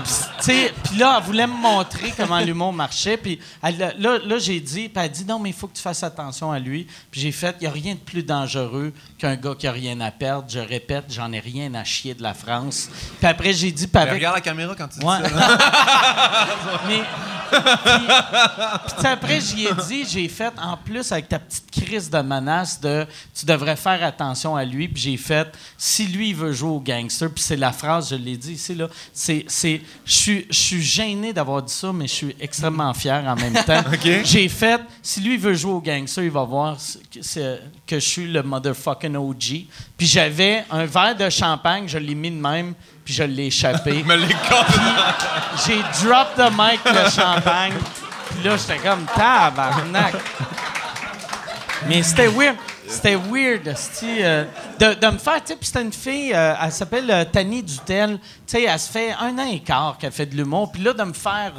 puis, tu sais, puis là, elle voulait me montrer comment l'humour marchait. Puis là, là j'ai dit, puis elle a dit, non, mais il faut que tu fasses attention à lui. Puis j'ai fait, il n'y a rien de plus dangereux qu'un gars qui a rien à perdre. Je répète, j'en ai rien à chier de la France. Puis après, j'ai dit, avec regarde la caméra quand tu dis Ouais. ça. là. Mais. Puis, puis après, j'y ai dit, j'ai fait, en plus, avec ta petite crise de menace, de tu devrais faire attention à lui. Puis j'ai fait, si lui, il veut jouer au gangster, puis c'est la phrase, je l'ai dit ici, là, c'est. c'est- Je suis- je suis gêné d'avoir dit ça, mais je suis extrêmement fier en même temps. J'ai fait, si lui, il veut jouer au gangster, il va voir que, je suis le motherfucking OG. Puis j'avais un verre de champagne, je l'ai mis de même, puis je l'ai échappé. Me les J'ai drop the mic le champagne. Puis là, j'étais comme tabarnak. Mais c'était weird. C'était weird, euh, de, de me faire, tu sais, puis c'était une fille, euh, elle s'appelle euh, Tani Dutel, tu sais, elle se fait un an et quart qu'elle fait de l'humour, puis là, de me faire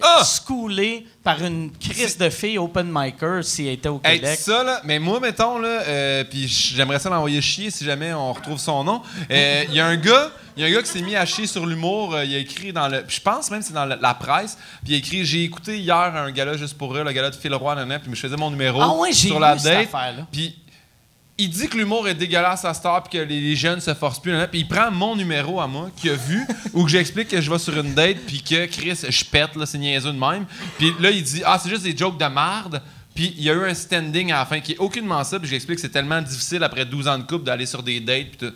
Ah! schoolé par une crise de fille open micer s'il était au Hey, Québec. ça, là, mais moi, mettons, là, euh, puis j'aimerais ça l'envoyer chier si jamais on retrouve son nom. Il y a un gars, il y a un gars qui s'est mis à chier sur l'humour. euh, il a écrit dans le. Je pense même que c'est dans le- la presse. Puis il a écrit J'ai écouté hier un gala juste pour eux, le gala de Phil Roy, nanana, puis je faisais mon numéro Ah ouais, sur la date. Puis il dit que l'humour est dégueulasse à Star puis que les, les jeunes se forcent plus. nanana. Puis il prend mon numéro à moi, qu'il a vu, où que j'explique que je vais sur une date puis que Chris, je pète, là, c'est niaiseux de même. Puis là, il dit Ah, c'est juste des jokes de merde. Puis il y a eu un standing à la fin qui est aucunement ça. Puis j'explique que c'est tellement difficile après 12 ans de couple d'aller sur des dates. Puis tout.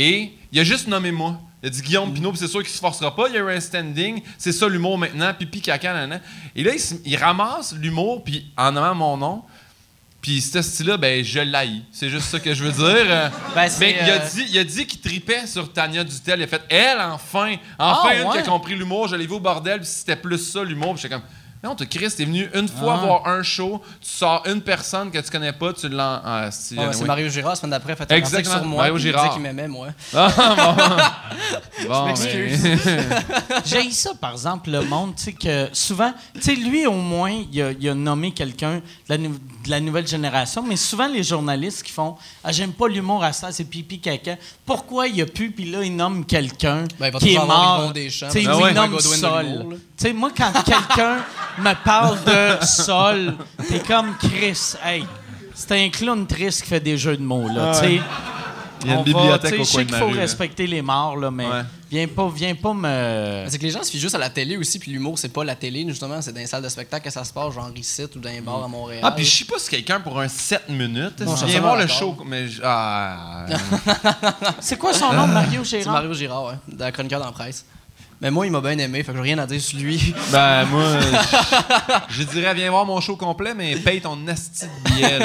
Et il a juste nommé moi. Il a dit Guillaume Pinot, puis c'est sûr qu'il se forcera pas. Il y a eu un standing. C'est ça l'humour maintenant. Pipi, caca, nanana. Et là, il, se- il ramasse l'humour, puis en nommant mon nom. Puis ce style-là, ben, je l'haïs. C'est juste ça que je veux dire. Ben, il a euh, dit, il a dit qu'il tripait sur Tania Dutel. Il a fait, elle, enfin, enfin Ah, une ouais. qui a compris l'humour. Je l'ai vu au bordel, puis c'était plus ça, l'humour. Puis j'étais comme, non, toi, Chris, t'es venu une fois Ah. voir un show, tu sors une personne que tu connais pas, tu l'en. Ah, Ouais, c'est anyway. Mario Girard, la semaine d'après, fait un sur moi. Mario il Girard. disait qu'il m'aimait, moi. Bon, m'excuse. mais- J'ai ça, par exemple, le monde, tu sais, que souvent, tu sais, lui, au moins, il a, il a nommé quelqu'un de, la nou- de la nouvelle génération, mais souvent, les journalistes qui font Ah, j'aime pas l'humour à ça, c'est pipi caca. Pourquoi il y a plus, puis là, il nomme quelqu'un Ben, il qui est mort? Tu sais, Ah il nomme Sol. Tu sais, moi, quand quelqu'un me parle de Sol, t'es comme Chris, hey, c'est un clown triste qui fait des jeux de mots, là, tu sais. Il y a une On va- bibliothèque sais, au Je sais de qu'il faut rue, là. respecter les morts, là, mais Ouais. viens pas, viens pas me. C'est que les gens se fient juste à la télé aussi, puis l'humour, c'est pas la télé, justement, c'est dans les salles de spectacle que ça se passe, genre ici ou dans les bars à Montréal. Ah, puis je sais pas si quelqu'un pour un 7 minutes. Non, je viens voir le show. Mais ah, C'est quoi son nom, Mario C'est Gérard? Mario Girard, ouais, dans la chroniqueur dans la presse. Mais moi, il m'a bien aimé, fait que j'ai rien à dire sur lui. Ben, moi, je, je dirais, viens voir mon show complet, mais paye ton asti de billet.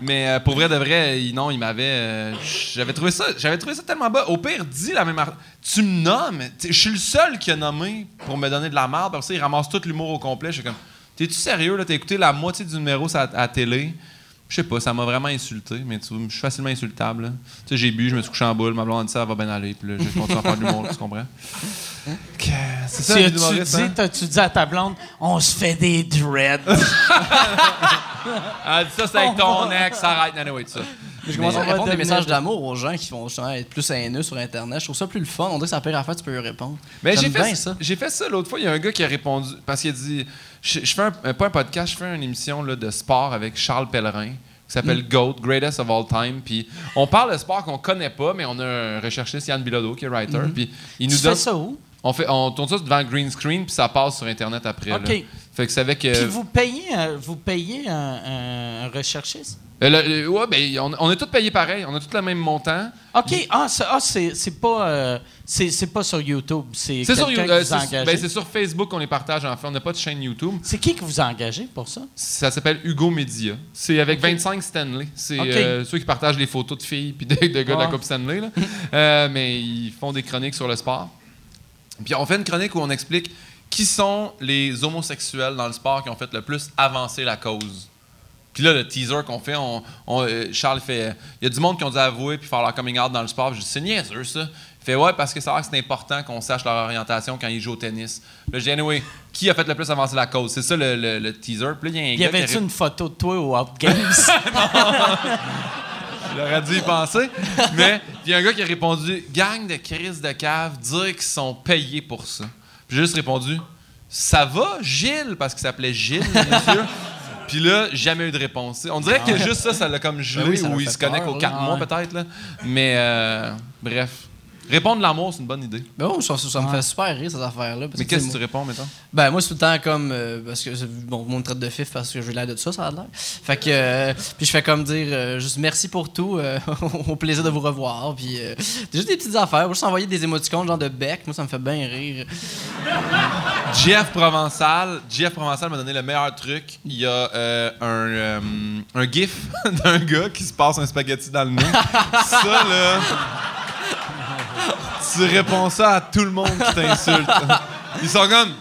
mais euh, pour vrai de vrai, il- non, il m'avait. euh, j'avais trouvé ça j'avais trouvé ça tellement bas. Au pire, dis la même. Tu me nommes. Je suis le seul qui a nommé pour me donner de la merde. Parce que il ramasse tout l'humour au complet. Je suis comme, t'es-tu sérieux, là? T'as écouté la moitié du numéro à, à télé? Je sais pas, ça m'a vraiment insulté, mais tu vois, je suis facilement insultable. Tu sais, j'ai bu, je me suis couché en boule, ma blonde a ça va bien aller, puis là, j'ai continué à faire de l'humour, tu comprends? Que- C'est ça, Tu as-tu dit, hein? t'as-tu dit à ta blonde, on se fait des dreads? Ah, ça, c'est avec ton ex, arrête, anyway, tout ça. Je commence à répondre des messages d'amour aux gens qui vont justement être plus haineux sur Internet. Je trouve ça plus le fun. On dirait que c'est la pire affaire, tu peux y répondre. Mais j'ai fait, bien ça. j'ai fait ça l'autre fois. Il y a un gars qui a répondu parce qu'il a dit je, je fais un, euh, pas un podcast, je fais une émission là, de sport avec Charles Pellerin qui s'appelle GOAT, Greatest of All Time. Puis on parle de sport qu'on connaît pas, mais on a un recherchiste, Yann Bilodeau, qui est writer. Puis il Tu nous fais donne. ça où? On, fait, on tourne ça devant un green screen, puis ça passe sur Internet après. OK. là. Fait que c'est avec. euh, Puis vous payez, un- vous payez un, recherchiste? euh, ouais, ben, on, on est tous payés pareil, on a tous le même montant. OK. Ah, c'est, ah, c'est, pas, euh, c'est, pas sur YouTube. C'est, C'est sur, que c'est- ben, c'est sur Facebook qu'on les partage en fait. On n'a pas de chaîne YouTube. c'est qui que vous engagez pour ça? Ça s'appelle Hugo Media. C'est avec 25 Stanley. C'est euh, ceux qui partagent les photos de filles puis de, de gars de la Ah. Coupe Stanley. là. Mais ils font des chroniques sur le sport. Puis on fait une chronique où on explique qui sont les homosexuels dans le sport qui ont fait le plus avancer la cause. Puis là, le teaser qu'on fait, on, on, euh, Charles fait. Il y a du monde qui ont dû avouer puis faire leur coming out dans le sport. Je dis, c'est niaiseux, ça. Il fait, ouais, parce que ça a que c'est important qu'on sache leur orientation quand ils jouent au tennis. Là, dis, anyway, qui a fait le plus avancer la cause? C'est ça le, le- le teaser. Puis là, il y a un Y avait-tu une photo de toi au Out Games? J'aurais dû y penser. Mais il y a un gars qui a répondu Gang de crise de cave, dire qu'ils sont payés pour ça. Puis j'ai juste répondu Ça va, Gilles Parce qu'il s'appelait Gilles, monsieur. Puis là, jamais eu de réponse. On dirait que juste ça, ça l'a comme gelé, Ben oui, ça ou il se connecte aux quatre mois Ouais. peut-être. là. Mais euh, bref. Répondre de l'amour, c'est une bonne idée. Ben oui, ça, ça me fait super rire, ces affaires-là. parce Mais que, qu'est-ce que tu réponds, mettons? Ben moi c'est tout le temps comme euh, parce que bon moi on me traite de fif parce que j'ai l'air de ça ça a l'air. Fait que euh, puis je fais comme dire euh, juste merci pour tout euh, au plaisir de vous revoir puis euh, juste des petites affaires, juste envoyer des émoticônes genre de bec, moi ça me fait bien rire. Jeff Provençal, Jeff Provençal m'a donné le meilleur truc. Il y a euh, un, euh, un gif d'un gars qui se passe un spaghetti dans le nez. ça, là... Tu réponds ça à tout le monde qui t'insulte. Ils sont comme...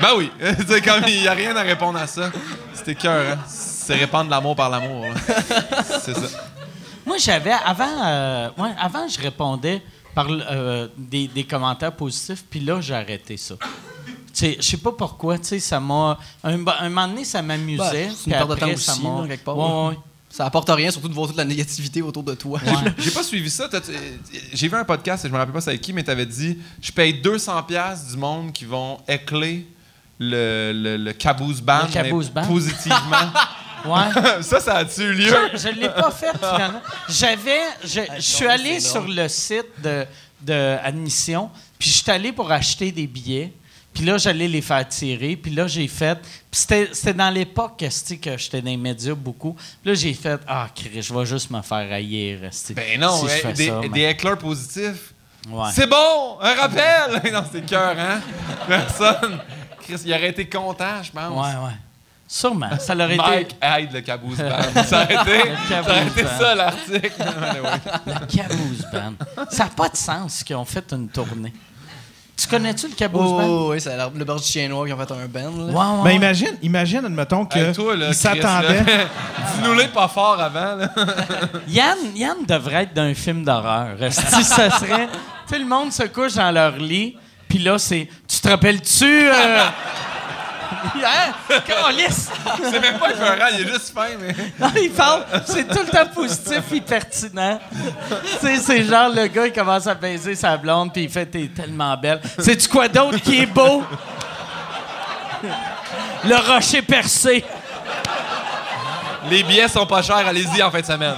Ben oui, c'est comme il n'y a rien à répondre à ça. C'était cœur, hein? C'est répandre l'amour par l'amour. C'est ça. Moi, j'avais avant, euh, ouais, avant je répondais par euh, des, des commentaires positifs, puis là, j'ai arrêté ça. Tu sais, Je sais pas pourquoi, tu sais, ça m'a... Un, un moment donné, ça m'amusait, Ben, c'est une perte de après, temps ça aussi, m'a... là, quelque part, Ouais, là. ouais. Ça apporte rien, surtout de voir toute la négativité autour de toi. Ouais. J'ai pas suivi ça. J'ai vu un podcast, je me rappelle pas c'est avec qui, mais t'avais dit je paye 200$ piastres du monde qui vont écler le, le, le caboose band, Le caboose mais band. positivement. Ouais. ça, ça a-tu eu lieu? Je ne l'ai pas fait, finalement. J'avais. Je, je suis allé sur le site de, de admission, puis je suis allé pour acheter des billets. Puis là, j'allais les faire tirer. Puis là, j'ai fait. Puis c'était dans l'époque que j'étais dans les médias beaucoup. Puis là, j'ai fait Ah, Christ, je vais juste me faire haïr. Ben non, si je des, ça, des mais- éclairs positifs. Ouais. C'est bon! Un rappel! non, c'est cœur, hein? Personne. Chris, il aurait été content, je pense. Ouais, ouais. Sûrement. Ça l'aurait Mike été. aide le caboose band. Ça aurait été, ça aurait été ça, l'article. Le Caboose Band. Ça n'a pas de sens qu'ils ont fait une tournée. Tu connais-tu le Caboose Band? Oh, oui, c'est le bord du chien noir qui ont fait un band. là. Ouais. imagine, imagine, admettons que Hey, toi, là, il Chris, s'attendait. là, Dis-nous-les pas fort avant, là. Yann, Yann devrait être d'un film d'horreur. Si ça serait. Tu sais, le monde se couche dans leur lit, puis là, c'est. Tu te rappelles-tu. Euh... hein? Câlisse! C'est même pas épeurant, il est juste fin, mais. Non, il parle. C'est tout le temps positif et pertinent. tu sais, c'est genre le gars, il commence à baiser sa blonde, puis il fait T'es tellement belle. Sais-tu quoi d'autre qui est beau? Le rocher percé. Les billets sont pas chers, allez-y en fin de semaine.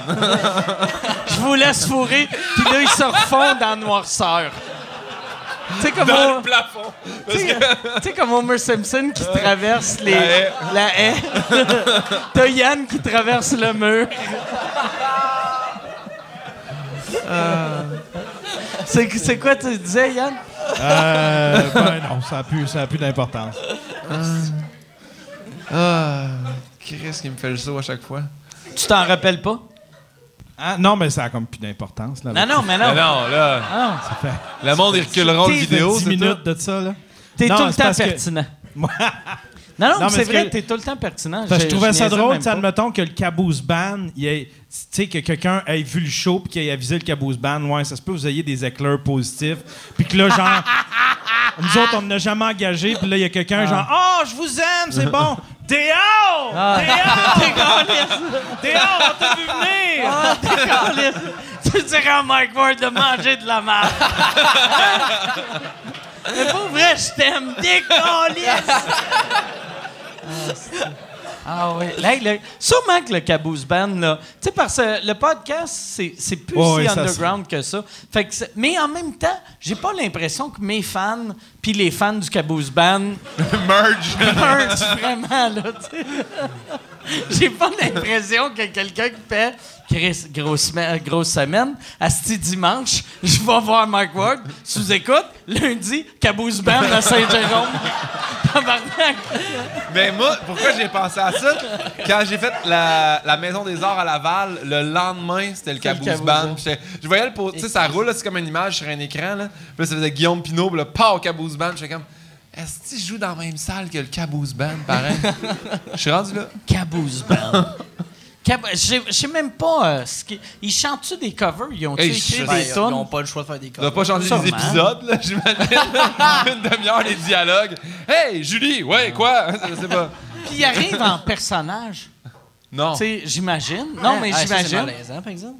Je vous laisse fourrer, puis là, ils se refont dans la noirceur. Tu sais, comme. Dans au- le plafond. Tu sais, comme Homer Simpson qui traverse les, La haie. T'as Yann qui traverse le mur. C'est c'est quoi tu disais, Yann? Euh, ben non, ça n'a plus, ça a plus d'importance. Ah, Chris qui me fait le saut à chaque fois. Tu t'en rappelles pas? Ah, non, mais ça a comme plus d'importance. Là, Non, non, mais non. Mais non, là, Ah, Ça fait, le monde, ils reculeront le T'es- vidéo, 10 c'est minutes tout. de ça. Là. T'es tout le temps parce que- pertinent. Non, non, Non, c'est vrai, que- t'es tout le temps pertinent. Parce je trouvais ça drôle, admettons que le Caboose Band, tu sais, que quelqu'un ait vu le show puis qu'il ait avisé le Caboose Band, ouais, ça se peut que vous ayez des éclairs positifs. Puis que là, genre, nous autres, on n'a jamais engagé, puis là, il y a quelqu'un, genre, oh, je vous aime, c'est bon. Déo! Déo! Déo, on t'a vu venir! Ah. Tu dirais à Mike Ward de manger de la merde. Mais pour vrai, je t'aime. Décalisse. Ah, Ah oui. Là, le- sûrement que le Caboose Band, là. Tu sais, parce que le podcast, c'est, c'est plus si ça, underground que ça. Fait que c'est- mais en même temps, j'ai pas l'impression que mes fans puis les fans du Caboose Band Merge. merge vraiment, là, tu sais. J'ai pas l'impression que quelqu'un qui fait Chris, grosse, semaine- grosse semaine, Asti dimanche, je vais voir Mike Ward, sous-écoute, lundi, Caboose Band à Saint-Jérôme. Mais moi, pourquoi j'ai pensé à ça? Quand j'ai fait la, la Maison des Arts à Laval, le lendemain, c'était le Caboose Band. Je voyais le po- tu sais, ça roule, c'est comme une image sur un écran. Là. Puis là, ça faisait Guillaume Pinot, puis là, pas au Caboose Band. J'étais comme, est-ce que je joue dans la même salle que le Caboose Band, pareil? Je suis rendu là. Caboose Band. Je sais même pas. euh, ce qui- Ils chantent-tu des covers? Ils ont-tu Hey, écrit je- Ben, des ils tunes? n'ont pas le choix de faire des Tu vas covers. pas Sûrement. les épisodes, là, j'imagine. une demi-heure, les dialogues. Hey, Julie, ouais, quoi? Je sais pas. Puis ils arrivent en personnage. Non. Tu sais, j'imagine. Non, mais Ah, ça, C'est j'imagine. malaisant, par exemple.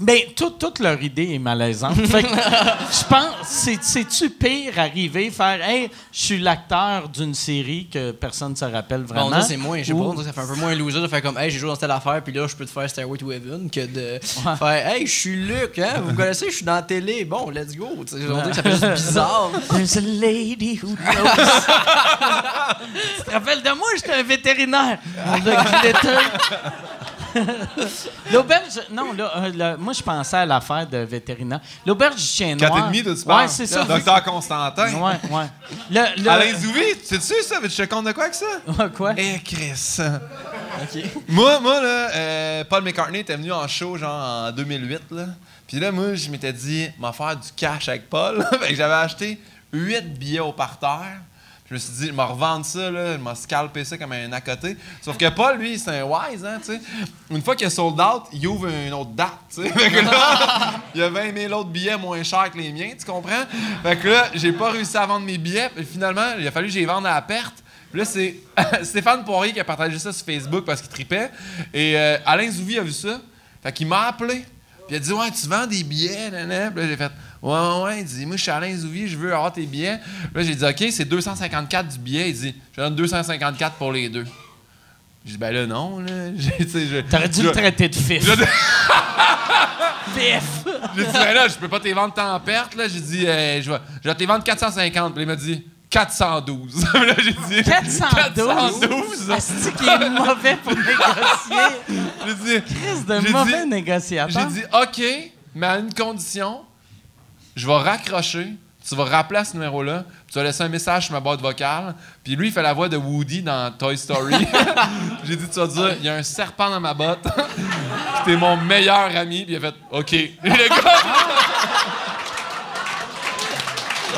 Ben, tout- toute leur idée est malaisante. Fait que, je pense, c'est- c'est-tu pire arriver, faire, hey, je suis l'acteur d'une série que personne ne se rappelle vraiment? Bon, ça, c'est moins, je sais pas, Ou- on ça fait un peu moins loser de faire comme, hey, j'ai joué dans telle affaire, puis là, je peux te faire Stairway to Heaven, que de faire, hey, je suis Luc, hein, vous me connaissez, je suis dans la télé, bon, let's go. On dirait que ça fait juste bizarre. There's a lady who knows. tu te rappelles de moi, j'étais un vétérinaire. Le glitter. L'auberge, non, là, euh, moi je pensais à l'affaire de vétérinaire. L'auberge du chien noir. 4 et demi, tu parles? Ouais, c'est ça. Docteur Constantin. Ouais, ouais. Le, le- Alain Zouvi, sais-tu ça? Veux-tu te compte de quoi avec ça? Ouais, quoi? Eh, Chris. Moi, moi, là, euh, Paul McCartney était venu en show, genre, en 2008, là. Puis là, moi, je m'étais dit, m'en faire du cash avec Paul. fait que j'avais acheté 8 billets au parterre. Je me suis dit, je vais revendre ça, là, je vais scalper ça comme un à côté. Sauf que Paul, lui, c'est un wise, hein, tu sais. Une fois qu'il a sold out, il ouvre une autre date, tu sais. Fait que là, il a 20 000 autres billets moins chers que les miens, tu comprends? Fait que là, j'ai pas réussi à vendre mes billets. Finalement, il a fallu que je les vende à la perte. Puis là, c'est Stéphane Poirier qui a partagé ça sur Facebook parce qu'il tripait. Et euh, Alain Zouvi a vu ça. Fait qu'il m'a appelé. Puis il a dit Ouais, tu vends des billets, nanana. Puis là, j'ai fait Ouais, ouais, ouais. Il dit Moi, je suis Alain Zouvi, je veux avoir tes billets. Là, j'ai dit OK, c'est 254 du billet. Il dit Je donne 254 pour les deux. J'ai dit Ben là, non, là. T'aurais dû je- le traiter de fif. je- Fif! J'ai dit, ben là, je peux pas te vendre tant en perte. Là. J'ai dit, euh, je vais, je vais te les vendre 450. Puis il m'a dit, 412. là, j'ai dit, 412? 412. Est-ce qu'il est mauvais pour négocier? J'ai dit, Chris de mauvais dit- négociateur. j'ai dit, OK, mais à une condition, je vais raccrocher. Tu vas rappeler à ce numéro-là, tu vas laisser un message sur ma boîte vocale. Puis lui, il fait la voix de Woody dans Toy Story. J'ai dit, tu vas dire, il y a un serpent dans ma botte. t'es mon meilleur ami. Puis il a fait, OK. Le gars,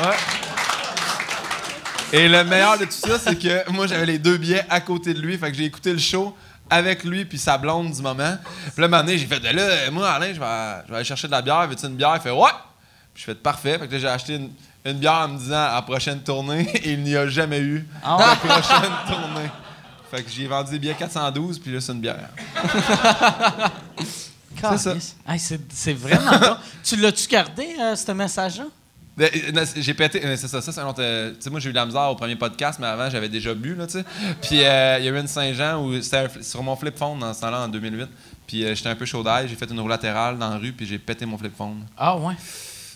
Ouais. Et le meilleur de tout ça, c'est que moi, j'avais les deux billets à côté de lui. Fait que j'ai écouté le show avec lui puis sa blonde du moment. Puis là, un moment donné, j'ai fait, Ben là, moi, Alain, je vais, je vais aller chercher de la bière. Veux-tu une bière? Il fait, ouais. Je fais, parfait. Fait que j'ai acheté une, une bière en me disant, à la prochaine tournée, et il n'y a jamais eu Ah la ouais? prochaine tournée. Fait que j'ai vendu des billets 412, puis là, c'est une bière. C'est ça. Hey, c'est, vraiment bon. Tu l'as-tu gardé, euh, ce message-là? Ben, euh, J'ai pété. euh, C'est ça, ça c'est un autre. Tu sais, moi, j'ai eu de la misère au premier podcast, mais avant, j'avais déjà bu, là, tu sais. Puis, euh, il y a eu une Saint-Jean où c'était sur mon flip phone dans ce temps-là, en 2008. Puis, euh, j'étais un peu chaud d'ail, j'ai fait une roue latérale dans la rue, puis j'ai pété mon flip phone. Ah ouais.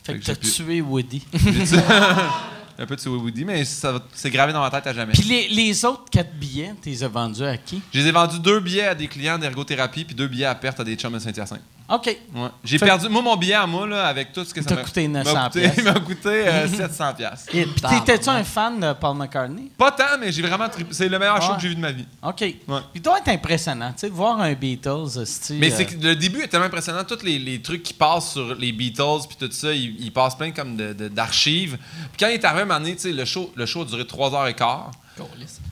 Fait que t'as pu- tué Woody. Tué- un peu de Woody, mais c'est gravé dans ma tête à jamais. Puis les, les autres quatre billets, tu les as vendus à qui? Je les ai vendus deux billets à des clients d'ergothérapie, puis deux billets à perte à des chums de Saint-Hyacinthe. OK. Ouais. J'ai Fait- perdu. Moi, mon billet à moi, là, avec tout ce que ça t'a m'a coûté m'a 900 coûté- piastres. Il m'a coûté euh, 700 piastres. Et, puis t'étais-tu un fan de Paul McCartney? Pas tant, mais j'ai vraiment trippé. C'est le meilleur show Ouais. que j'ai vu de ma vie. OK. Il doit être impressionnant, tu sais, voir un Beatles, style. Mais c'est que le début est tellement impressionnant. Tous les, les trucs qui passent sur les Beatles puis tout ça, ils, ils passent plein comme de- de- d'archives. Puis quand il est arrivé à un moment donné, tu sais, le show, le show a duré 3 heures et quart.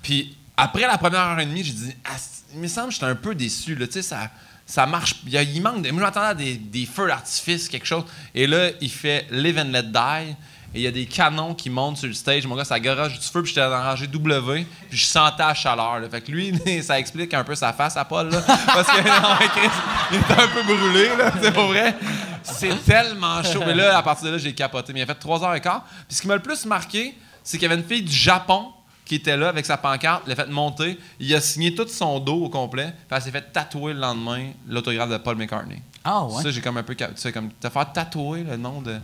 Puis après la première heure et demie, j'ai dit, ah, c- il me semble que j'étais un peu déçu. Là, tu sais, ça, ça marche. Il, manque. Moi, je m'attendais à des, feux d'artifice, quelque chose. Et là, il fait Live and Let Die. Et il y a des canons qui montent sur le stage. Mon gars, ça garage du feu, puis j'étais dans la rangée W, puis je sentais la chaleur. Fait que lui, ça explique un peu sa face à Paul, là. Parce que, il était un peu brûlé. C'est pas vrai. C'est tellement chaud. Mais là, à partir de là, j'ai capoté. Mais il a fait 3 heures et quart. Puis ce qui m'a le plus marqué, c'est qu'il y avait une fille du Japon qui était là avec sa pancarte, l'a fait monter, il a signé tout son dos au complet, puis elle s'est fait tatouer le lendemain l'autographe de Paul McCartney. Ah ouais. Ça, j'ai comme un peu. Tu sais, comme. Te faire tatouer le nom de.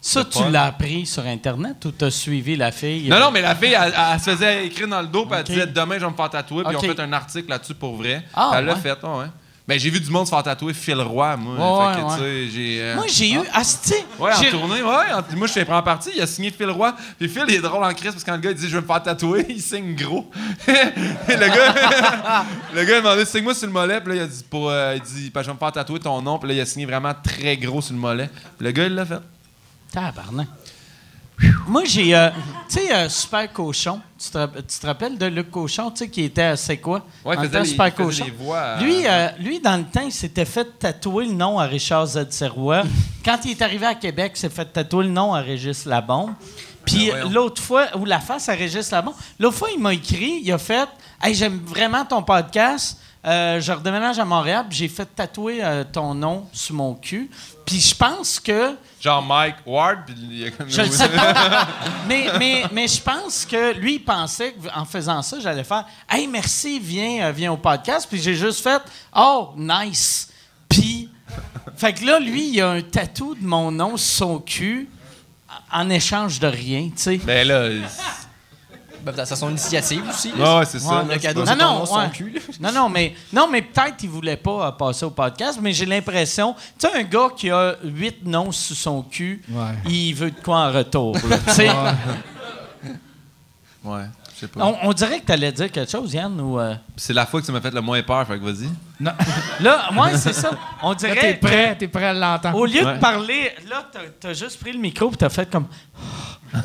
Ça, de tu l'as appris sur Internet ou t'as suivi la fille? Non, non, mais la fille, elle, elle se faisait écrire dans le dos, puis elle Ok. disait Demain, je vais me faire tatouer, puis ont fait un article là-dessus pour vrai. Ah, elle l'a fait, ouais. ouais. Ben, j'ai vu du monde se faire tatouer Phil Roy, moi. Ouais, fait que, ouais, tu sais, j'ai. euh, Moi, j'ai eu. Asti! Ouais, en j'ai- tournée, ouais. en- moi, je fais prendre partie. Il a signé Phil Roy. Puis Phil, il est drôle en crise parce que quand le gars il dit Je vais me faire tatouer, il signe gros. Le gars, le gars il a demandé Signe-moi sur le mollet. Puis là, il a dit pour, euh, Il dit Ben, Je vais me faire tatouer ton nom. Puis là, il a signé vraiment très gros sur le mollet. Puis le gars, il l'a fait. Tabarnak. Moi, j'ai. euh, tu sais, euh, Super Cochon. Tu te, rapp- tu te rappelles de Luc Cochon, tu sais, qui était à C'est quoi? Il faisait les- Super il faisait Cochon. les voix à- Lui, euh, lui, dans le temps, il s'était fait tatouer le nom à Richard Z. Serrois. Quand il est arrivé à Québec, il s'est fait tatouer le nom à Régis Labombe. Puis Ben l'autre fois, ou la face à Régis Labombe, l'autre fois, il m'a écrit, il a fait Hey, j'aime vraiment ton podcast. Euh, je redéménage à Montréal, puis j'ai fait tatouer euh, ton nom sur mon cul. Puis je pense que Genre Mike Ward. Puis il y a comme. je le sais pas. mais, mais, mais je pense que lui, il pensait qu'en faisant ça, j'allais faire Hey, merci, viens, euh, viens au podcast. Puis j'ai juste fait Oh, nice. Puis, fait que là, lui, il a un tatou de mon nom sur son cul en échange de rien, tu sais. Ben là. Ben, c'est son initiative aussi. Ouais, ouais, c'est ça. Le cadeau, Non, non, son cul. là. Non, non, mais, non, mais peut-être qu'il voulait pas euh, passer au podcast, mais j'ai l'impression. Tu sais, un gars qui a huit noms sous son cul, Ouais. il veut de quoi en retour. tu. Ouais, je sais pas. on, on dirait que tu allais dire quelque chose, Yann, ou. euh, C'est la fois que ça m'a fait le moins peur, fait que vas-y. Là, moi, c'est ça. On Là, t'es dirait. prêt, t'es prêt à l'entendre. Au lieu Ouais. de parler, là, t'as- t'as juste pris le micro et t'as fait comme.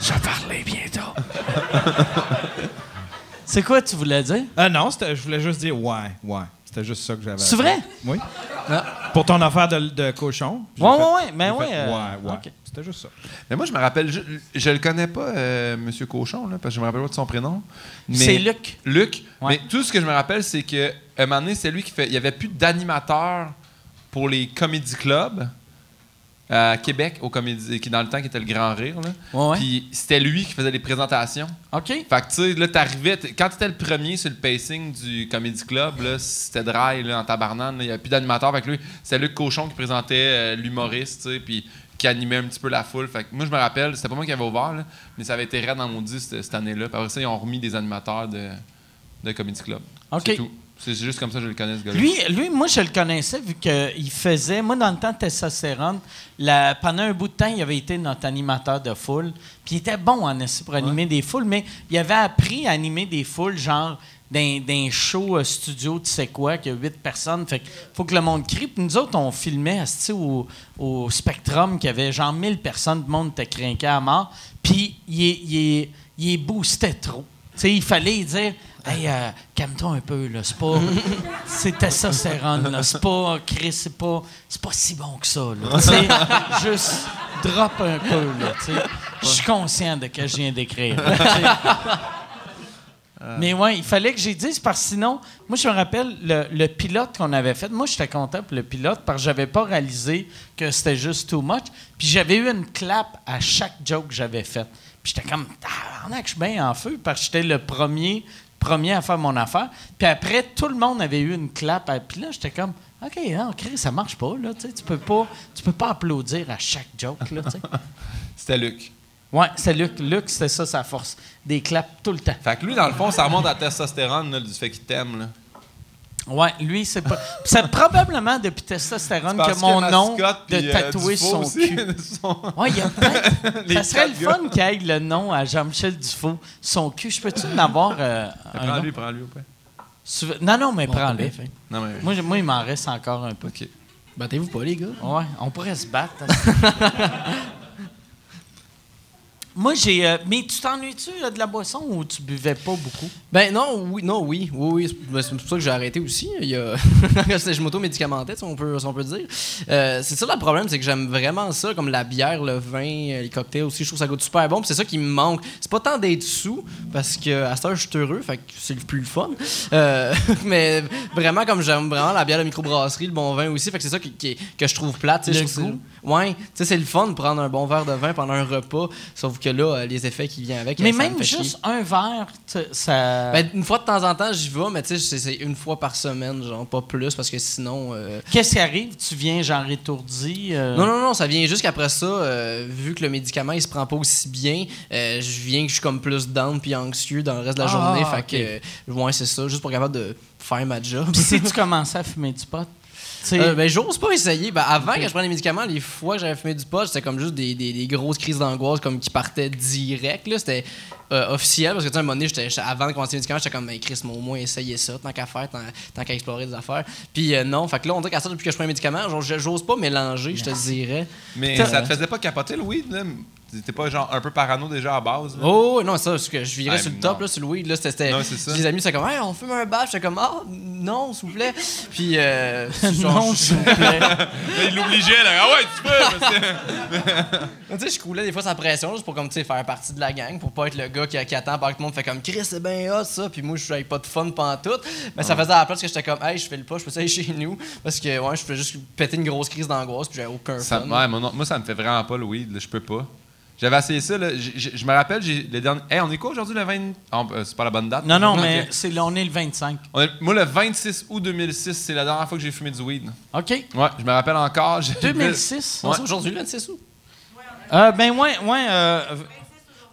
Je vais parler bientôt. C'est quoi tu voulais dire? Ah non, je voulais juste dire ouais, ouais. C'était juste ça que j'avais. C'est à dire. vrai? Oui. Pour ton affaire de, de cochon. Ouais, fait- ouais, ouais, mais ouais, fait euh, ouais, ouais. ok. C'était juste ça. Mais moi, je me rappelle, je, je le connais pas, euh, Monsieur Cochon, là, parce que je me rappelle pas de son prénom. C'est Luc. Luc. Ouais. Mais tout ce que je me rappelle, c'est que un moment donné, c'est lui qui fait. Il y avait plus d'animateur pour les comédie clubs à Québec, au comédie, qui dans le temps qui était le Grand Rire. Là. Ouais, ouais. Puis c'était lui qui faisait les présentations. OK. Fait que tu sais, là, t'arrivais, quand t'étais le premier sur le pacing du Comedy Club, là, c'était dry, là, en tabarnane, il n'y avait plus d'animateur. Fait que lui, c'était Luc Cochon qui présentait euh, l'humoriste, tu sais, puis qui animait un petit peu la foule. Fait que moi, je me rappelle, c'était pas moi qui avais ouvert, là, mais ça avait été raide dans mon dit cette, cette année-là. Puis après ça, ils ont remis des animateurs de, de Comedy Club. OK. C'est tout. C'est juste comme ça que je le connais, ce gars-là. Lui, lui, moi, je le connaissais vu qu'il faisait. Moi, dans le temps de Testostérone, la- pendant un bout de temps, il avait été notre animateur de foule. Puis il était bon en essayer pour animer des foules, mais il avait appris à animer des foules, genre d'un, d'un show euh, studio, tu sais quoi, qu'il y a huit personnes. Fait faut que le monde crie. Puis nous autres, on filmait au, au Spectrum, qu'il y avait genre 1000 personnes, le monde était craqué à mort. Puis il, il, il boostait trop. Tu sais, il fallait dire Hey, euh, calme-toi un peu, là. C'est pas. C'est testostérone, là. C'est pas. Chris, c'est pas. C'est pas si bon que ça, là. Juste drop un peu, là. Je suis conscient de ce que je viens d'écrire. Mais ouais, il fallait que j'ai dit, parce que sinon, moi, je me rappelle le, le pilote qu'on avait fait. Moi, j'étais content pour le pilote parce que j'avais pas réalisé que c'était juste too much. Puis j'avais eu une clap à chaque joke que j'avais fait. Puis j'étais comme, ah, je suis bien en feu parce que j'étais le premier, premier à faire mon affaire. Puis après, tout le monde avait eu une clap. Puis là, j'étais comme, OK, non, Chris, ça marche pas, là. Tu peux pas, tu peux pas applaudir à chaque joke, là. C'était Luc. Ouais, c'est Luc. Luc, c'était ça sa force. Des claps tout le temps. Fait que lui, dans le fond, ça remonte à la testostérone, là, du fait qu'il t'aime. Ouais, lui, c'est pas. C'est probablement depuis testostérone que mon que nom de puis, euh, son aussi, cul. son- Ouais, il y a peut-être. Ça serait le gars. fun qu'il ait le nom à Jean-Michel Dufault. Son cul. Je peux-tu en avoir euh? Prends-lui, prends-lui, veux- Non, non, mais Bon, prends-le. mais. Moi, moi, il m'en reste encore un peu. OK. Battez-vous pas, les gars. Ouais, on pourrait se battre. Moi, j'ai. euh, mais tu t'ennuies-tu là, de la boisson ou tu buvais pas beaucoup? Ben non, oui, non, oui, oui, oui. C'est ben, pour ça que j'ai arrêté aussi. Il y a... je m'auto-médicamentais, si on peut, si on peut dire. Euh, c'est ça le problème, c'est que j'aime vraiment ça, comme la bière, le vin, euh, les cocktails aussi. Je trouve que ça goûte super bon. c'est ça qui me manque. C'est pas tant d'être sous, parce que à cette heure, je suis heureux, fait que c'est le plus le fun. Euh, mais vraiment, comme j'aime vraiment la bière de microbrasserie, le bon vin aussi, fait que c'est ça qui, qui- que je trouve plate. tu sais, Le je trouve goût. Ouais, tu sais, c'est le fun de prendre un bon verre de vin pendant un repas, sauf que là, euh, les effets qui viennent avec. mais euh, me même chier. juste un verre, ça. Ben, une fois de temps en temps, j'y vais, mais tu sais, c'est- une fois par semaine, genre, pas plus, parce que sinon. euh, Qu'est-ce qui arrive? Tu viens genre étourdi? euh? Non, non, non, ça vient juste qu'après ça, euh, vu que le médicament, il se prend pas aussi bien, je viens que je suis comme plus down puis anxieux dans le reste de la Ah, journée. Fait que, ouais, c'est ça, juste pour être capable de faire ma job. Puis si tu commençais à fumer du pot? Euh, ben, j'ose pas essayer. Ben, avant que je prenne les médicaments, les fois que j'avais fumé du pot, c'était comme juste des, des- des grosses crises d'angoisse comme qui partaient direct. là. C'était euh, officiel parce que, tu sais, à un moment donné, j'étais- avant de commencer les médicaments, j'étais comme, ben, Chris, mais au moins, essayez ça, tant qu'à faire, tant, tant qu'à explorer des affaires. Puis euh, non, fait que là, on dirait qu'à ça, depuis que je prends les médicaments, genre, je- j'ose pas mélanger, je te dirais. Mais ça te faisait pas capoter le weed, là? T'étais pas genre un peu parano déjà à base, là? Oh, non, ça, parce que je virais sur le non. top, là, sur le weed, là, c'était. Non, c'est ça. Les amis, c'était comme, hey, on fume un batch, j'étais comme, ah, non, s'il vous plaît. Puis, euh, genre, non, je- s'il vous plaît. il l'obligeait, là. Ah ouais, tu peux! c'est- Tu sais, je coulais des fois sans pression, juste pour comme, tu sais, faire partie de la gang, pour pas être le gars qui, qui attend par que tout le monde fait comme Chris, c'est bien hot ça, puis moi, je suis avec pas de fun pantoute. Mais ça faisait à la place que j'étais comme, hey, je fais le pas, je peux ça aller chez nous, parce que, ouais, je peux juste péter une grosse crise d'angoisse, puis j'avais aucun Ça- fun. ouais, moi, non, moi, ça me fait vraiment pas le weed, là, je peux pas. J'avais essayé ça, là. j- j- Je me rappelle, j'ai le dernier. Hey, on est quoi aujourd'hui, le 20. Ah, euh, c'est pas la bonne date? Non, non, mais c'est, là, on est le 25. On est- Moi, le 26 août 2006, c'est la dernière fois que j'ai fumé du weed. OK? Ouais, je me rappelle encore. j'ai- 2006? Non, c'est aujourd'hui, le 26 août. Euh, ben, ouais, ouais. euh,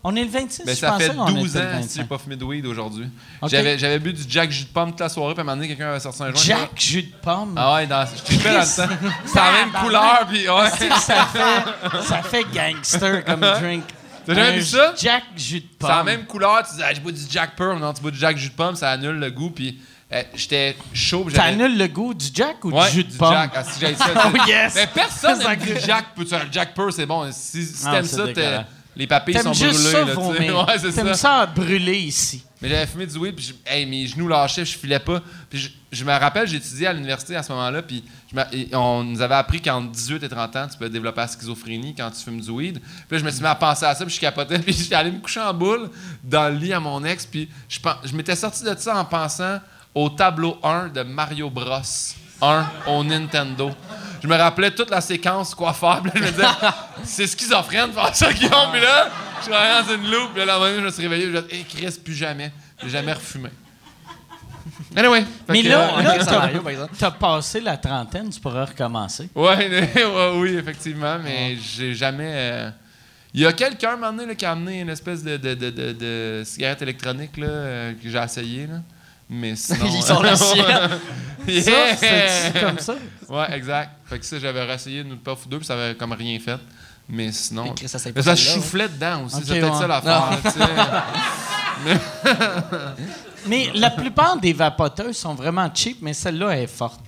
on est le 26, Ben, je ça fait qu'on 12 était le ans que 25. j'ai pas fumé de weed aujourd'hui. Ok. J'avais, bu du Jack jus de pomme toute la soirée, puis à un moment donné, quelqu'un avait sorti un joint. Jack, jus de pomme? Ah ouais, dans, je trippais dans le temps. C'est la même couleur, puis ouais. Ça fait, ça fait gangster comme drink. T'as jamais vu ça? Jack, jus de pomme. C'est la même couleur, tu dis, ah, j'ai bois du Jack Pur, non, tu bois du Jack jus de pomme, ça annule le goût, puis euh, j'étais chaud, Ça annule le goût du Jack ou Ouais, du jus de pomme? Jack. Ah, si ça. Oh, yes! Mais personne n'aime du Jack. Jack Pur, c'est bon. Si, t'aimes ça, t'es-. Les papilles T'aimes sont juste brûlées. ça, là, vomir. Ouais, c'est ça. ça brûler ici. Mais j'avais fumé du weed, puis je- hey, mes genoux lâchaient, je filais pas. Puis je, je me rappelle, j'étudiais à l'université à ce moment-là, puis je on nous avait appris qu'entre 18 et 30 ans, tu peux développer la schizophrénie quand tu fumes du weed. Puis là, je me suis mis à penser à ça, puis je capotais, puis j'étais allé me coucher en boule dans le lit à mon ex, puis je, je m'étais sorti de ça en pensant au tableau 1 de Mario Bros. 1 au Nintendo. Je me rappelais toute la séquence, quoi faire, puis là, je me disais, c'est schizophrène de faire ça, Guillaume, puis là, je suis allé dans une loupe, puis là, la je me suis réveillé, puis je me suis dit, hey, Chris, plus jamais. J'ai jamais refumé. Anyway. Mais là, euh, là t'as- passé la trentaine, tu pourrais recommencer. Ouais, ouais, oui, effectivement, mais j'ai jamais. euh, Il y a quelqu'un, un moment donné, là, qui a amené une espèce de, de, de, de- de cigarette électronique là, euh, que j'ai essayé. Là. Mais sinon. Ils sont sienne. Yeah! Ça, c'est comme ça. Ouais, exact. Fait que ça, j'avais réessayé une puff ou deux, puis ça avait comme rien fait. Mais sinon. Ça, c'est Mais ça dedans aussi. Ok, c'est peut-être ouais. ça l'affaire. là, sais. Mais la plupart des vapoteuses sont vraiment cheap, mais celle-là elle est forte.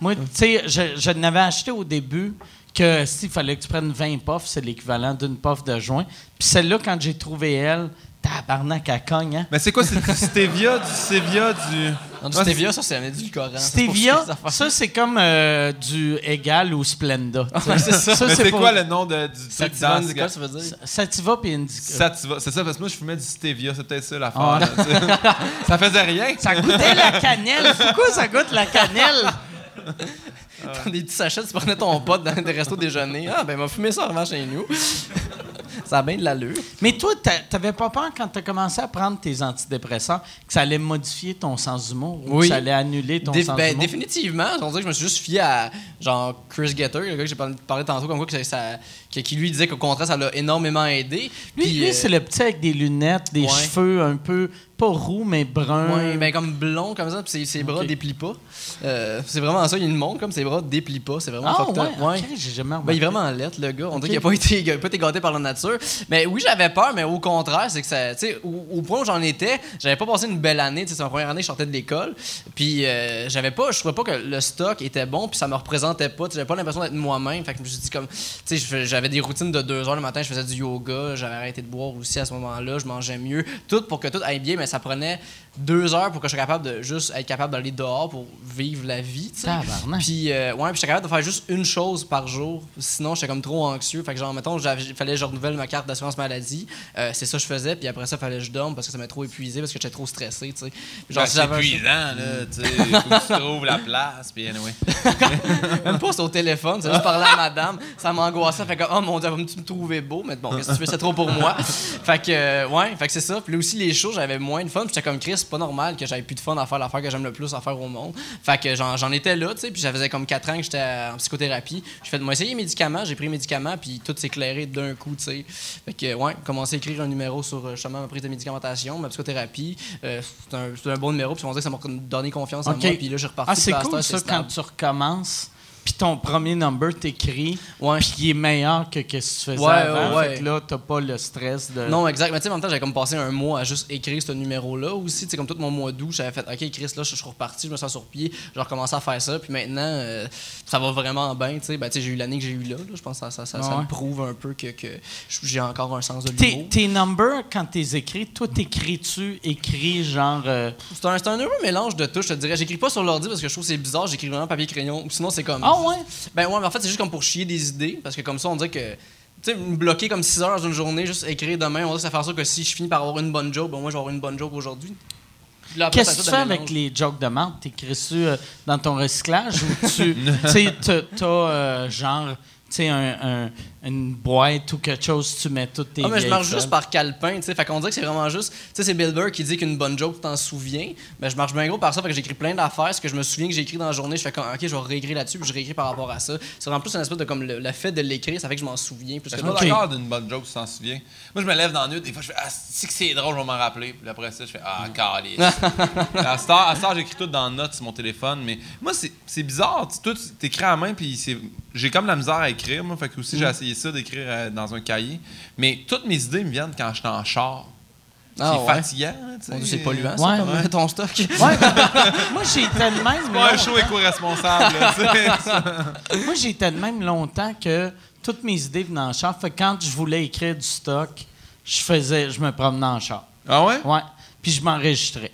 Moi, tu sais, je, je n'avais acheté au début que s'il fallait que tu prennes 20 puffs, c'est l'équivalent d'une puff de joint. Puis celle-là, quand j'ai trouvé elle, tabarnak, elle cogne, hein? Mais c'est quoi? C'est du stevia, du stevia, du. Non, du stevia, ça, c'est édulcorant. Stevia, ça, c'est comme euh, du égal ou Splenda. Ouais, c'est ça. Mais c'est pour- quoi le nom de, du Ça truc gars? ça veut dire? Sativa puis Indica. Sativa. C'est ça, parce que moi, je fumais du stevia. C'est peut-être ça l'affaire. Ah. ça faisait rien. Ça goûtait la cannelle. Pourquoi ça goûte la cannelle? Dans des petits sachets, tu prenais ton pote dans des restos déjeuner. Ah, ben, m'a fumé ça revanche chez nous. Ça a bien de l'allure. Mais toi, t'a- t'avais pas peur quand t'as commencé à prendre tes antidépresseurs que ça allait modifier ton sens d'humour ou que ça allait annuler ton Dé- sens ben, d'humour? définitivement. On dirait que je me suis juste fié à genre Chris Getter, le gars que j'ai parlé, parlé tantôt, comme quoi que ça, que- qui lui disait qu'au contraire, ça l'a énormément aidé. Lui, lui, euh, c'est le petit avec des lunettes, des ouais. cheveux un peu, pas roux, mais bruns. Ouais, ben comme blond comme ça, puis ses, ses bras Ok. déplient pas. Euh, c'est vraiment ça, il le montre comme ses bras déplient pas. C'est vraiment ah ouais, up. ok, j'ai jamais Ben, il est vraiment lettre, le gars. On Ok. dirait qu'il a pas été, il a pas été gâté par la nature. Mais oui, j'avais peur, mais au contraire, c'est que ça. Tu sais, au, au point où j'en étais, j'avais pas passé une belle année. C'est ma première année, je sortais de l'école. Puis euh, j'avais pas, je trouvais pas que le stock était bon, puis ça me représentait pas. J'avais pas l'impression d'être moi-même. Fait que je me suis dit, comme. Tu sais, j'avais des routines de deux heures le matin, je faisais du yoga, j'avais arrêté de boire aussi à ce moment-là, je mangeais mieux. Tout pour que tout aille bien, mais ça prenait deux heures pour que je sois capable de juste être capable d'aller dehors pour vivre la vie. tu sais. Tabarnak. Puis, euh, ouais, puis j'étais capable de faire juste une chose par jour. Sinon, j'étais comme trop anxieux. Fait que, genre, mettons, il fallait que je renouvelle ma carte d'assurance maladie. Euh, c'est ça que je faisais. Puis après ça, il fallait que je dorme parce que ça m'a trop épuisé, parce que j'étais trop stressé, tu sais. Puis Genre, Ben, si c'est un- épuisant, là. Tu sais, faut que tu trouves la place, puis anyway. Même pas sur au téléphone, c'est juste parler à madame. Ça m'angoissait. Fait que, oh mon dieu, vas-tu me trouver beau? Mais bon, qu'est-ce que tu fais? C'est trop pour moi. fait que, euh, ouais, fait que c'est ça. Puis là aussi, les shows, j'avais moins de fun. Puis j'étais comme Chris, c'est pas normal que j'avais plus de fun à faire l'affaire que j'aime le plus à faire au monde. Fait que j'en, étais là, tu sais. Puis ça faisait comme 4 ans que j'étais en psychothérapie. J'ai fait, moi, essayer les médicaments. J'ai pris les médicaments, puis tout s'est éclairé d'un coup, tu sais. Fait que, ouais, commencé à écrire un numéro sur euh, justement ma prise de médicamentation, ma psychothérapie. Euh, c'est, un, bon numéro. Puis on dirait que ça m'a donné confiance en Ok. moi. Puis là, j'ai reparti. Ah, c'est cool ça quand tu recommences, puis ton premier number t'écrit, Ouais. puis il est meilleur que ce que tu faisais Ouais, avant. ouais, Fait que là, t'as pas le stress de. Non, exact. Mais tu sais, en même temps, j'avais comme passé un mois à juste écrire ce numéro-là aussi. Tu sais, comme tout mon mois d'août, j'avais fait, OK, Chris, là, je suis reparti, je me sens sur pied, j'ai recommencé à faire ça. Puis maintenant, euh, ça va vraiment bien. Tu sais, ben, tu sais, j'ai eu l'année que j'ai eu là. là. Je pense que ça, ça, ça, me prouve un peu que, que j'ai encore un sens de Tes, l'humour. tes numbers, quand t'es écrit, toi, t'écris-tu, écris genre. euh, C'est un, c'est un heureux mélange de tout, je te dirais. J'écris pas sur l'ordi parce que je trouve que c'est bizarre, j'écris vraiment papier-crayon. Sinon, c'est comme. Ah ouais? Ben ouais, mais en fait, c'est juste comme pour chier des idées, parce que comme ça, on dirait que. Tu sais, me bloquer comme 6 heures dans une journée, juste écrire demain, on dirait que ça fait en sorte que si je finis par avoir une bonne joke, ben moi, je vais avoir une bonne joke aujourd'hui. Qu'est-ce que tu fais avec les jokes de menthe? T'écris-tu euh, dans ton recyclage ou tu. tu sais, t'as- t'as euh, genre. Tu sais, un, un- une boîte ou quelque chose, tu mets toutes tes. Ah, mais je marche juste par calepin, tu sais. Fait qu'on dirait que c'est vraiment juste. Tu sais, c'est Bill Burr qui dit qu'une bonne joke, tu t'en souviens. Mais je marche bien gros par ça, fait que j'écris plein d'affaires. Ce que je me souviens que j'ai écrit dans la journée, je fais comme, OK, je vais réécrire là-dessus, puis je réécris par rapport à ça. C'est vraiment plus un espèce de comme le, le fait de l'écrire, ça fait que je m'en souviens. Plus Je suis pas Ok. d'accord d'une bonne joke, tu t'en souviens. Moi, je me lève dans la nuit, des fois, je fais Ah, si que c'est drôle, je vais m'en rappeler. Puis après ça, je fais Ah, calice. à cette heure, à cette heure, j'écris tout dans notes sur mon téléphone. Mais moi, c'est c'est bizarre. Tu t'écris à la main, puis c'est- j'ai comme la misère à écrire. Moi, fait que aussi, j'ai essayé ça, d'écrire euh, dans un cahier. Mais toutes mes idées me viennent quand je suis en char. Ah, c'est ouais? fatigant, hein, c'est polluant, ça, Ouais, ouais. ton stock. Ouais, moi, j'étais de même. C'est pas un show éco-responsable. Moi, j'étais de même longtemps que toutes mes idées venaient en char. Fait que quand je voulais écrire du stock, je faisais, je me promenais en char. Ah ouais? Ouais. Puis je m'enregistrais.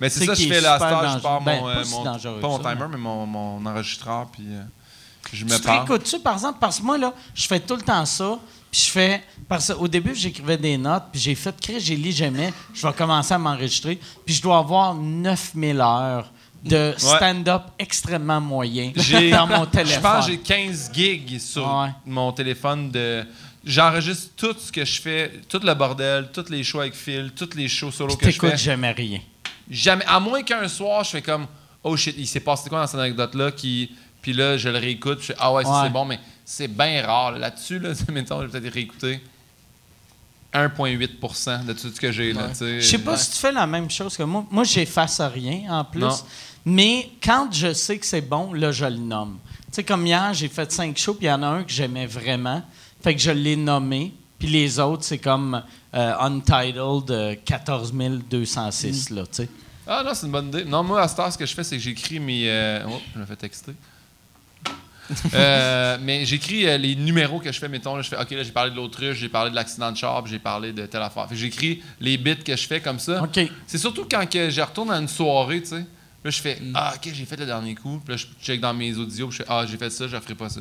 Mais c'est ça, je qui est fais la star, je dangereux. pars Ben, mon, pas euh, si pas mon que ça, timer, mais mon, mon enregistreur, puis euh, je me Tu réécoutes-tu, par exemple? Parce que moi, là, je fais tout le temps ça. Puis je fais. Parce qu'au début, j'écrivais des notes. Puis j'ai fait, Chris, j'ai lu, j'aimais. Je vais commencer à m'enregistrer. Puis je dois avoir 9000 heures de stand-up extrêmement moyen dans mon Je téléphone. pense que j'ai 15 gigs sur Ouais. mon téléphone de. J'enregistre tout ce que je fais, tout le bordel, tous les shows avec Phil, tous les shows solo Puis que je fais. jamais rien. Jamais, à moins qu'un soir, je fais comme Oh shit, il s'est passé quoi dans cette anecdote-là qui. Puis là, je le réécoute, je fais Ah ouais, Ouais. c'est bon, mais c'est bien rare. là. Là-dessus, là, mettons, je vais peut-être réécouter 1,8% de tout ce que j'ai. Je sais pas si tu fais la même chose que moi. Moi, j'efface rien en plus. Non. Mais quand je sais que c'est bon, là, je le nomme. Tu sais, comme hier, j'ai fait cinq shows, puis il y en a un que j'aimais vraiment. Fait que je l'ai nommé. Puis les autres, c'est comme euh, Untitled euh, 14 206, là, tu sais. Ah non, c'est une bonne idée. Non, moi, à cette heure, ce que je fais, c'est que j'écris mes. euh, Oh, je me fais texter. Euh, mais j'écris euh, les numéros que je fais, mettons. Là, je fais, OK, là, j'ai parlé de l'autruche, j'ai parlé de l'accident de char, puis j'ai parlé de telle affaire. J'écris les bits que je fais comme ça. C'est surtout quand que je retourne à une soirée, tu sais. Là, je fais, ah, OK, j'ai fait le dernier coup. Puis là, je check dans mes audios, puis je fais, ah, j'ai fait ça, je ferai pas ça.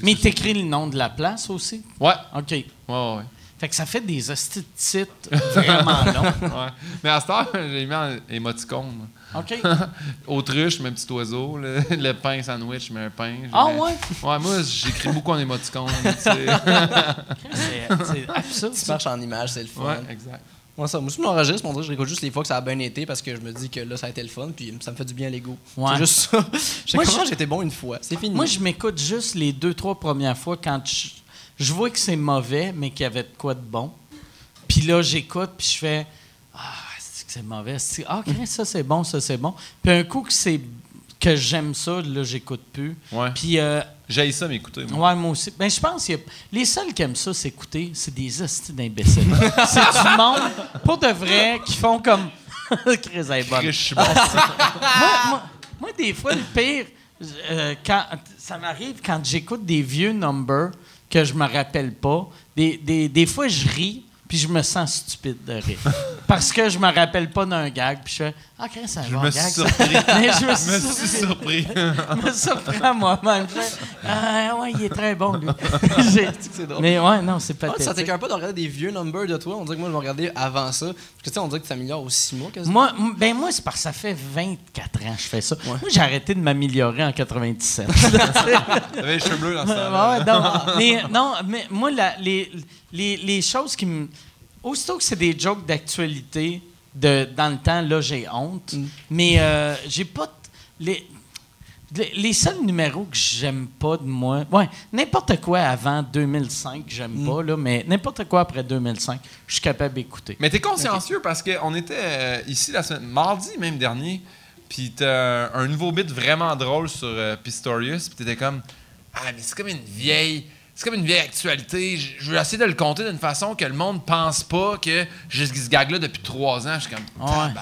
Mais t'écris le nom de la place aussi? Ouais, OK. ouais, ouais. ouais. Fait que ça fait des hosties de titres vraiment longs. ouais. Mais à cette heure, j'ai mis en émoticône. OK. Autruche, mais un petit oiseau. Le, le pain sandwich, mais un pain. Ah mets- ouais? Ouais, moi, j'écris beaucoup en émoticône. tu sais. C'est absurde. Tu ça. marches en image, c'est le fun. ouais, exact. Moi, ça, moi, si je m'enregistre, mon dieu, je réécoute juste les fois que ça a bien été parce que je me dis que là, ça a été le fun, puis ça me fait du bien à l'ego. Ouais. C'est juste ça. Moi, j'étais bon une fois. C'est fini. Moi, je m'écoute juste les deux, trois premières fois quand je, je vois que c'est mauvais, mais qu'il y avait de quoi de bon. Puis là, j'écoute, puis je fais Ah, c'est mauvais. Ah, ça c'est bon, ça c'est bon. Puis un coup que c'est que j'aime ça, là, j'écoute plus. Ouais. Puis, euh, J'ai ça m'écouter. moi. ouais, moi aussi. Ben, je pense que les seuls qui aiment ça s'écouter, c'est des hosties d'imbéciles. c'est du monde, pour de vrai, qui font comme. Chris, est bonne. Chris, je suis bon. moi, moi- moi, des fois, le pire, euh, quand, ça m'arrive quand j'écoute des vieux numbers que je me rappelle pas. Des, des, des fois, je ris, puis je me sens stupide de rire. Parce que je me rappelle pas d'un gag, puis je Ah, Chris, c'est un Je bon me gag. suis ça. surpris. Mais je me suis surpris. surpris. Je me surprends moi-même. Ah, ouais, il est très bon, lui. J'ai- c'est drôle. Mais ouais, non, c'est Ah, pathétique. ça t'écœure pas de regarder des vieux numbers de toi? On dirait que moi, je vais regarder avant ça. Parce que tu sais, on dirait que tu t'améliores aux six mois quasiment. Moi, ben moi, c'est parce que ça fait 24 ans que je fais ça. Moi, j'ai arrêté de m'améliorer en 97. T'avais les cheveux bleus dans. Ouais, non, mais, non, mais moi, la- les, les, les choses qui me. Aussitôt que c'est des jokes d'actualité, de, dans le temps, là, j'ai honte. Mais euh, j'ai pas. Les, les, les seuls numéros que j'aime pas de moi. Ouais, n'importe quoi avant 2005, j'aime pas, là, mais n'importe quoi après 2005, je suis capable d'écouter. Mais t'es consciencieux parce qu'on était euh, ici la semaine, mardi même dernier, puis t'as un, un nouveau bit vraiment drôle sur euh, Pistorius, puis t'étais comme Ah, mais c'est comme une vieille. C'est comme une vieille actualité. Je, veux essayer de le compter d'une façon que le monde pense pas que j'ai ce gag-là depuis trois ans. Je suis comme. Ouais.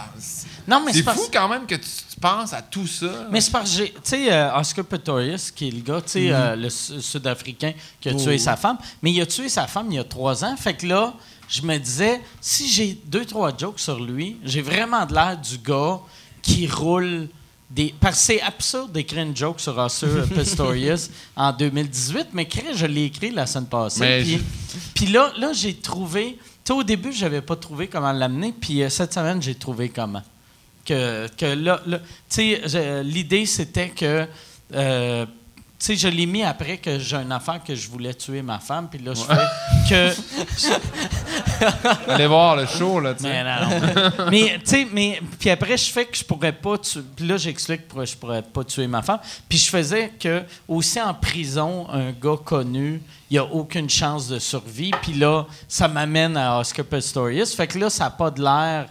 Non, mais C'est fou quand même que tu, tu penses à tout ça. Mais c'est parce que, tu sais, euh, Oscar Pistorius, qui est le gars, tu sais, euh, le Su- Sud-Africain qui a tué sa femme, mais il a tué sa femme il y a trois ans. Fait que là, je me disais, si j'ai deux, trois jokes sur lui, j'ai vraiment de l'air du gars qui roule des. Parce que c'est absurde d'écrire une joke sur Oscar Pistorius en 2018, mais crée, je l'ai écrit la semaine passée. Puis, là, là j'ai trouvé. Tu sais, au début, j'avais pas trouvé comment l'amener, puis euh, cette semaine, j'ai trouvé comment que, que là, là, tu sais, l'idée c'était que, euh, sais, je l'ai mis après que j'ai une affaire que je voulais tuer ma femme, puis là, je fais que. Allez voir le show, là, tu sais. Mais non, mais, tu sais, mais, puis après, je fais que je pourrais pas tuer. Puis là, j'explique pourquoi je pourrais pas tuer ma femme. Puis je faisais que, aussi en prison, un gars connu, il a aucune chance de survie. Puis là, ça m'amène à Oscar Pistorius. Fait que là, ça n'a pas de l'air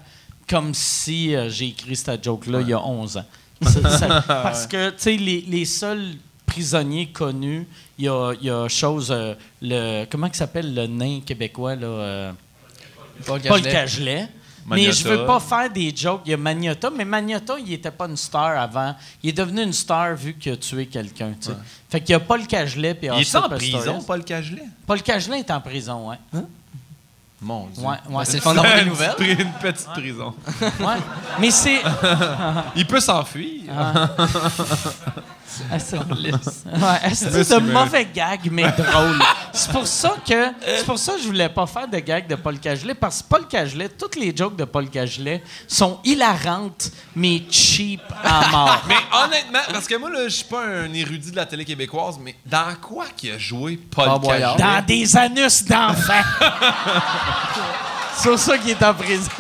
comme si euh, j'ai écrit cette joke-là il y a 11 ans. Ça- ça- parce que, tu sais, les, les seuls prisonniers connus, il y a, il y a chose. euh, le, comment s'appelle le nain québécois, là? euh, Paul Paul Cagelet. Mais je veux pas faire des jokes. Il y a Magnota, mais Magnota, il était pas une star avant. Il est devenu une star vu qu'il a tué quelqu'un. tu sais. Fait qu'il y a Paul Cagelet puis Il est en prison. Paul Cagelet? Paul Cagelet est en prison, ouais. Mon Dieu. Ouais, ouais. C'est Une petite- Une petite prison. ouais. Mais c'est. Il peut s'enfuir. C'est ouais, Murray. mauvais gag, mais drôle. C'est pour ça que c'est pour ça que je voulais pas faire de gag de Paul Cagelet parce que Paul Cagelet, toutes les jokes de Paul Cagelet sont hilarantes mais cheap à mort. Mais honnêtement, parce que moi, là, je suis pas un érudit de la télé québécoise, mais dans quoi qu'il a joué Paul. Cagelet? Dans des anus d'enfants. C'est pour ça qu'il est en prison.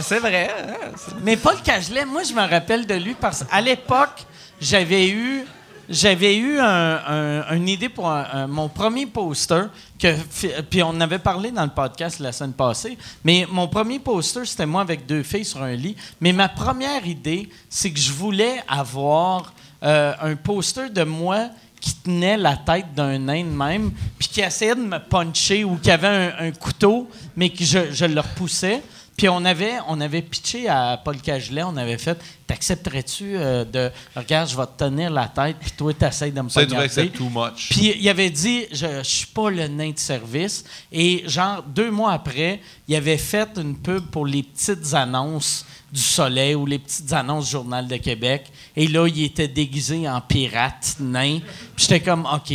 C'est vrai. hein? Mais Paul Cagelet, moi, je me rappelle de lui parce qu'à l'époque, j'avais eu, j'avais eu un- un- une idée pour mon premier poster. Que, puis on avait parlé dans le podcast la semaine passée. Mais mon premier poster, c'était moi avec deux filles sur un lit. Mais ma première idée, c'est que je voulais avoir euh, un poster de moi qui tenait la tête d'un nain même, puis qui essayait de me puncher ou qui avait un, un couteau, mais que je, je le repoussais. Puis on avait, on avait pitché à Paul Cagelet, on avait fait T'accepterais-tu euh, de. Regarde, je vais te tenir la tête, puis toi, t'essayes de me que c'est too much. Puis il avait dit je, je suis pas le nain de service. Et genre, deux mois après, il avait fait une pub pour les petites annonces du Soleil ou les petites annonces du Journal de Québec. Et là, il était déguisé en pirate nain. Puis j'étais comme OK,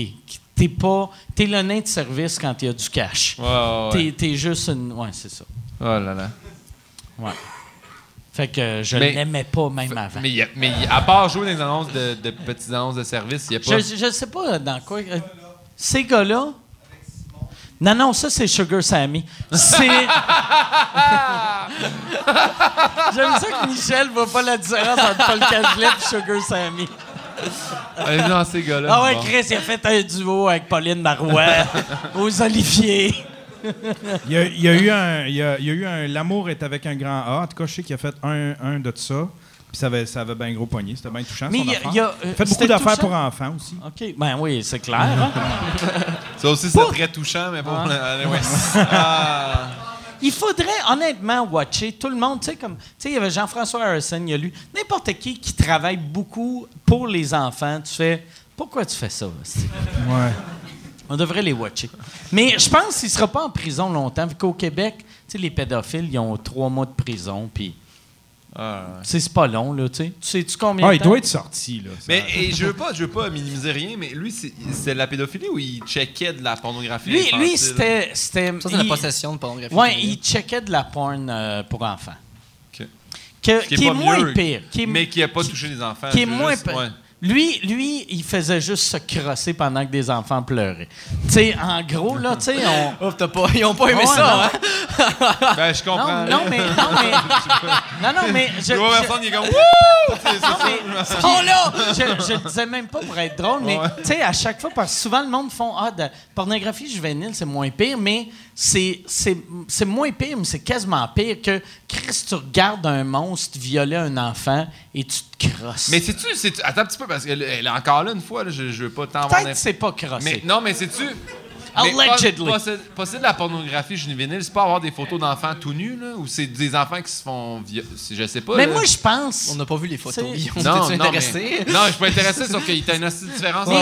t'es pas. T'es le nain de service quand il y a du cash. Ouais, ouais, ouais. T'es, t'es juste une. Ouais, c'est ça. Oh là là. Ouais. Fait que je Mais- l'aimais pas même avant. Mais, il y a- mais à part jouer les annonces de, de petites annonces de service, il n'y a pas. Je, je sais pas dans quoi. euh, ces gars-là? Non, non, ça, c'est Sugar Sammy. C'est. J'aime ça que Michel voit pas la différence entre Paul Cagelet et Sugar Sammy. Allez dans ces gars-là. Ah ouais. Chris, il a fait un duo avec Pauline Marois aux Oliviers. Il y a, il y a eu un. Il y a, il y a eu un. L'amour est avec un grand A. En tout cas, je sais qu'il a fait un, un de ça. Puis ça avait, ça avait bien gros pogné. C'était bien touchant. Mais son il y a- y euh, fait beaucoup d'affaires pour enfants aussi. OK. Ben oui, c'est clair. hein? Ça aussi, c'est très touchant, mais bon. allez, ouais. Ah. Il faudrait honnêtement watcher tout le monde, tu sais comme tu sais il y avait Jean-François Harrison, il y a lu n'importe qui qui travaille beaucoup pour les enfants, tu fais pourquoi tu fais ça? Ouais. On devrait les watcher. Mais je pense qu'il sera pas en prison longtemps vu qu'au Québec, tu sais les pédophiles, ils ont trois mois de prison puis Ah, c'est pas long là, tu sais. Tu combien Ah, de il doit être sorti, là. Ça- Mais et je veux pas, je veux pas minimiser rien, mais lui, c'est de la pédophilie ou il checkait de la pornographie Lui, lui c'était c'était Ça, c'est la possession de pornographie. Ouais, il checkait de la porn euh, pour enfants. Que- qui, est, pas moins mieux, pire, qui est mais qui a pas touché les enfants. qui est moins ouais. Lui, lui, il faisait juste se crosser pendant que des enfants pleuraient. Tu sais, en gros, là, tu sais, on... Oh, t'as pas, ils ont pas aimé Ouais, ça, non. hein? Ben, je comprends. Non, non, mais... Non, mais... Non, non, mais... Je, Je vois personne, il est comme Wouh! C'est c'est ça. je Oh! Je, je le disais même pas pour être drôle, mais Ouais. tu sais, à chaque fois, parce que souvent le monde font Ah, de pornographie juvénile, c'est moins pire, mais c'est, moins pire, mais c'est quasiment pire que Chris, tu regardes un monstre violer un enfant et tu te crosses. Mais c'est-tu, c'est attends un petit peu, parce qu'elle elle est encore là une fois, là, je, je veux pas t'en Peut-être c'est pas crossé. Mais non, mais c'est-tu. Allegedly. Posséder de la pornographie juvénile, c'est pas avoir des photos d'enfants tout nus, là? Ou c'est des enfants qui se font. c'est- Je sais pas. Mais là. moi, je pense. On n'a pas vu les photos. C'est- Guillaume. Non, non, intéressé? mais- non, je suis pas intéressé, sauf qu'il y a une différence. Ouais.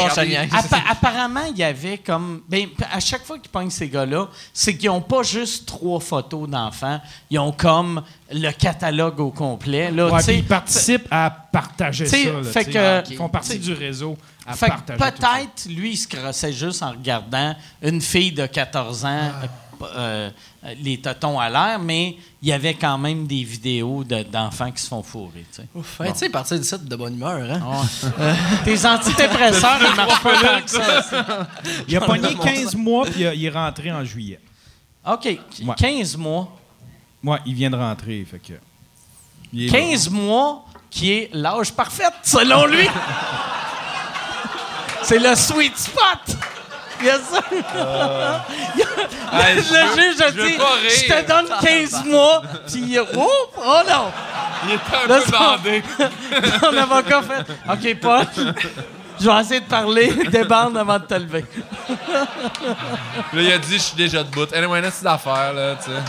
Appa- apparemment, il y avait comme. Ben, à chaque fois qu'ils pognent ces gars-là, c'est qu'ils n'ont pas juste trois photos d'enfants, ils ont comme le catalogue au complet. Là, Ouais, tu sais. puis ils participent à partager ça. Là, fait que- Ils font partie t'sais, du réseau Fait que ça. peut-être, lui, il se crossait juste en regardant une fille de 14 ans, Ah. euh, euh, les totons à l'air, mais il y avait quand même des vidéos de- d'enfants qui se font fourrer. tu sais. Ouf, hein, partir du site de bonne humeur, hein? Ouais. Tes antidépresseurs, ils marchent pas tant que ça. Il a pogné 15 mois, puis il est rentré en juillet. OK, 15 mois. Ouais, il vient de rentrer, fait que... il est 15 mois qui est l'âge parfait, selon lui. C'est le sweet spot. Yes, sir. Hey, le juge a dit. Je te donne 15 mois. Puis, oh, oh non. Il était un Là, peu bandé. Mon avocat fait OK, Paul. Je vais essayer de parler. Débande avant de te lever. Là, il a dit, je suis déjà debout. Anyway, là, c'est d'affaires, là, tu sais.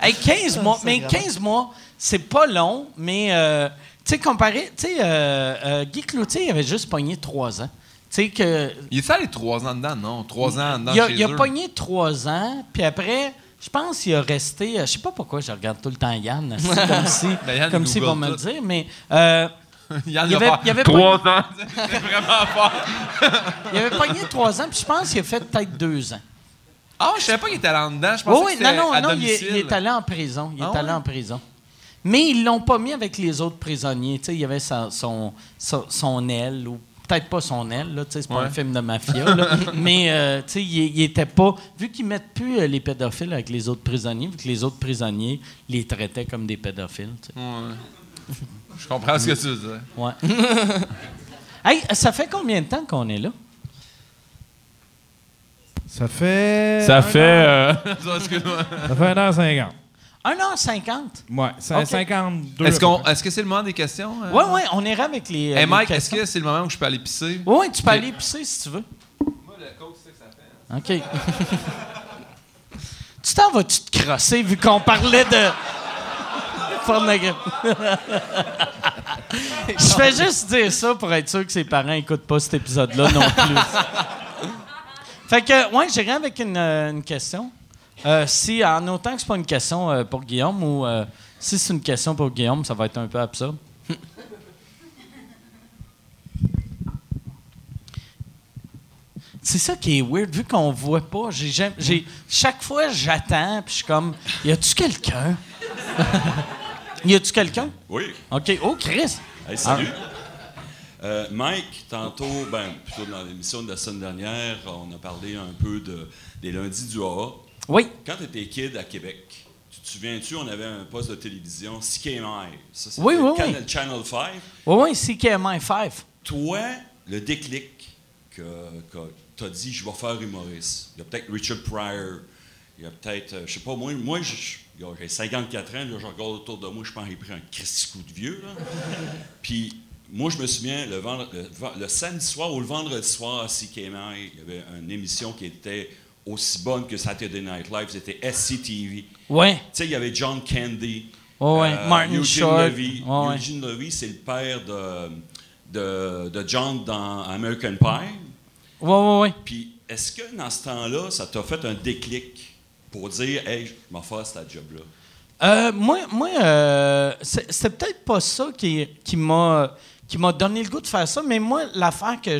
Hey, 15 mois, mais 15 mois, c'est pas long, mais euh, sais, comparé, tu sais, euh, euh, Guy Cloutier il avait juste pogné 3 ans. Tu sais que. Il est allé trois ans dedans, non? Trois ans dedans Il a, chez il a eux. pogné 3 ans, puis après, je pense qu'il a resté. euh, je sais pas pourquoi je regarde tout le temps Yann, comme si, Ben, Yann comme s'il va Google me le dire, mais. euh, Yann il va avait, il avait trois pogné- ans. C'est vraiment fort. il avait pogné 3 ans, puis je pense qu'il a fait peut-être 2 ans. Ah, je savais pas qu'il était allé en dedans. Je pensais Oui, que oui, c'était non, non, à non, il est, domicile. il est allé en prison. Il Ah est allé ouais? en prison. Mais ils l'ont pas mis avec les autres prisonniers. Tu sais, il y avait sa- son, son, son aile, ou peut-être pas son aile, c'est pas Ouais. un film de mafia, là. mais euh, tu sais, il, il était pas. Vu qu'ils mettent plus euh, les pédophiles avec les autres prisonniers, vu que les autres prisonniers les traitaient comme des pédophiles. Ouais. Je comprends ce que tu veux dire. Ouais. hey, ça fait combien de temps qu'on est là? Ça fait. Ça un fait, an. euh, Ça, excuse-moi. ça fait 1h50. 1h50. Ouais, c'est Ok. 52. Est-ce, qu'on, est-ce que c'est le moment des questions? euh? Oui, oui, on ira avec les. euh, Hey les Mike, est-ce que c'est le moment où je peux aller pisser? Oui, tu peux aller pisser si tu veux. Moi, le coach, c'est que ça fait. OK. tu t'en vas-tu te crosser vu qu'on parlait de. Je fais juste dire ça pour être sûr que ses parents n'écoutent pas cet épisode-là non plus. fait que, ouais, j'irai avec une, euh, une question. Euh, si, en autant que c'est pas une question euh, pour Guillaume ou euh, si c'est une question pour Guillaume, ça va être un peu absurde. C'est ça qui est weird, vu qu'on voit pas. J'ai- chaque fois, j'attends, puis je suis comme, y a-tu quelqu'un? y a-tu quelqu'un? Oui. OK. Oh, Chris! Hey, salut. Euh, Mike, tantôt, ben, plutôt dans l'émission de la semaine dernière, on a parlé un peu de, des lundis du AA. Oui. Quand tu étais kid à Québec, tu te souviens-tu, on avait un poste de télévision, CKMI. Ça, Oui, oui, Channel 5. Oui, oui, CKMI 5. Toi, le déclic que, que tu as dit, je vais faire humoriste. Il y a peut-être Richard Pryor. Il y a peut-être, euh, je sais pas, moi, moi j'ai 54 ans, là, je regarde autour de moi, je pense j'ai pris un Christy coup de vieux. là. Puis, moi, je me souviens, le, vendre- le, le samedi soir ou le vendredi soir à CKMI, il y avait une émission qui était aussi bonne que Saturday Night Live, c'était SCTV. Oui. Tu sais, il y avait John Candy. Ouais, ouais. Martin Eugene Short. Levy. Ouais, ouais. Eugene Levy, c'est le père de, de, de John dans American Pie. Oui, oui, oui. Puis, est-ce que dans ce temps-là, ça t'a fait un déclic pour dire, hey, je m'en fais cette job-là? Euh, moi, moi euh, c'est- peut-être pas ça qui, qui m'a qui m'a donné le goût de faire ça, mais moi, l'affaire que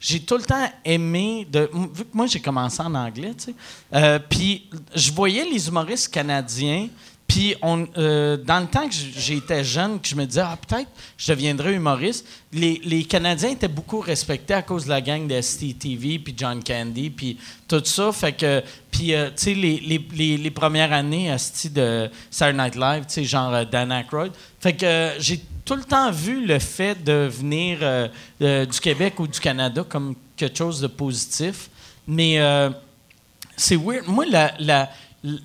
j'ai tout le temps aimé, de, vu que moi, j'ai commencé en anglais, tu sais, euh, puis je voyais les humoristes canadiens, puis euh, dans le temps que j'étais jeune, que je me disais, ah, peut-être je deviendrais humoriste, les, les Canadiens étaient beaucoup respectés à cause de la gang de STTV, puis John Candy, puis tout ça. Fait que, puis, euh, tu sais, les, les, les, premières années asti, de Saturday Night Live, tu sais, genre Dan Aykroyd. Fait que j'ai tout le temps vu le fait de venir euh, du Québec ou du Canada comme quelque chose de positif. Mais euh, c'est weird. Moi, la, la-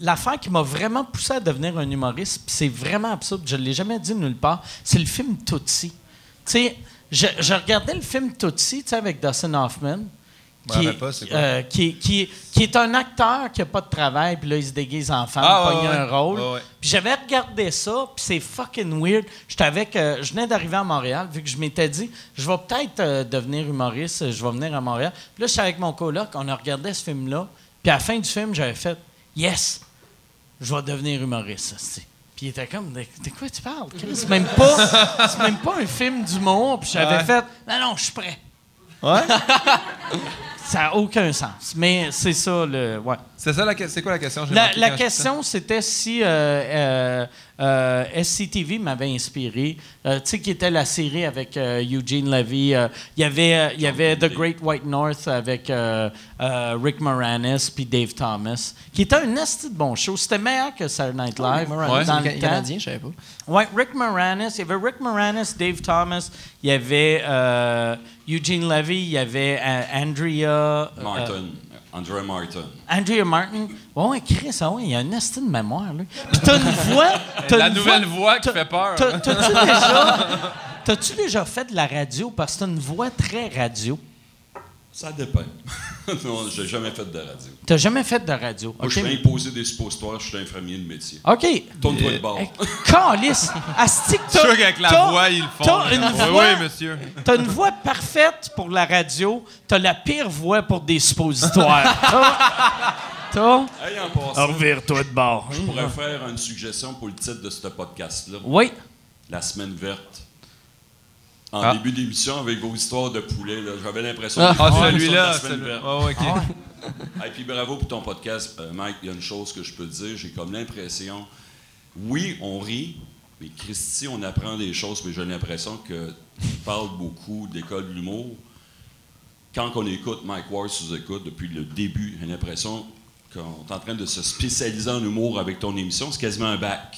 l'affaire qui m'a vraiment poussé à devenir un humoriste, c'est vraiment absurde, je ne l'ai jamais dit nulle part, c'est le film Tootsie. Tu sais, je, je regardais le film Tootsie, avec Dustin Hoffman. Qui, pas, euh, qui, qui- qui est un acteur qui n'a pas de travail, puis là, il se déguise en femme, Ah, ouais, pogne ouais. un rôle. Ouais. Puis j'avais regardé ça, puis c'est fucking weird. J'étais avec, euh, je venais d'arriver à Montréal, vu que je m'étais dit, je vais peut-être euh, devenir humoriste, je vais venir à Montréal. Puis là, j'étais avec mon coloc, on a regardé ce film-là, puis à la fin du film, j'avais fait, yes, je vais devenir humoriste. Puis il était comme, de, quoi tu parles? C'est même pas, c'est même pas un film d'humour. Puis j'avais fait, non, non, je suis prêt. Ouais? Ça n'a aucun sens. Mais c'est ça, le. Ouais. C'est ça la C'est quoi la question? La, question, c'était si euh, euh, euh, SCTV m'avait inspiré. Euh, tu sais, qui était la série avec euh, Eugene Levy. euh, Il y avait, il y avait The Great White North avec euh, euh, Rick Moranis puis Dave Thomas, qui était un asti de bon show. C'était meilleur que Saturday Night Live Moranis, dans c'est le le temps. Canadien, je savais pas. Ouais, Rick Moranis. Il y avait Rick Moranis, Dave Thomas. Il y avait euh, Eugene Levy. Il y avait euh, Andrea. Euh, Martin. Andrea Martin. Andrea Martin. Ouais, ouais, Chris, ah ouais, il y a un esti de mémoire, lui. Puis t'as une voix. La une nouvelle voix qui fait peur. t'as- T'as-tu déjà. t'as-tu déjà fait de la radio? Parce que t'as une voix très radio. Ça dépend. non, j'ai jamais fait de radio. T'as jamais fait de radio? Moi, OK? je fais imposer des suppositoires, je suis infirmier de métier. OK. Tourne-toi de bord. Hey, Calice! Asti que Je suis t'as- sûr qu'avec la voix, ils le font. T'as une, Oui, voix, oui, monsieur. t'as une voix parfaite pour la radio. T'as la pire voix pour des suppositoires. T'as-. Hey, Revire-toi de bord. je pourrais faire une suggestion pour le titre de ce podcast-là. Oui. La semaine verte. En Ah. début d'émission, avec vos histoires de poulet, j'avais l'impression Ah. Ah, celui-là. celui- verte. Ah, ouais, ok. Et puis bravo pour ton podcast, Euh, Mike. Il y a une chose que je peux te dire, j'ai comme l'impression, oui, on rit, mais Christy, on apprend des choses, mais j'ai l'impression que tu parles beaucoup d'école de l'humour. Quand on écoute Mike Ward sous écoute depuis le début, j'ai l'impression qu'on est en train de se spécialiser en humour avec ton émission. C'est quasiment un bac.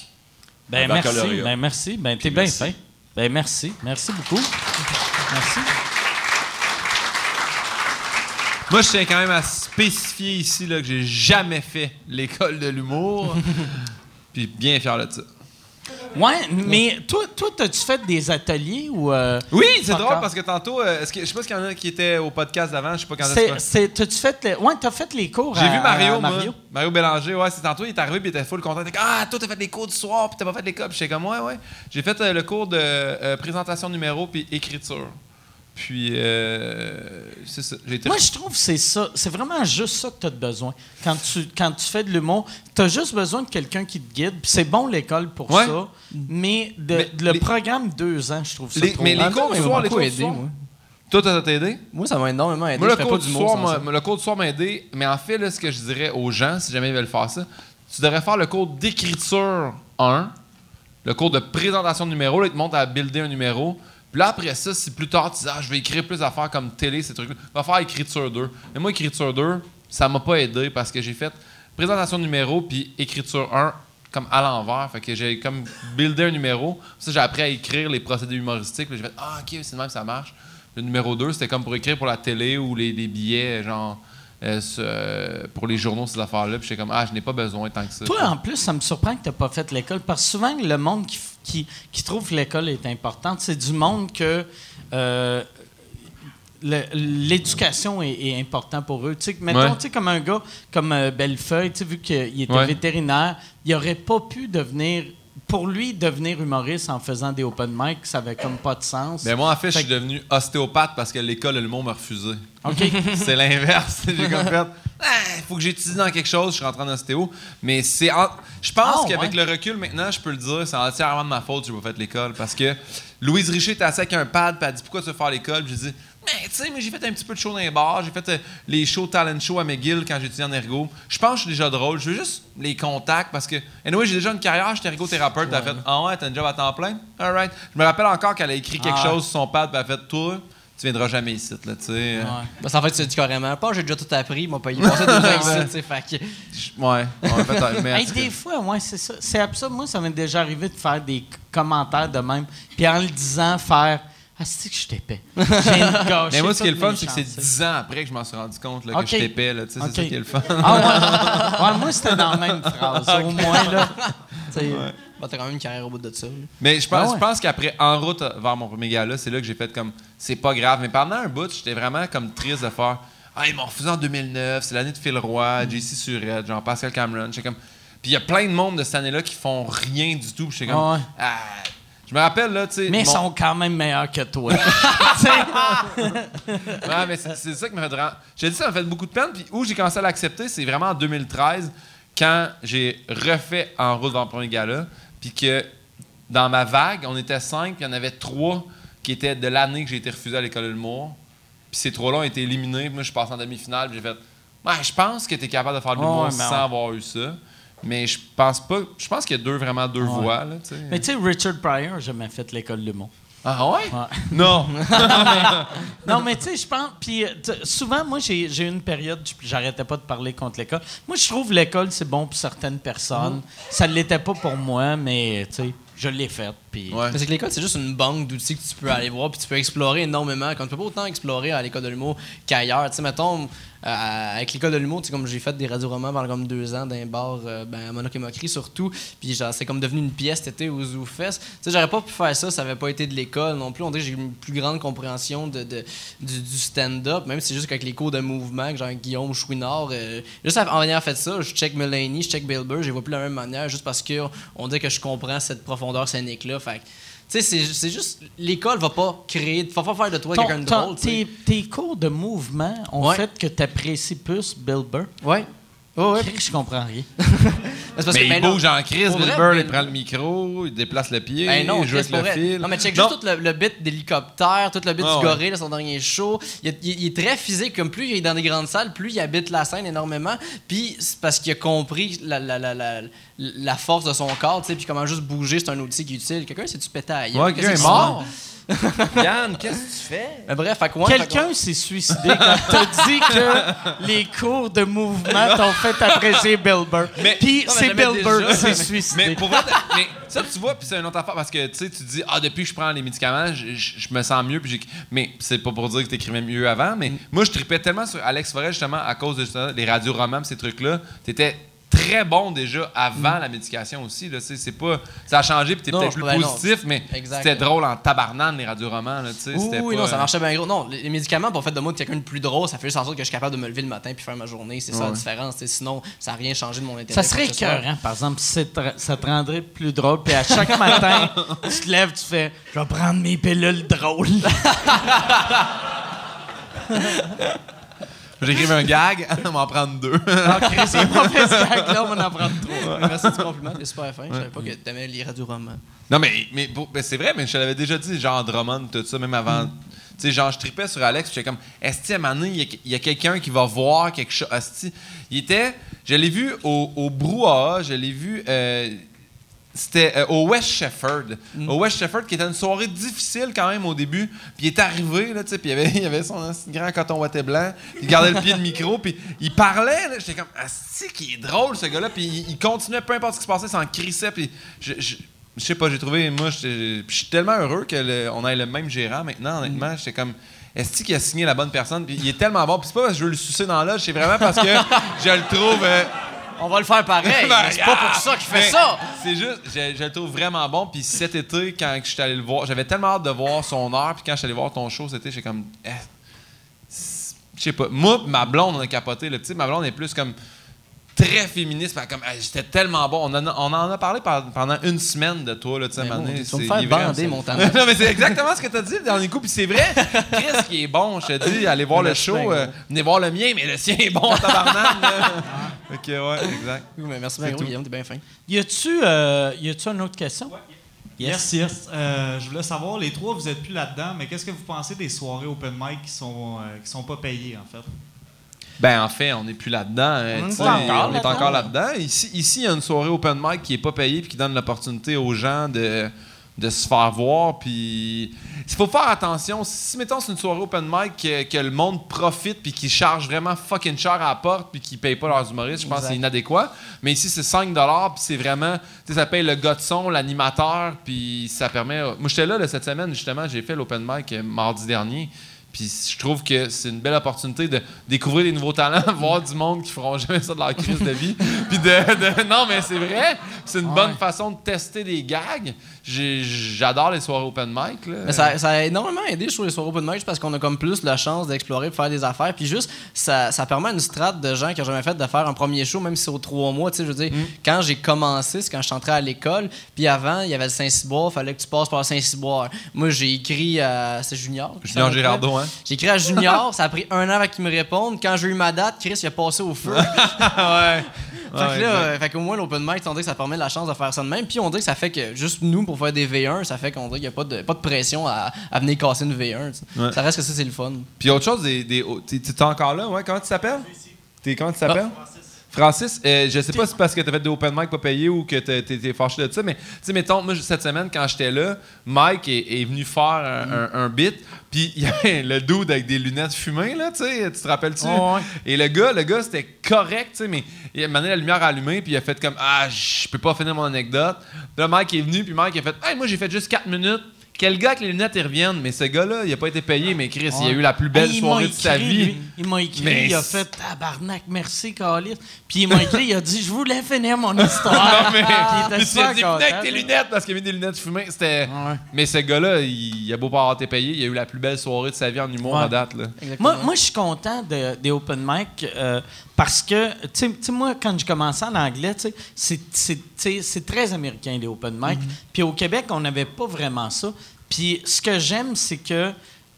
Ben Un merci. Ben merci. Ben t'es bien fin. Ben merci. Merci beaucoup. Merci. Moi, je tiens quand même à spécifier ici là, que j'ai jamais fait l'école de l'humour. Puis bien fier de ça. Ouais, mais toi, toi, t'as-tu fait des ateliers ou. euh, Oui, c'est drôle encore? parce que tantôt, euh, que, je sais pas s'il y en a qui étaient au podcast d'avant, je sais pas quand c'est, t'as-tu fait. le- ouais, t'as fait les cours J'ai vu Mario, à moi. Mario? Mario Bélanger, ouais, c'est tantôt, il est arrivé puis il était full content. Il était comme, ah, toi, t'as fait les cours du soir puis t'as pas fait l'école. Puis j'étais comme, ouais, ouais. J'ai fait euh, le cours de euh, présentation numéro puis écriture. Puis, euh, c'est ça. Moi, je trouve que c'est ça. C'est vraiment juste ça que tu as besoin. Quand tu, quand tu fais de l'humour, tu as juste besoin de quelqu'un qui te guide. Puis c'est bon l'école pour Ouais. ça. Mais, de, Mais le les- programme deux ans, je trouve ça Les- trop mais long. les cours du soir, les cours du aidé, soir. moi. Toi, t'as t'as aidé? Moi, ça m'a énormément aidé. Moi, le cours, du soir, m'a- ça. le cours du soir m'a aidé, mais en fait, là, ce que je dirais aux gens, si jamais ils veulent faire ça, tu devrais faire le cours d'écriture 1, le cours de présentation de numéro, là, ils te montrent à builder un numéro. Puis là, après ça, si plus tard tu dis, ah, je vais écrire plus d'affaires comme télé, ces trucs-là, va faire écriture 2. Mais moi, écriture 2, ça m'a pas aidé parce que j'ai fait présentation numéro puis écriture 1 comme à l'envers. Fait que j'ai comme buildé un numéro. Ça, j'ai appris à écrire les procédés humoristiques. J'ai fait, ah, ok, c'est de même ça marche. Le numéro 2, c'était comme pour écrire pour la télé ou les, les billets, genre, euh, euh, pour les journaux, ces affaires-là. Puis j'étais comme, ah, je n'ai pas besoin tant que ça. Toi, en plus, ça me surprend que tu n'as pas fait l'école. Parce que souvent, le monde qui, qui, qui trouve que l'école est importante, c'est du monde que euh, l'éducation est, est importante pour eux. Tu sais, que, mettons, Ouais. tu sais, comme un gars comme euh, Bellefeuille, tu sais, vu qu'il était Ouais. vétérinaire, il n'aurait pas pu devenir. Pour lui, devenir humoriste en faisant des open mic, ça avait comme pas de sens. Ben moi, en fait, je suis devenu ostéopathe parce que l'école de l'humour m'a refusé. OK. c'est l'inverse. J'ai comme fait, il faut que j'étudie dans quelque chose, je suis rentré en ostéo. Mais c'est. en- Je pense Ah, qu'avec ouais. le recul maintenant, je peux le dire, c'est entièrement de ma faute que j'ai pas fait l'école. Parce que Louise Richer était assise avec un pad, puis elle dit Pourquoi tu veux faire l'école j'ai dit Mais tu sais, mais j'ai fait un petit peu de show dans les bars, j'ai fait euh, les shows talent show à McGill quand j'étudiais en ergo. Je pense que je suis déjà drôle, je veux juste les contacts parce que. Anyway, j'ai déjà une carrière, j'étais ergothérapeute, elle a fait Ah ouais, t'as une job à temps plein? Alright. Je me rappelle encore qu'elle a écrit quelque Ah chose sur son pad, puis elle a fait Toi, tu viendras jamais ici, là, tu sais. Ouais. Parce qu'en fait, tu dis carrément, pas j'ai déjà tout appris, il m'a payé passer deux ans ici, tu sais, fait que- Ouais, ouais, peut-être. Hey, des fois, ouais, c'est ça. C'est absurde. Moi, ça m'est déjà arrivé de faire des commentaires de même, puis en le disant, faire Ah, c'est que je t'épais. Mais moi, ce qui est le fun, c'est que c'est chances. 10 ans après que je m'en suis rendu compte là, que je t'épais. là, tu sais, Ok. C'est ça qui est le fun. Ah, ouais. Ouais, moi, c'était dans la même phrase, au moins, là. Bah, t'as quand même une carrière au bout de ça. là. Mais je pense, Ah ouais. pense qu'après, en route vers mon premier gala, c'est là que j'ai fait comme c'est pas grave. Mais pendant un bout, j'étais vraiment comme triste de faire Ah, ils m'ont refusé en 2009, c'est l'année de Phil Roy, Mm. JC Surette, Jean-Pascal Cameron. J'étais comme. Puis il y a plein de monde de cette année-là qui font rien du tout. Puis J'étais comme. Ah. Ah. Je me rappelle, là, tu sais. Mais ils mon- sont quand même meilleurs que toi. Ouais, mais c'est ça qui m'a fait. J'ai dit ça m'a fait beaucoup de peine. Puis où j'ai commencé à l'accepter, c'est vraiment en 2013, quand j'ai refait En route dans le premier gala. Puis que dans ma vague, on était cinq, puis il y en avait trois qui étaient de l'année que j'ai été refusé à l'école de l'humour. Puis ces trois-là ont été éliminés. Puis moi, je suis passé en demi-finale. puis J'ai fait Ouais, je pense que tu es capable de faire de l'humour sans avoir eu ça. Mais je pense pas. Je pense qu'il y a deux, vraiment deux Ouais. voies. Là. Mais tu sais, Richard Pryor a jamais fait l'école de l'humour. ah ouais? Ouais. Non! Non, mais tu sais, je pense. Puis euh, souvent, moi, j'ai j'ai eu une période, j'arrêtais pas de parler contre l'école. Moi, je trouve l'école, c'est bon pour certaines personnes. Ça ne l'était pas pour moi, mais tu sais, je l'ai faite. Puis Ouais. Mais C'est que l'école, c'est juste une banque d'outils que tu peux aller voir, puis tu peux explorer énormément. Quand tu peux pas autant explorer à l'école de l'humour qu'ailleurs. Tu sais, mettons, euh, avec l'école de l'humour, tu sais, comme j'ai fait des radioromans pendant comme deux ans dans un bar, euh, ben, à Monoc et Moquerie surtout, puis genre, c'est comme devenu une pièce été au Zoo Fest. Tu sais, j'aurais pas pu faire ça, ça avait pas été de l'école non plus. On dirait que j'ai une plus grande compréhension de, de- du, du stand-up, même si c'est juste qu'avec les cours de mouvement, que genre Guillaume Chouinard, euh, juste en ayant fait ça, je check Mulaney, je check Bill Burr, je les vois plus de la même manière, juste parce que on dit que je comprends cette profondeur scénique-là. Fait tu sais, c'est- juste, l'école va pas créer, va pas faire de toi quelqu'un de drôle. tes, tes cours de mouvement ont Ouais. fait que tu apprécies plus Bill Burr? Ouais. Ouais, ouais. Je comprends rien. C'est parce Mais que, il ben non. bouge en crise, Bill Burr, il prend le micro, il déplace le pied, Ben non, il joue avec le vrai. fil. Non, mais check Non. juste tout le, le bit d'hélicoptère, tout le bit Ah, du ouais. gorille, là, son dernier show. Il, est- il- il est très physique, comme plus il est dans des grandes salles, plus il habite la scène énormément. Puis c'est parce qu'il a compris la, la, la, la, la force de son corps, tu sais, puis comment juste bouger, c'est un outil qui est utile. Quelqu'un s'est-tu pété à? Ouais, quelqu'un est se mort. Yann, qu'est-ce que tu fais? Mais bref, ouais, fait Quelqu'un s'est suicidé quand t'as dit que les cours de mouvement t'ont fait apprécier Bill Burr. Mais- Puis c'est Bill Burr qui s'est suicidé. Mais pour vrai, mais ça, tu vois, puis c'est une autre affaire parce que tu sais, tu dis, ah, depuis que je prends les médicaments, je, je- je me sens mieux. Puis j'ai- mais c'est pas pour dire que t'écrivais mieux avant, mais moi, je tripais tellement sur Alex Forêt, justement, à cause de ça, les radioromans, pis ces trucs-là. T'étais très bon déjà avant la médication aussi. Là, c'est pas, ça a changé, puis t'es Non, peut-être plus ben non. positif, mais Exact. c'était drôle en tabarnane, les radioromans. Là, tu sais, Oui, c'était oui, pas, non, ça euh, marchait bien gros. Non, les les médicaments, pour fait de moi de quelqu'un de plus drôle, ça fait juste en sorte que je suis capable de me lever le matin puis faire ma journée. C'est ça la Ouais. différence. Sinon, ça n'a rien changé de mon intérêt. Ça serait écœurant, par exemple, si ça te rendrait plus drôle. Puis à chaque matin, tu te lèves, tu fais Je vais prendre mes pilules drôles. J'écrivais un gag, on va en prendre deux. Ah, Chris, c'est mauvais sac, là, on va en prendre trois. Merci du compliment, t'es super fin. Je savais pas que t'aimais les radioromans. Non, mais, mais, ben, c'est vrai, mais je te l'avais déjà dit, genre Drummond, tout ça, même avant. Mm. Tu sais, genre, je tripais sur Alex, puis j'étais comme, Esti, à un moment donné, il y a- il y a, quelqu'un qui va voir quelque chose. Esti, il était. Je l'ai vu au, au Brouhaha, je l'ai vu. euh, c'était euh, au West Shefford. Mm. Au West Shefford, qui était une soirée difficile quand même au début. Puis il est arrivé, là, tu sais, puis il avait, il avait son grand coton ouaté blanc. Il gardait le pied de micro, puis il parlait, là. J'étais comme, Asti, qui est drôle, ce gars-là. Puis il, il continuait, peu importe ce qui se passait, s'en crissait. Puis je, je, je sais pas, j'ai trouvé, moi, je suis tellement heureux qu'on ait le même gérant maintenant, honnêtement. J'étais comme, est-ce qu'il a signé la bonne personne? Puis il est tellement bon. Puis c'est pas parce que je veux le sucer dans l'âge, c'est vraiment parce que je le trouve. euh, On va le faire pareil, Ben, c'est pas pour ça qu'il fait ça. C'est juste, je, je le trouve vraiment bon. Puis cet été, quand je suis allé le voir, j'avais tellement hâte de voir son heure. Puis quand je suis allé voir ton show cet été, j'ai comme. eh, je sais pas. Moi, ma blonde, on a capoté. Le petit, ma blonde est plus comme très féministe. Comme, j'étais tellement bon. On en a, on en a parlé par- pendant une semaine de toi, là, tu sais, donné, tu vas me faire bander, mon temps. non, mais c'est exactement ce que tu as dit le dernier coup. Puis c'est vrai. Chris qui est bon, je te dis, allez voir le show. euh, venez voir le mien, mais le sien est bon, tabarnak. là. ok, ouais, exact. Oui, mais merci bien, gros, Guillaume, t'es bien fin. Y a-tu euh, y a-tu une autre question? Yes, yes. Euh, je voulais savoir, les trois, vous êtes plus là-dedans, mais qu'est-ce que vous pensez des soirées open mic qui sont, euh, qui sont pas payées, en fait? Ben, en fait, on n'est plus là-dedans. hein, On est encore on est là-dedans. encore là-dedans. Ici, ici, il y a une soirée open mic qui est pas payée puis qui donne l'opportunité aux gens de, de se faire voir. Puis, il faut faire attention. Si, mettons, c'est une soirée open mic que, que le monde profite puis qui charge vraiment fucking cher à la porte puis qui paye pas leurs humoristes, je pense que c'est inadéquat. Mais ici, c'est 5 puis c'est vraiment... Tu sais, ça paye le gars de son, l'animateur, puis ça permet... Moi, j'étais là, là, cette semaine, justement, j'ai fait l'open mic euh, mardi dernier. Puis je trouve que c'est une belle opportunité de découvrir des nouveaux talents, voir du monde qui feront jamais ça de leur crise de vie. Puis de, de- non mais c'est vrai, c'est une bonne façon de tester des gags. J'adore les soirées open mic là. Mais ça, ça a énormément aidé sur les soirées open mic juste parce qu'on a comme plus la chance d'explorer, de faire des affaires. Puis juste, ça, ça permet à une strate de gens qui n'ont jamais fait de faire un premier show, même si c'est aux trois mois. Tu sais, je veux dire, Mm. quand j'ai commencé, c'est quand je suis entré à l'école. Puis avant, il y avait le Saint-Cyboire, fallait que tu passes par le Saint-Cyboire. Moi, j'ai écrit à. C'est Junior. je Junior près. hein? J'ai écrit à Junior, ça a pris un an avant qu'il me réponde. Quand j'ai eu ma date, Chris, il a passé au feu. ouais. Fait que là, fait qu'au moins l'open mic, on dirait que ça permet la chance de faire ça de même. Puis on dirait que ça fait que juste nous pour faire des V1, ça fait qu'on dirait qu'il n'y a pas de, pas de pression à, à venir casser une V1. tu sais. Ouais. Ça reste que ça, c'est le fun. Puis autre chose, des, des, t'es encore là, ouais? Comment tu t'appelles? T'es comment tu t'appelles? Francis, euh, je sais pas si c'est parce que t'as fait des open mic pas payés ou que t'es t'es- t'es fâché de ça, mais tu sais, mettons, moi, cette semaine, quand j'étais là, Mike est, est venu faire un, un- un bit, puis il y avait le dude avec des lunettes fumées, là, tu sais, tu te rappelles-tu? Ouais. Et le gars, le gars, c'était correct, tu sais, mais il a mené la lumière allumée, puis il a fait comme Ah, je peux pas finir mon anecdote. Puis là, Mike est venu, puis Mike a fait Hey, moi, j'ai fait juste 4 minutes. Quel gars avec les lunettes, reviennent? Mais ce gars-là, il a pas été payé, mais Chris, il a eu la plus belle Hey, il m'a soirée de sa vie. lui. Il m'a écrit, Mais il a c'est- fait tabarnak, merci, Calis. Puis il m'a écrit, il a dit, je voulais finir mon histoire. Non, mais Puis il était super dit, venez avec content. tes lunettes parce qu'il avait des lunettes fumées. C'était. Ouais. Mais ce gars-là, il, il a beau pas avoir été payé, il a eu la plus belle soirée de sa vie en humour Ouais. à date. Là. Moi, moi je suis content de- des open mic euh, parce que, tu sais- moi, quand je commençais en anglais, tu sais, c'est- très américain, les open mic. Puis au Québec, on n'avait pas vraiment ça. Puis ce que j'aime, c'est que,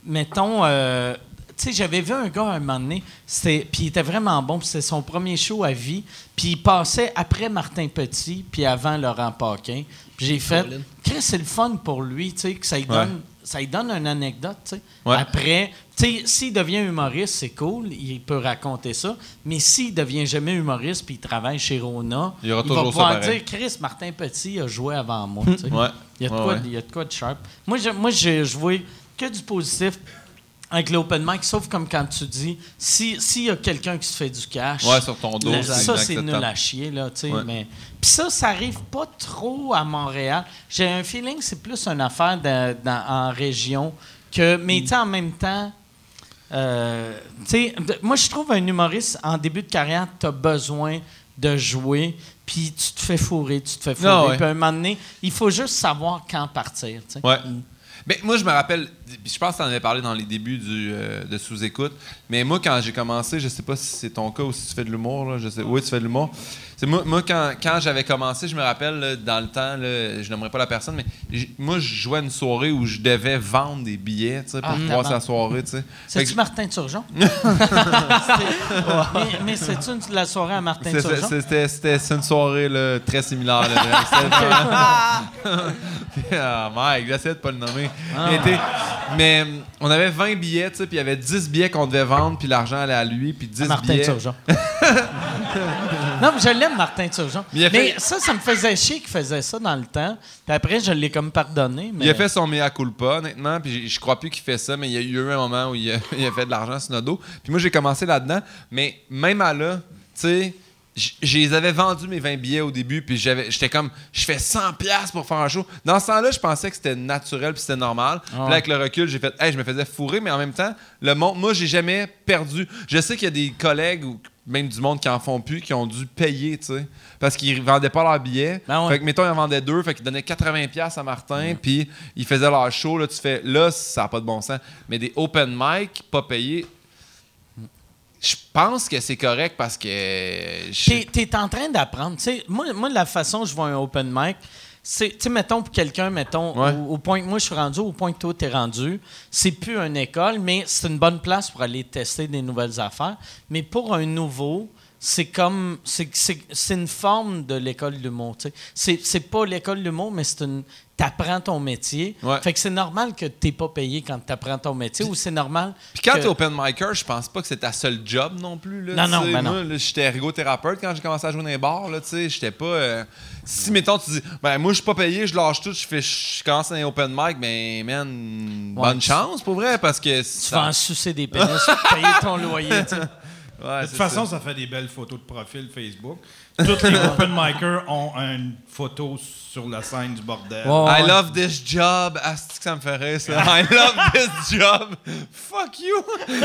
mettons, euh, tu sais, j'avais vu un gars un moment donné, puis il était vraiment bon, puis c'était son premier show à vie, puis il passait après Martin Petit, puis avant Laurent Paquin. Puis j'ai fait, Chris, c'est le fun pour lui, tu sais, que ça lui donne, ça lui donne une anecdote, tu sais. Ouais. Après, sais, s'il devient humoriste, c'est cool, il peut raconter ça, mais s'il devient jamais humoriste, puis il travaille chez Rona, Il y aura va pouvoir dire, Chris, Martin Petit a joué avant moi. Ouais. Il y a de Ouais, quoi, ouais. il y a de quoi de sharp. Moi, je, moi, j'ai joué que du positif avec l'open mic, sauf comme quand tu dis, si- s'il y a quelqu'un qui se fait du cash, Ouais, sur ton dos, là, ça, c'est nul à chier, là. Ouais. Puis ça, ça arrive pas trop à Montréal. J'ai un feeling que c'est plus une affaire de- dans- en région que... Mm. Mais tu sais, en même temps... euh, moi, je trouve un humoriste en début de carrière, tu as besoin de jouer, puis tu te fais fourrer, tu te fais fourrer. Ah ouais. Puis à un moment donné, il faut juste savoir quand partir. Ouais. Mais moi, je me rappelle, je pense que tu en avais parlé dans les débuts du, euh, de sous-écoute, mais moi, quand j'ai commencé, je sais pas si c'est ton cas ou si tu fais de l'humour, là, je sais, oui, tu fais de l'humour. C'est moi, moi, quand, quand j'avais commencé, je me rappelle, là, dans le temps, là, je n'aimerais pas la personne, mais j- moi, je jouais à une soirée où je devais vendre des billets, pour Ah, voir tabarnak. sa soirée, C'est-tu que- Martin Turgeon? Mais mais c'est-tu une- la soirée à Martin C'est- Turgeon? c'est- C'était c'était- une soirée là, très similaire. là. Vraiment- ah, Mike, j'essaie de pas le nommer. Était- mais hum, on avait 20 billets, tu sais, puis il y avait 10 billets qu'on devait vendre, puis l'argent allait à lui, puis 10 Martin billets. Turgeon. non, mais je l'aime, Martin Turgeon. Mais ça, ça me faisait chier qu'il faisait ça dans le temps. Puis après, je l'ai comme pardonné. Mais... Il a fait son mea culpa, honnêtement, puis je- crois plus qu'il fait ça, mais il y a eu un moment où il a, il a fait de l'argent sur notre dos. Puis moi, j'ai commencé là-dedans, mais même à là, tu sais, je les avais vendus mes 20 billets au début, puis j'avais, j'étais comme, je fais 100 pièces pour faire un show. Dans ce temps-là, je pensais que c'était naturel puis c'était normal. Puis là, avec le recul, j'ai fait, hey, je me faisais fourrer, mais en même temps, le monde, moi, j'ai jamais perdu. Je sais qu'il y a des collègues ou même du monde qui en font plus, qui ont dû payer, tu sais, parce qu'ils vendaient pas leurs billets. Ben ouais. Fait que, mettons, ils en vendaient deux, fait qu'ils donnaient 80$ piastres à Martin, puis ils faisaient leur show. Là, tu fais, là, ça n'a pas de bon sens. Mais des open mic, pas payés, je pense que c'est correct parce que. je- T'es es en train d'apprendre. Moi, moi, la façon dont je vois un open mic, c'est, tu sais, mettons, pour quelqu'un, mettons, Ouais. au, au point que moi je suis rendu, au point que toi t'es rendu, c'est plus une école, mais c'est une bonne place pour aller tester des nouvelles affaires. Mais pour un nouveau, c'est comme, c'est, une forme de l'école de sais. C'est, pas l'école de l'humour, mais c'est une, t'apprends ton métier. Ouais. Fait que c'est normal que t'es pas payé quand t'apprends ton métier, ou c'est normal. Puis quand que- t'es open micer, je pense pas que c'est ta seule job non plus. Là, Non, non, ben non. j'étais ergothérapeute quand j'ai commencé à jouer dans les bars. Là, tu sais, j'étais pas. euh, Si, mettons, tu dis, ben, moi, je suis pas payé, je lâche tout, je fais, je commence les open mic, mais, man, Ouais, bonne chance pour vrai, parce que. Tu vas en sucer des pénis pour payer ton loyer. tu sais. Ouais, De toute façon, ça. ça. fait des belles photos de profil Facebook. Tous les open micers ont une photo sur la scène du bordel. I love this job. C'est que ça me ferait ça. I love this job. Fuck you.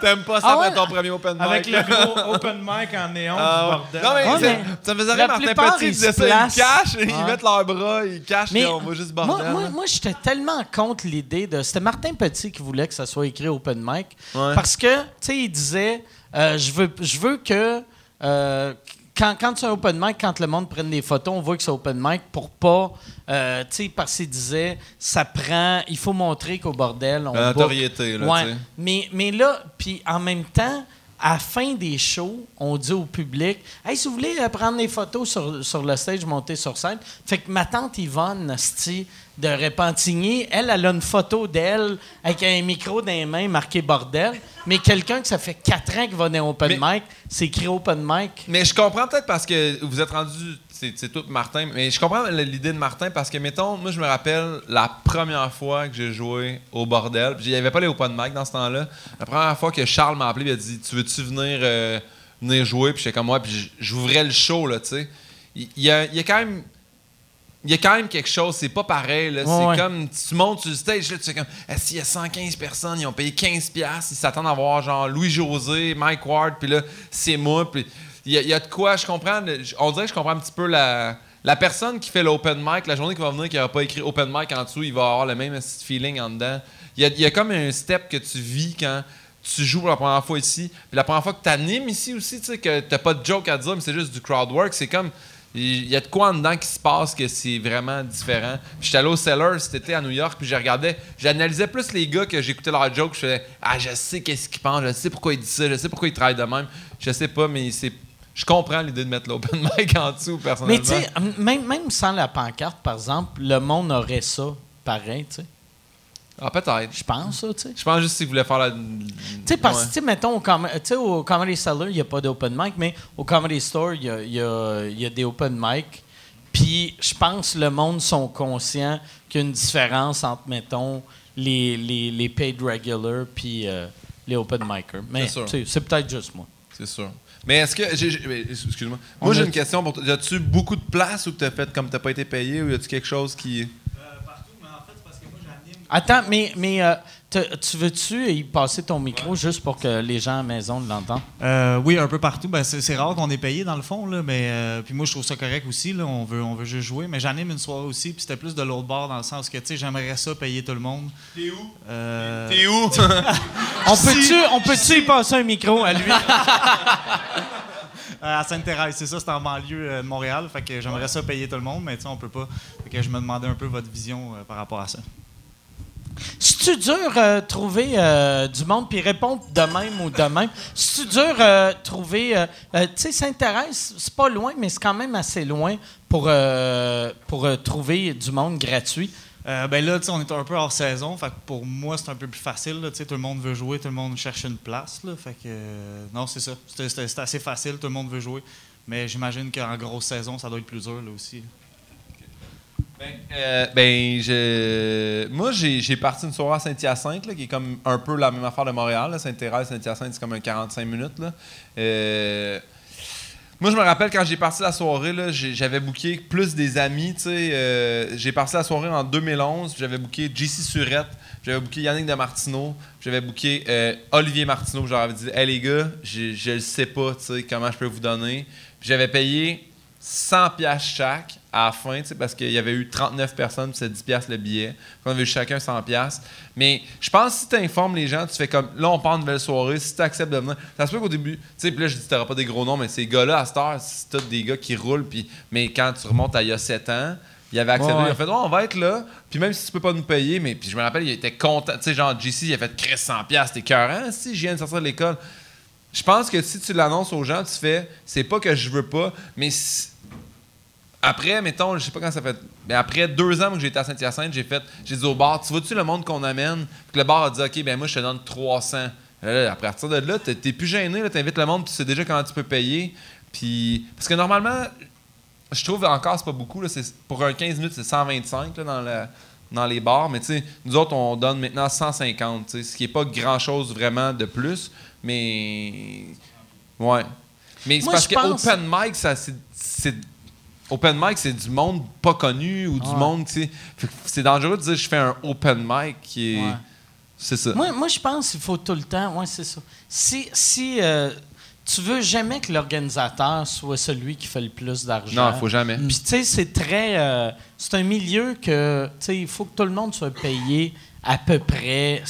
T'aimes pas ça Ah ouais? ton premier open mic? Avec le gros open mic en néon Ah, du bordel. Non, mais, Ouais, c'est- mais ça me faisait rire, Martin Petit, ils il disait ils cachent, ils mettent leurs bras, ils cachent, Mais et on va juste moi, bordel. moi, moi, j'étais tellement contre l'idée de. C'était Martin Petit qui voulait que ça soit écrit open mic. Ouais. Parce que, tu sais, il disait euh, je, veux, je veux que. euh, quand, quand c'est un open mic, quand le monde prenne des photos, on voit que c'est open mic pour pas. euh, tu sais, parce qu'il disait ça prend. Il faut montrer qu'au bordel, on. La notoriété, là, Ouais. Mais, mais là, puis en même temps, à la fin des shows, on dit au public Hey, si vous voulez prendre des photos sur, sur le stage, monter sur scène. Fait que ma tante Yvonne, asti, de Repentigny. Elle, elle a une photo d'elle avec un micro dans les mains marqué bordel. Mais quelqu'un que ça fait quatre ans qu'il va dans open Mais- mic, c'est écrit open mic. Mais je comprends peut-être parce que vous êtes rendu. C'est tout Martin. Mais je comprends l'idée de Martin parce que, mettons, moi, je me rappelle la première fois que j'ai joué au bordel. Il n'y avait pas les open mic dans ce temps-là. La première fois que Charles m'a appelé, il a dit Tu veux-tu venir, euh, venir jouer Puis j'étais comme moi, puis j'ouvrais le show, là, tu sais. Il il y a, il y a quand même. Il y a quand même quelque chose, c'est pas pareil. Ouais, c'est ouais. comme, tu montes sur le stage, là, tu fais comme, s'il y a 115 personnes, ils ont payé 15$, piastres, ils s'attendent à voir genre Louis-José, Mike Ward, puis là, c'est moi. Puis il y, a- il y a de quoi, je comprends, on dirait que je comprends un petit peu la, la personne qui fait l'open mic, la journée qui va venir, qui n'aura pas écrit open mic en dessous, il va avoir le même feeling en dedans. Il y a, y a comme un step que tu vis quand tu joues pour la première fois ici. Puis la première fois que tu animes ici aussi, tu sais, que t'as pas de joke à dire, mais c'est juste du crowd work, c'est comme. Il y a de quoi en dedans qui se passe que c'est vraiment différent. Puis j'étais allé au Cellar cet été à New York, puis je regardais, j'analysais plus les gars que j'écoutais leurs jokes. Je faisais Ah, je sais qu'est-ce qu'ils pensent, je sais pourquoi ils disent ça, je sais pourquoi ils travaillent de même. Je sais pas, mais c'est. Je comprends l'idée de mettre l'open mic en dessous, Mais personnellement. tu sais, même, même sans la pancarte, par exemple, le monde aurait ça pareil, tu sais. Ah, peut-être. Je pense, ça, tu sais. Je pense juste qu'ils voulaient faire la. Tu sais, parce que, Ouais. tu sais, mettons, au, com- tu au Comedy Cellar, il n'y a pas d'open mic, mais au Comedy Store, il y a, y a- il y a des open mic. Puis, je pense que le monde sont conscients qu'il y a une différence entre, mettons, les, les, les paid regular puis euh, les open micers. Mais, C'est sûr. tu sais, c'est peut-être juste moi. C'est sûr. Mais est-ce que. Excuse-moi. Moi, j'ai une question pour toi. As-tu beaucoup de place ou que t'as fait comme t'as pas été payé ou y a-tu quelque chose qui. partout, mais en fait, c'est parce que moi, j'anime. Attends, mais, mais euh, te- tu veux-tu y passer ton micro juste pour que les gens à la maison l'entendent? Euh, oui, un peu partout. Ben, c'est c'est rare qu'on est payé dans le fond, là, mais euh, puis moi je trouve ça correct aussi. Là, on veut, on veut juste jouer. Mais j'anime une soirée aussi, puis c'était plus de l'autre bord dans le sens que tu sais, j'aimerais ça payer tout le monde. T'es où? Euh, T'es où? On peut-tu on peut-tu y passer un micro à lui? à Sainte-Thérèse, c'est ça, c'est en banlieue euh, de Montréal. Fait que j'aimerais ça payer tout le monde, mais tu sais, on peut pas. Fait que je me demandais un peu votre vision euh, par rapport à ça. C'est-tu dur euh, trouver euh, du monde puis répondre de même ou de même? C'est-tu dur euh, trouver. tu sais, Sainte-Thérèse, c'est pas loin, mais c'est quand même assez loin pour, trouver du monde gratuit. Ben là, on est un peu hors saison. Fait pour moi, c'est un peu plus facile. là, tout le monde veut jouer, tout le monde cherche une place. Là, fait que non, c'est ça. C'est assez facile, tout le monde veut jouer. Mais j'imagine qu'en grosse saison, ça doit être plus dur là aussi. Ben, euh, ben, je... moi, j'ai parti une soirée à Saint-Hyacinthe, qui est comme un peu la même affaire de Montréal. là. Sainte-Thérèse, Saint-Hyacinthe, c'est comme un 45 minutes. Là. Euh, Moi, je me rappelle quand j'ai parti la soirée, j'avais booké plus des amis. euh, j'ai parti la soirée en 2011, puis j'avais booké JC Surette, j'avais booké Yannick de Martineau, j'avais booké euh, Olivier Martineau. J'avais dit, hey les gars, je le sais pas comment je peux vous donner. J'avais payé 100 pièces chaque à la fin, parce qu'il y avait eu 39 personnes, c'était 10 pièces le billet. On avait eu chacun 100 pièces. Mais je pense que si tu informes les gens, tu fais comme là on part une nouvelle soirée, si tu acceptes de venir, ça se peut qu'au début, tu sais, puis là je dis t'auras pas des gros noms, mais ces gars-là à cette heure, c'est tous des gars qui roulent puis mais quand tu remontes à il y a 7 ans, il avait accepté, Ouais, ouais. il a fait oh, on va être là, puis même si tu peux pas nous payer, mais puis je me rappelle, il était content, tu sais genre JC, il a fait Chris 100 pièces, t'es cœurant si je viens de sortir de l'école. Je pense que si tu l'annonces aux gens, tu fais c'est pas que je veux pas, mais si- après, mettons, je sais pas quand ça fait. Mais après deux ans que j'ai été à Saint-Hyacinthe, j'ai fait. J'ai dit au bar, tu vois-tu le monde qu'on amène? Puis que le bar a dit, OK, ben moi, je te donne 300. Là, là, à partir de là, t'es plus gêné, là, t'invites le monde, tu sais déjà comment tu peux payer. Puis. Parce que normalement, je trouve encore, c'est pas beaucoup. Là, pour un 15 minutes, c'est 125 là, dans, la- dans les bars. Mais tu sais, nous autres, on donne maintenant 150, tu sais, ce qui est pas grand-chose vraiment de plus. Mais. Ouais. Mais c'est parce je que pense- open mic, ça, c'est. Open mic, c'est du monde pas connu ou du Ouais. monde, tu sais. C'est dangereux de dire je fais un open mic qui est. Ouais. C'est ça. Moi, moi je pense qu'il faut tout le temps. Oui, c'est ça. Si, si euh, tu veux jamais que l'organisateur soit celui qui fait le plus d'argent. non, faut jamais. Puis, tu sais, c'est très. euh, c'est un milieu que, tu sais, il faut que tout le monde soit payé à peu près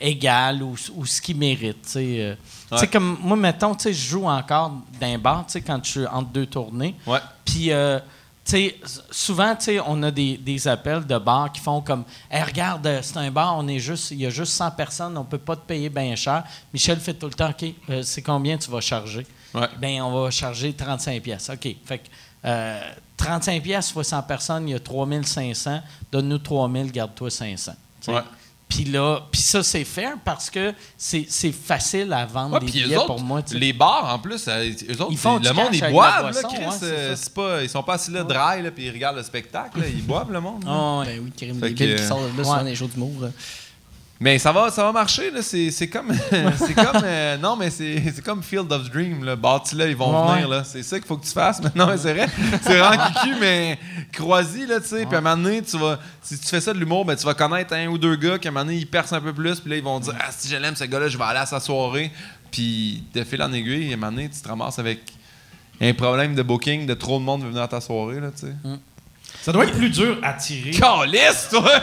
égal ou, ou ce qu'il mérite, tu sais. euh. Tu sais, Ouais. comme moi, mettons, tu sais, je joue encore d'un bar, tu sais, quand je suis entre deux tournées. Ouais. Puis, euh, tu sais, souvent, tu sais, on a des, des appels de bars qui font comme Hey, regarde, euh, c'est un bar, on est juste, il y a juste 100 personnes, on peut pas te payer bien cher. Michel fait tout le temps OK, euh, c'est combien tu vas charger? Ouais. ben on va charger 35 pièces. OK. Fait que euh, 35 pièces fois 100 personnes, il y a 3500. Donne-nous 3000, garde-toi 500. tu sais. Ouais. Puis là, puis ça, c'est fair parce que c'est c'est facile à vendre Ouais, des billets autres, pour moi. tu sais. les bars en plus, euh, eux autres, Ils font le monde ils boivent, la là, boisson, Chris. ouais, c'est euh, pas, ils sont pas assis là dry là, puis ils regardent le spectacle, là, ils boivent le monde. Ah, ouais. Ben oui, que- billes qui sortent de là, Ouais. souvent des shows d'humour. Mais ça va, ça va marcher là. C'est, c'est comme, c'est comme, euh, non mais c'est, c'est comme Field of Dream là. Bâti là, ils vont Ouais. venir là. C'est ça qu'il faut que tu fasses. Mais non, mais c'est vrai, c'est vraiment cucu, mais croisi là, tu sais. Puis à un moment donné, tu vas, si tu fais ça de l'humour, ben tu vas connaître un ou deux gars qui à un moment donné ils percent un peu plus, puis là ils vont dire ah si je l'aime ce gars-là, je vais aller à sa soirée. Puis de fil en aiguille, à un moment donné, tu te ramasses avec un problème de booking, de trop de monde veut venir à ta soirée là, tu sais. Ça doit être plus dur à tirer. Calisse, toi!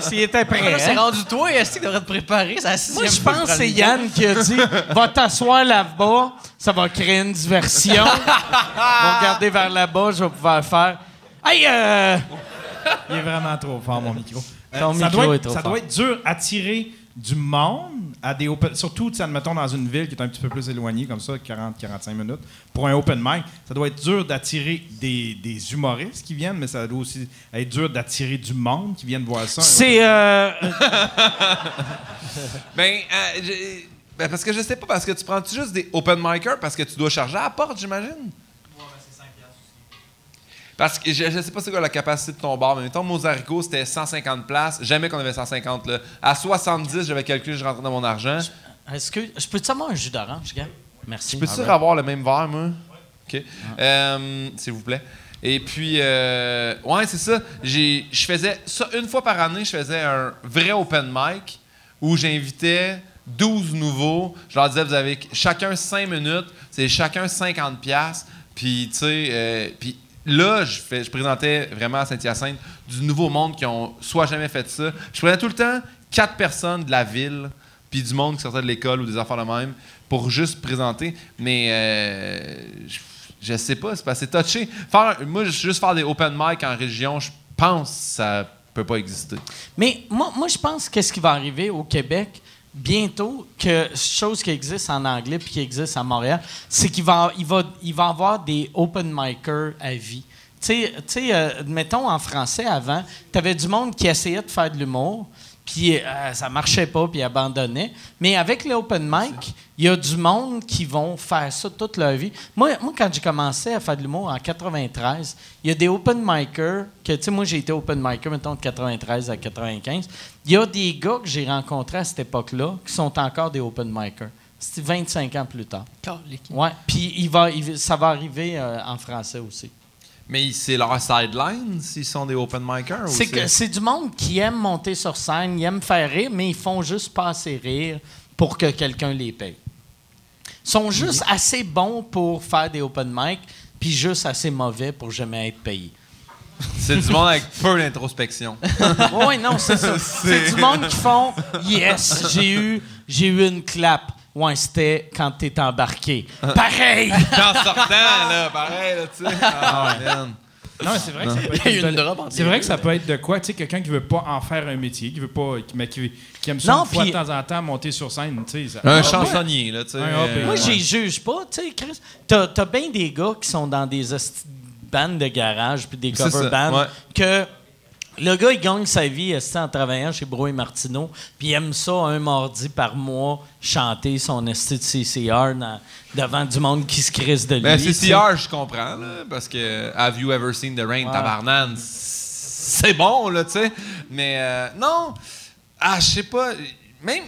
S'il était prêt. C'est hein? rendu toi, est-ce que devrait te préparer? La Moi, je pense que c'est Yann qui a dit Va t'asseoir là-bas, ça va créer une diversion. va regarder vers là-bas, je vais pouvoir faire Hey, euh, Il est vraiment trop fort, mon micro. Euh, Ton ça micro doit est trop ça fort. doit être dur à tirer du monde à des open... Surtout, tu admettons, dans une ville qui est un petit peu plus éloignée, comme ça, 40-45 minutes, pour un open mic, ça doit être dur d'attirer des, des humoristes qui viennent, mais ça doit aussi être dur d'attirer du monde qui viennent voir ça. c'est. euh, Ben, euh, ben, parce que je sais pas, parce que tu prends juste des open micers parce que tu dois charger à la porte, j'imagine? Parce que je, je sais pas c'est quoi la capacité de ton bar, mais mettons, Mozarico, c'était 150 places. Jamais qu'on avait 150 là. À 70, j'avais calculé, je rentrais dans mon argent. Est-ce que. Je peux-tu avoir un jus d'orange, gars Merci. Je peux-tu avoir le même verre, moi? OK. Euh, S'il vous plaît. Et puis, euh, ouais, c'est ça. J'ai- Je faisais ça une fois par année, je faisais un vrai open mic où j'invitais 12 nouveaux. Je leur disais, vous avez chacun 5 minutes, c'est chacun 50 pièces. Puis, tu sais, euh, puis là, je, présentais vraiment à Saint-Hyacinthe du nouveau monde qui ont soit jamais fait ça. Je prenais tout le temps quatre personnes de la ville, puis du monde qui sortait de l'école ou des affaires de même, pour juste présenter. Mais euh, je, je sais pas, c'est pas assez touché. Faire, moi, juste faire des open mic en région, je pense que ça peut pas exister. Mais moi, moi je pense qu'est-ce qui va arriver au Québec bientôt, que chose qui existe en anglais puis qui existe à Montréal, c'est qu'il va, il va, il va avoir des open micers à vie. Tu sais- euh, mettons en français avant, tu avais du monde qui essayait de faire de l'humour, puis euh, ça marchait pas, puis abandonnait. Mais avec les open mic, il y a du monde qui vont faire ça toute leur vie. Moi, moi quand j'ai commencé à faire de l'humour en 93, il y a des open micers, que, tu sais, moi j'ai été open micer, mettons, de 93 à 95. Il y a des gars que j'ai rencontrés à cette époque-là qui sont encore des open micers. C'était 25 ans plus tard. Ouais, puis il va, il- ça va arriver euh, en français aussi. Mais c'est leur sideline s'ils sont des open micers? ou C'est que c'est du monde qui aime monter sur scène, ils aiment faire rire, mais ils font juste pas assez rire pour que quelqu'un les paye. Ils sont juste assez bons pour faire des open mic, puis juste assez mauvais pour jamais être payés. C'est du monde avec peu d'introspection. oui, non, c'est ça. C'est du monde qui font Yes, j'ai eu, j'ai eu une clap. Ouais, c'était quand t'es embarqué. Pareil! en sortant, là, pareil, là, tu sais. Ah, man. Non, mais c'est vrai que ça peut être Il y a eu de- une drop entre C'est les vrai deux. que ça peut être de quoi, tu sais, quelqu'un qui veut pas en faire un métier, qui veut pas, qui- mais qui, qui aime ça Non, une fois puis- de temps en temps monter sur scène, tu sais. ça- Un Ah, chansonnier, là, tu sais. Un euh, Moi, Ouais. j'y juge pas, tu sais, Chris. T'as, t'as bien des gars qui sont dans des hosties de bandes de garage puis des C'est cover ça, bands ouais. que le gars, il gagne sa vie esti, en travaillant chez Bro et Martineau puis il aime ça un mardi par mois chanter son esti de CCR dans- devant du monde qui se crisse de lui. Ben, tu sais. CCR, je comprends, là, parce que Have You Ever Seen the Rain, tabarnan, c'est bon, là, tu sais. Mais euh, non, ah, je sais pas, même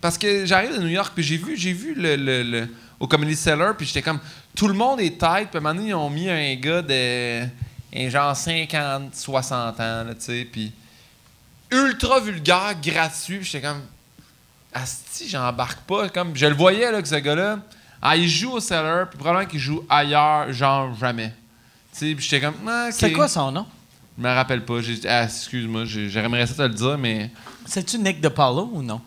parce que j'arrive de New York, puis j'ai vu, j'ai vu le, le- le- au Comedy Cellar, puis j'étais comme, tout le monde est tête, puis à un moment donné, ils ont mis un gars de, genre 50, 60 ans, là, tu sais, puis ultra vulgaire, gratuit, j'étais comme, Asti, j'embarque pas. Comme, je le voyais, là, que ce gars-là, ah, il joue au Cellar, puis probablement qu'il joue ailleurs, genre jamais. Tu sais, j'étais comme, ah. C'est quoi son nom? Je me rappelle pas. J'ai- ah, excuse-moi, j'ai- j'aimerais ça te le dire, mais. C'est-tu Nick DePaulo ou non?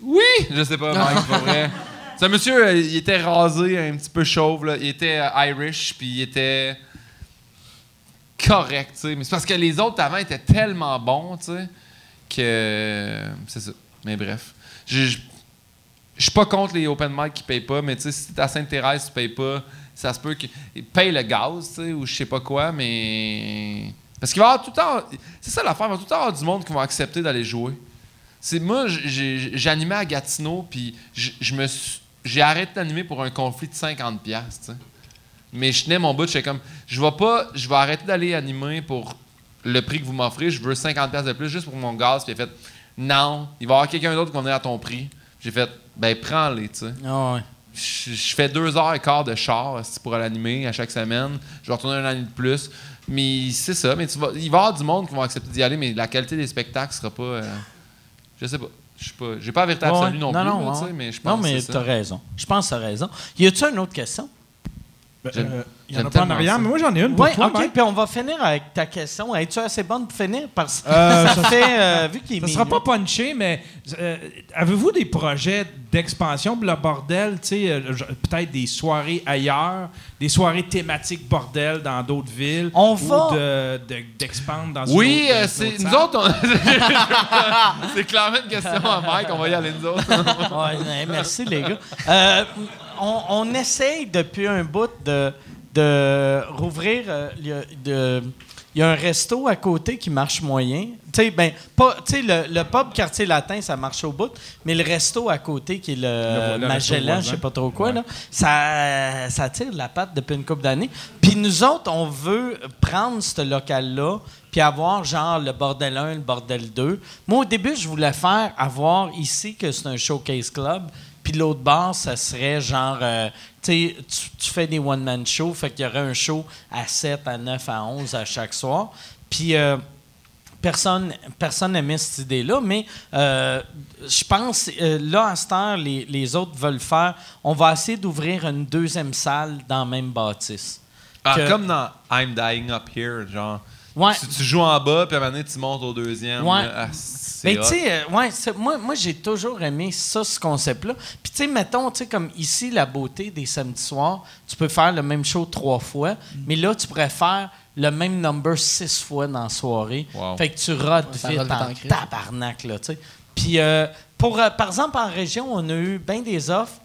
Oui! Je sais pas, Mike, c'est pas vrai. Un monsieur, euh, il était rasé, un petit peu chauve, là. Il était euh, Irish, puis il était correct. Mais c'est parce que les autres avant étaient tellement bons, tu sais, que. C'est ça. Mais bref. Je, suis pas contre les open mic qui payent pas, mais tu sais, si t'es à Sainte-Thérèse, tu payes pas, ça se peut qu'ils payent le gaz, tu sais, ou je sais pas quoi, mais. Parce qu'il va y avoir tout le temps. C'est ça l'affaire, il va tout le temps avoir du monde qui va accepter d'aller jouer. C'est moi, j'animais à Gatineau, puis j'ai arrêté d'animer pour un conflit de 50 pièces, tu sais. Mais je tenais mon bout, j'étais comme, je vais pas, je vais arrêter d'aller animer pour le prix que vous m'offrez, je veux 50 pièces de plus juste pour mon gaz. Puis il a fait, non, il va y avoir quelqu'un d'autre qui va venir à ton prix. J'ai fait, ben prends-les, tu sais. Ah ouais. Je, je fais deux heures et quart de char pour l'animer à chaque semaine. Je vais retourner un année de plus. Mais c'est ça. Mais tu vas, il va y avoir du monde qui va accepter d'y aller, mais la qualité des spectacles sera pas. euh, je sais pas. Je suis pas. J'ai pas la vérité Ouais, absolue non, non, plus, non, là, ouais. mais je pense Non, mais t'as raison. Je pense que t'as raison. Y a-tu une autre question? J'aime- Euh, Il y en a pas en arrière, ça. mais moi j'en ai une pour Oui, toi, OK. Mike. Puis on va finir avec ta question. Es-tu assez bonne pour finir? Parce que Euh, ça fait, euh, vu qu'il Ça sera pas punché, mais euh, avez-vous des projets d'expansion pour le bordel? tu sais, euh, je- Peut-être des soirées ailleurs, des soirées thématiques bordel dans d'autres villes? On ou va- de- de- d'expandre dans Oui, une autre, euh, une c'est nous autres. on- c'est clairement une question à Mike. On va y aller nous autres. Ouais, ouais, merci, les gars. On, on essaye depuis un bout de, de rouvrir. euh, il y a- de- il y a un resto à côté qui marche moyen. Tu sais, ben, pas, le, le pub quartier latin, ça marche au bout, mais le resto à côté, qui est le, Le- Magellan, je sais pas trop quoi, Ouais. là, ça, ça tire la patte depuis une couple d'années. Puis nous autres, on veut prendre ce local-là, puis avoir genre le bordel 1, le bordel 2. Moi, au début, je voulais faire avoir ici que c'est un showcase club, puis l'autre bar, ça serait genre, euh, tu tu- tu fais des one-man shows, fait qu'il y aurait un show à 7, à 9, à 11 à chaque soir. Puis. euh, Personne personne n'aimait cette idée-là, mais euh, je pense, euh, là, à cette heure, les, les autres veulent faire. On va essayer d'ouvrir une deuxième salle dans la même bâtisse. Ah, Que- Comme dans I'm Dying Up Here, genre. Ouais. Tu, tu joues en bas, puis à un moment donné, tu montes au deuxième. Ouais. là. Ah, Mais hot. tu sais, euh, ouais, moi, moi j'ai toujours aimé ça, ce concept-là. Puis tu sais, mettons, tu sais, comme ici, la beauté des samedis soirs, tu peux faire le même show trois fois, mais là, tu pourrais faire le même number six fois dans la soirée. Wow. Fait que tu rates ça vite en tabarnak, là, tu sais. Puis, euh, pour, euh, par exemple, en région, on a eu bien des offres.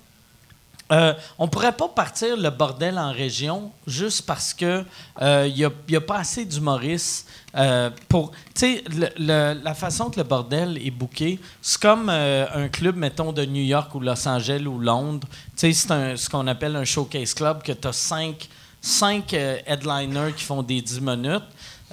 Euh, on pourrait pas partir le bordel en région juste parce que il a, y a pas assez d'humoristes euh, pour. Tu sais, la façon que le bordel est booké, c'est comme euh, un club, mettons, de New York ou Los Angeles ou Londres. Tu sais, c'est ce qu'on appelle un showcase club, que tu as cinq, cinq euh, headliners qui font des 10 minutes.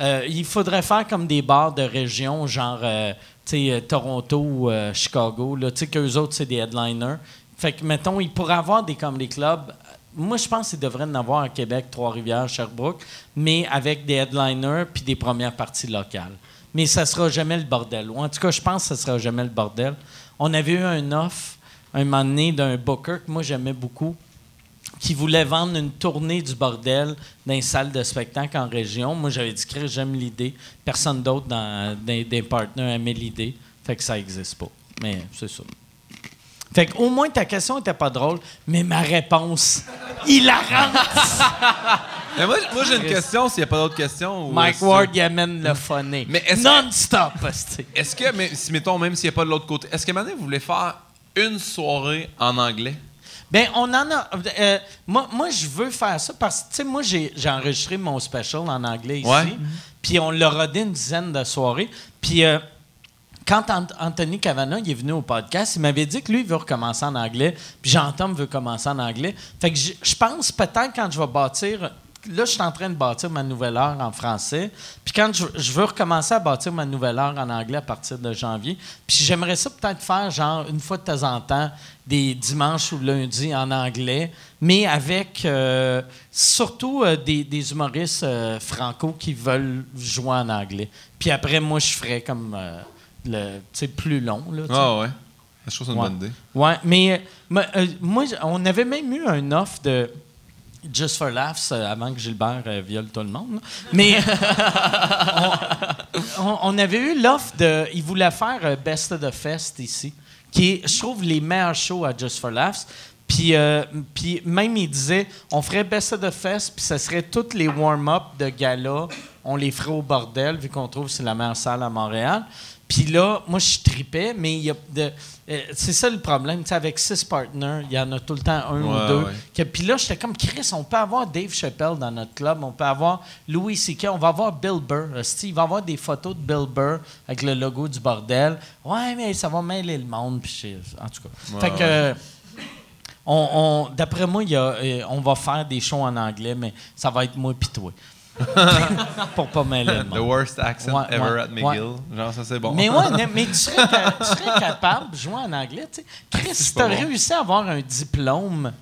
Euh, il faudrait faire comme des bars de région, genre euh, euh, Toronto ou euh, Chicago. Tu sais, autres, c'est des headliners. Fait que, mettons, il pourrait avoir des comedy clubs. Moi, je pense qu'il devrait en avoir à Québec, Trois-Rivières, Sherbrooke, mais avec des headliners puis des premières parties locales. Mais ça sera jamais le bordel. Ou en tout cas, je pense que ça sera jamais le bordel. On avait eu un offre un moment donné d'un booker que moi j'aimais beaucoup qui voulait vendre une tournée du bordel dans une salle de spectacle en région. Moi, j'avais dit j'aime l'idée. Personne d'autre dans, dans- des partenaires aimait l'idée. Fait que ça n'existe pas. Mais c'est ça. Fait que, au moins, ta question était pas drôle, mais ma réponse, hilarante. Mais moi, moi j'ai une question s'il n'y a pas d'autres questions. ou Mike Ward, il amène le phoné. Mais Non-stop. Est-ce que, mais, si, mettons, même s'il n'y a pas de l'autre côté, est-ce que maintenant vous voulez faire une soirée en anglais? Ben, on en a. euh, moi, moi, je veux faire ça parce que, tu sais, moi, j'ai j'ai enregistré mon special en anglais ici. Puis on l'a rodé une dizaine de soirées. Puis euh, quand Ant- Anthony Cavana il est venu au podcast, il m'avait dit que lui, il veut recommencer en anglais. Puis Jean-Tom veut commencer en anglais. Fait que je pense peut-être quand je vais bâtir. Là, je suis en train de bâtir ma nouvelle heure en français. Puis quand je, veux recommencer à bâtir ma nouvelle heure en anglais à partir de janvier. Puis j'aimerais ça peut-être faire, genre, une fois de temps en temps, des dimanches ou lundis en anglais, mais avec euh, surtout euh, des, humoristes euh, franco qui veulent jouer en anglais. Puis après, moi, je ferais comme le, plus long. Là. Ah ouais. Je trouve que c'est une Ouais. bonne idée. Ouais, mais euh, moi, euh, moi, on avait même eu un offre de Just for Laughs euh, avant que Gilbert euh, viole tout le monde. Mais on, avait eu l'offre de. Ils voulaient faire Best of the Fest ici, qui est, je trouve, les meilleurs shows à Just for Laughs. Puis, euh, puis même, il disait, on ferait Best of the Fest, puis ce serait tous les warm-up de gala, on les ferait au bordel, vu qu'on trouve que c'est la meilleure salle à Montréal. Puis là, moi, je tripais, mais il y a de. euh, c'est ça le problème. Tu sais, avec six partners, il y en a tout le temps un ou deux. ouais. Puis là, j'étais comme Chris, on peut avoir Dave Chappelle dans notre club, on peut avoir Louis C.K., on va avoir Bill Burr. Il va avoir des photos de Bill Burr avec le logo du bordel. Ouais, mais ça va mêler le monde. En tout cas. fait que. on, on- d'après moi, y a, euh, on va faire des shows en anglais, mais ça va être moi pis toi. Pour pas mêler le The worst accent Ouais, ever ouais, at McGill. Genre, ça, c'est bon. Mais ouais, mais, tu, serais, ca- tu serais capable de jouer en anglais, tu sais. Chris, si t'as réussi à avoir un diplôme,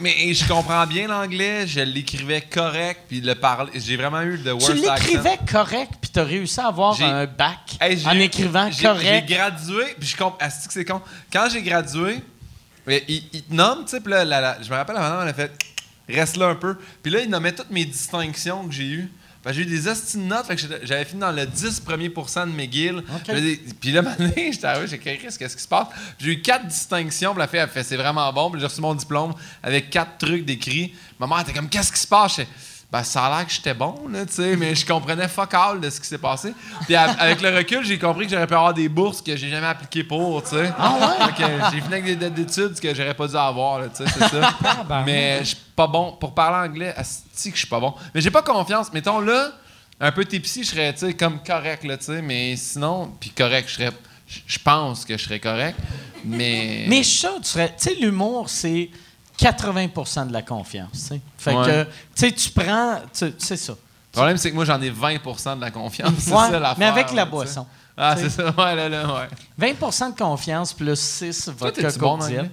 mais je comprends bien l'anglais, je l'écrivais correct, puis le parler. J'ai vraiment eu the worst tu accent. l'écrivais correct, puis t'as réussi à avoir un bac Hey, en écrivant correct. J'ai gradué, puis je comprends. C'est con? Quand j'ai gradué, il, il te nomme, tu sais, puis là, la- la- je me rappelle, la madame, elle a fait reste là un peu. Puis là, il nommait toutes mes distinctions que j'ai eues. Que j'ai eu des esti de notes, fait que j'avais fini dans le 10 premiers pourcents de McGill. Des- Puis là, maintenant, j'étais arrivé, j'ai écrit, qu'est-ce qui se passe? J'ai eu quatre distinctions, puis la fille, elle fait, c'est vraiment bon. Puis j'ai reçu mon diplôme avec quatre trucs décrits. Ma mère était comme, qu'est-ce qui se passe? Ben, ça a l'air que j'étais bon, là, tu sais, mais je comprenais fuck all de ce qui s'est passé. Puis avec le recul, j'ai compris que j'aurais pu avoir des bourses que j'ai jamais appliquées pour, tu sais. Ah ouais? J'ai fini avec des dettes d'études que j'aurais pas dû avoir, là, tu sais, c'est ça. mais je suis pas bon. Pour parler anglais, asti que je suis pas bon. Mais j'ai pas confiance. Mettons là, un peu tipsy, je serais, tu sais, comme correct, là, tu sais, mais sinon, puis correct, je serais. Je pense que je serais correct, mais. Mais sûr, tu serais. Tu sais, l'humour, c'est 80% de la confiance. tu sais. Fait Ouais. que, tu sais, tu prends. C'est ça. Le problème, c'est que moi, j'en ai 20% de la confiance. c'est ça l'affaire. mais avec la boisson. Ah, c'est ça. Ouais, là, là, ouais. 20% de confiance plus 6 Toi, vodka bon anglais?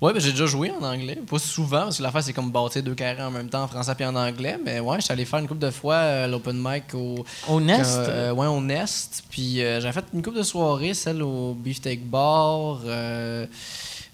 Ouais, ben j'ai déjà joué en anglais. Pas souvent, parce que l'affaire, c'est comme bâtir deux carrés en même temps, en français et en anglais. Mais ouais, j'étais allé faire une couple de fois euh, l'open mic au. Au Nest? Euh, ouais, au Nest. Puis euh, j'avais fait une couple de soirées, celle au Beefsteak Bar.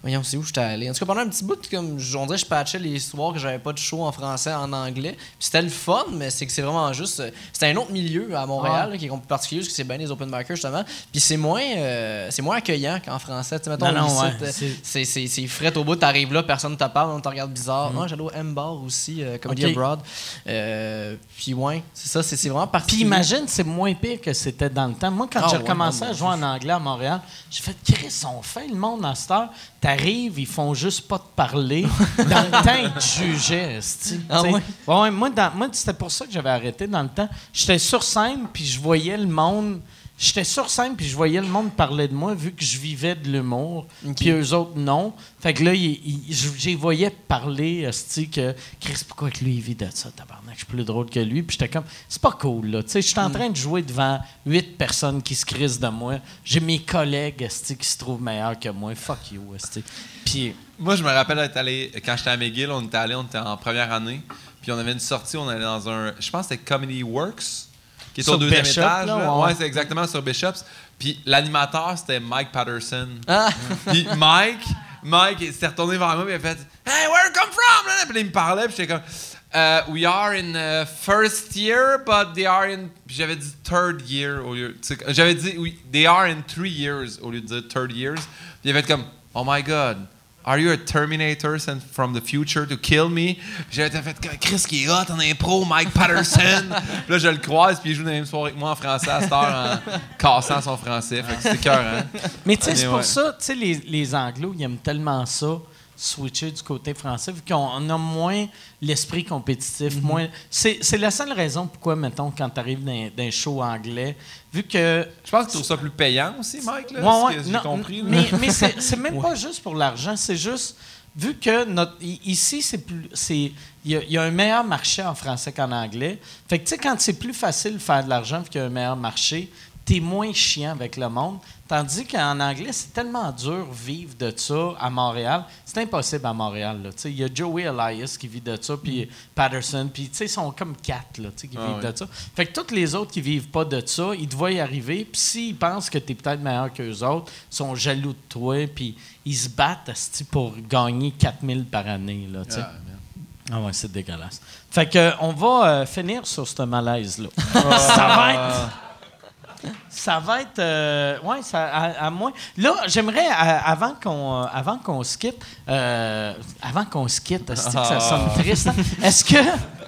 Voyons, c'est où j'étais allé? En tout cas, pendant un petit bout, comme, on dirait que je patchais les soirs que j'avais pas de show en français, en anglais. Puis c'était le fun, mais c'est que c'est vraiment juste. euh, C'était un autre milieu à Montréal qui est particulier, parce que c'est bien les open micers, justement. Puis c'est moins, euh, c'est moins accueillant qu'en français. Tu mettons, Non, non, ouais, c'est- c'est- c'est c'est fret au bout, t'arrives là, personne te parle, on te regarde bizarre. Moi, j'allais au M-Bar aussi, euh, Comedy Ok. Abroad. Euh, puis ouais, c'est ça, c'est c'est vraiment particulier. Puis imagine, c'est moins pire que c'était dans le temps. Moi, quand Ah j'ai ouais, recommencé à jouer en anglais à Montréal, j'ai fait Chris, on fait le monde à cette heure. T'arrives, ils font juste pas te parler. Dans le temps, ils te jugeaient. Ah ouais? Ouais, moi, moi c'était pour ça que j'avais arrêté dans le temps. J'étais sur scène, puis je voyais le monde. J'étais sur scène, puis je voyais le monde parler de moi, vu que je vivais de l'humour. Puis eux autres, non. Fait que là, les voyais parler, esti, que Chris, pourquoi que lui, il vit de ça, tabarnak, je suis plus drôle que lui. Puis j'étais comme, c'est pas cool, là. Tu sais, je suis en train de jouer devant huit personnes qui se crissent de moi. J'ai mes collègues, qui se trouvent meilleurs que moi. Fuck you, esti. Puis, Moi, je me rappelle être allé, quand j'étais à McGill, on était allé, on était en première année, puis on avait une sortie, on allait dans un, je pense que c'était Comedy Works, qui est Sur au deuxième Bishop, étage. là, là. ouais, Ouais, ouais. c'est exactement sur Bishops. Puis l'animateur, c'était Mike Patterson. Ah! Puis Mike, Mike, il s'est retourné vers moi, puis il a fait Hey, where you come from? Puis il me parlait, puis j'étais comme Euh, We are in uh, first year, but they are in. J'avais dit third year au lieu. J'avais dit oui, they are in three years au lieu de dire third years. Puis il avait fait comme Oh my god. Are you a Terminator sent from the future to kill me? J'avais fait comme Chris qui est hot en impro, Mike Patterson. puis là, je le croise, puis il joue dans la même soirée que moi en français à cette heure en cassant son français. Fait que c'était cœur, hein? Mais tu sais, c'est pour ouais. ça, tu sais, les, les Anglos, ils aiment tellement ça, switcher du côté français, vu qu'on on a moins l'esprit compétitif. moins C'est la seule raison pourquoi, mettons, quand tu arrives dans, dans un show anglais, vu que. Je pense que tu trouves ça plus payant aussi, Mike, là, Ouais, ce ouais, que j'ai non, compris. là. Mais, mais c'est même pas juste pour l'argent, c'est juste. Vu que notre, ici, c'est plus. Il y, y a un meilleur marché en français qu'en anglais. Fait que, tu sais, quand c'est plus facile de faire de l'argent vu qu'il y a un meilleur marché, t'es moins chiant avec le monde. Tandis qu'en anglais, c'est tellement dur vivre de ça à Montréal. C'est impossible à Montréal. là. Tu sais, Il y a Joey Elias qui vit de ça, puis Patterson, puis tu sais, ils sont comme quatre là, tu sais, qui Ah vivent de ça. Fait que tous les autres qui vivent pas de ça, ils te voient y arriver, puis s'ils pensent que tu es peut-être meilleur qu'eux autres, ils sont jaloux de toi, puis ils se battent pour gagner 4000 par année. Là. Ah. Ah ouais, c'est dégueulasse. Fait que, on va euh, finir sur ce malaise-là. ça va être. Ça va être. euh, ouais, ça, à, à moins. Là, j'aimerais, à- avant qu'on euh, avant qu'on se quitte, euh, avant qu'on se quitte, est-ce que ça sonne triste? hein? Est-ce que.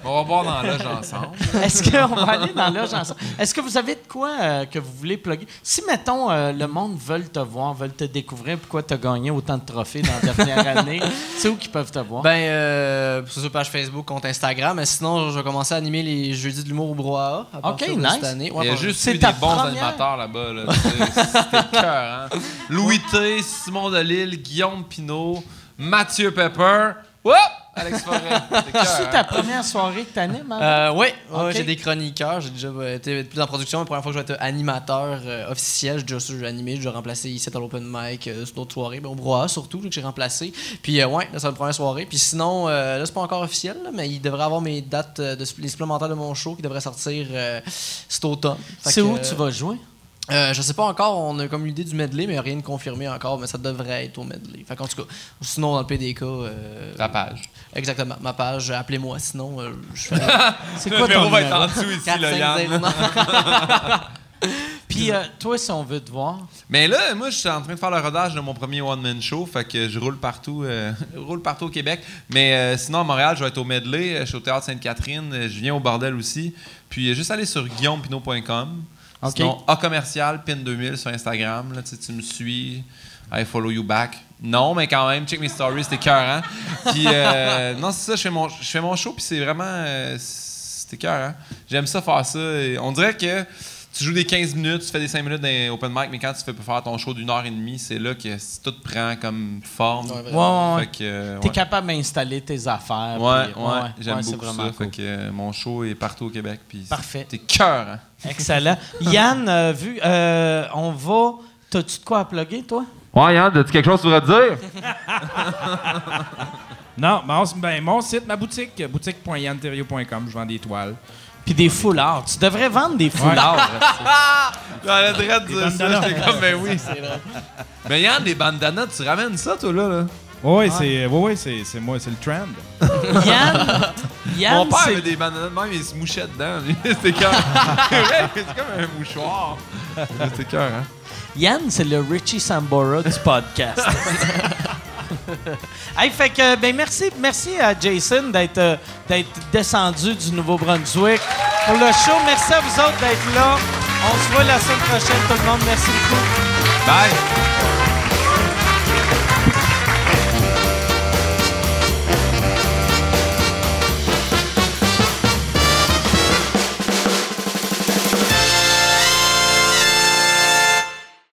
On va voir dans la loge ensemble. Est-ce qu'on va aller dans la loge ensemble? Est-ce que vous avez de quoi euh, que vous voulez plugger? Si, mettons, euh, le monde veut te voir, veut te découvrir, pourquoi tu as gagné autant de trophées dans la dernière année, c'est où qu'ils peuvent te voir? Ben, euh, sur sa page Facebook, compte Instagram. Mais sinon, je vais commencer à animer les jeudis de l'humour au brouhaha. à Ok, partir de nice. Cette année. Ouais, Il y a bon, juste c'est eu des bons première- animateurs là-bas. Là. C'était cœur, hein? Louis T, Simon Delille, Guillaume Pinault, Mathieu Pepper. Whoop! Alex Forêt. C'est C'est hein? ta première soirée que tu animes? hein? Euh, oui, ouais, j'ai des chroniqueurs. J'ai déjà euh, été plus en production. La première fois que je vais être animateur euh, officiel, j'ai déjà j'ai animé, j'ai remplacé ici à l'open mic, euh, sur d'autres soirées, ben, au surtout, là, que j'ai remplacé. Puis, euh, ouais, là, c'est la première soirée. Puis sinon, euh, là, c'est pas encore officiel, là, mais il devrait avoir mes dates, de, les supplémentaires de mon show qui devraient sortir euh, cet automne. C'est où euh, tu vas jouer? euh, je sais pas encore, on a comme l'idée du medley, mais rien de confirmé encore, mais ça devrait être au medley. Fait qu'en tout cas, sinon dans le PDK. euh, Ta page. Exactement, ma page, appelez-moi sinon, euh, je fais C'est Le quoi ton numéro va être en dessous ici, 4, là, 5, Yann. 0, non. Puis euh, toi, si on veut te voir, Mais là, moi, je suis en train de faire le rodage de mon premier one-man show, fait que je roule partout, euh, je roule partout au Québec. Mais euh, sinon, à Montréal, je vais être au Medley, je suis au Théâtre Sainte-Catherine, je viens au Bordel aussi. Puis juste aller sur guillaumepinot.com. OK. Sinon, A commercial, pin2000 sur Instagram. Là, tu sais, tu me suis, I follow you back. Non, mais quand même, check mes stories, c'était cœur, Puis, euh, non, c'est ça, je fais mon, je fais mon show, puis c'est vraiment, euh, c'était cœur, J'aime ça faire ça. Et on dirait que tu joues des 15 minutes, tu fais des 5 minutes dans open mic, mais quand tu fais faire ton show d'une heure et demie, c'est là que tout prend comme forme. Ouais, ouais, ouais, Fait que, euh, t'es ouais. capable d'installer tes affaires. Ouais, puis- ouais, j'aime beaucoup ça. vraiment Fait cool. que euh, mon show est partout au Québec. Puis Parfait. T'es cœur, hein? Excellent. Yann, euh, vu, euh, on va. T'as-tu de quoi à plugger, toi? Ouais, Yann, as-tu quelque chose que tu voudrais dire? Non, mon, ben, mon site, ma boutique, boutique.yanterio.com, je vends des toiles. Puis des foulards. Tu devrais vendre des foulards. J'allais direct dire ça, j'étais comme, ben oui. Mais Yann, des bandanas, tu ramènes ça, toi, là? là? Oui, c'est ouais, ouais, c'est c'est moi, c'est le trend. Yann, Yann, Mon père avait des bandanas de même, il se mouchait dedans. lui. C'était vrai, c'est comme un mouchoir. C'était cœur, hein? Yann, c'est le Richie Sambora du podcast. hey, fait que, ben merci, merci à Jason d'être euh, d'être descendu du Nouveau-Brunswick pour le show. Merci à vous autres d'être là. On se voit la semaine prochaine, tout le monde. Merci beaucoup. Bye!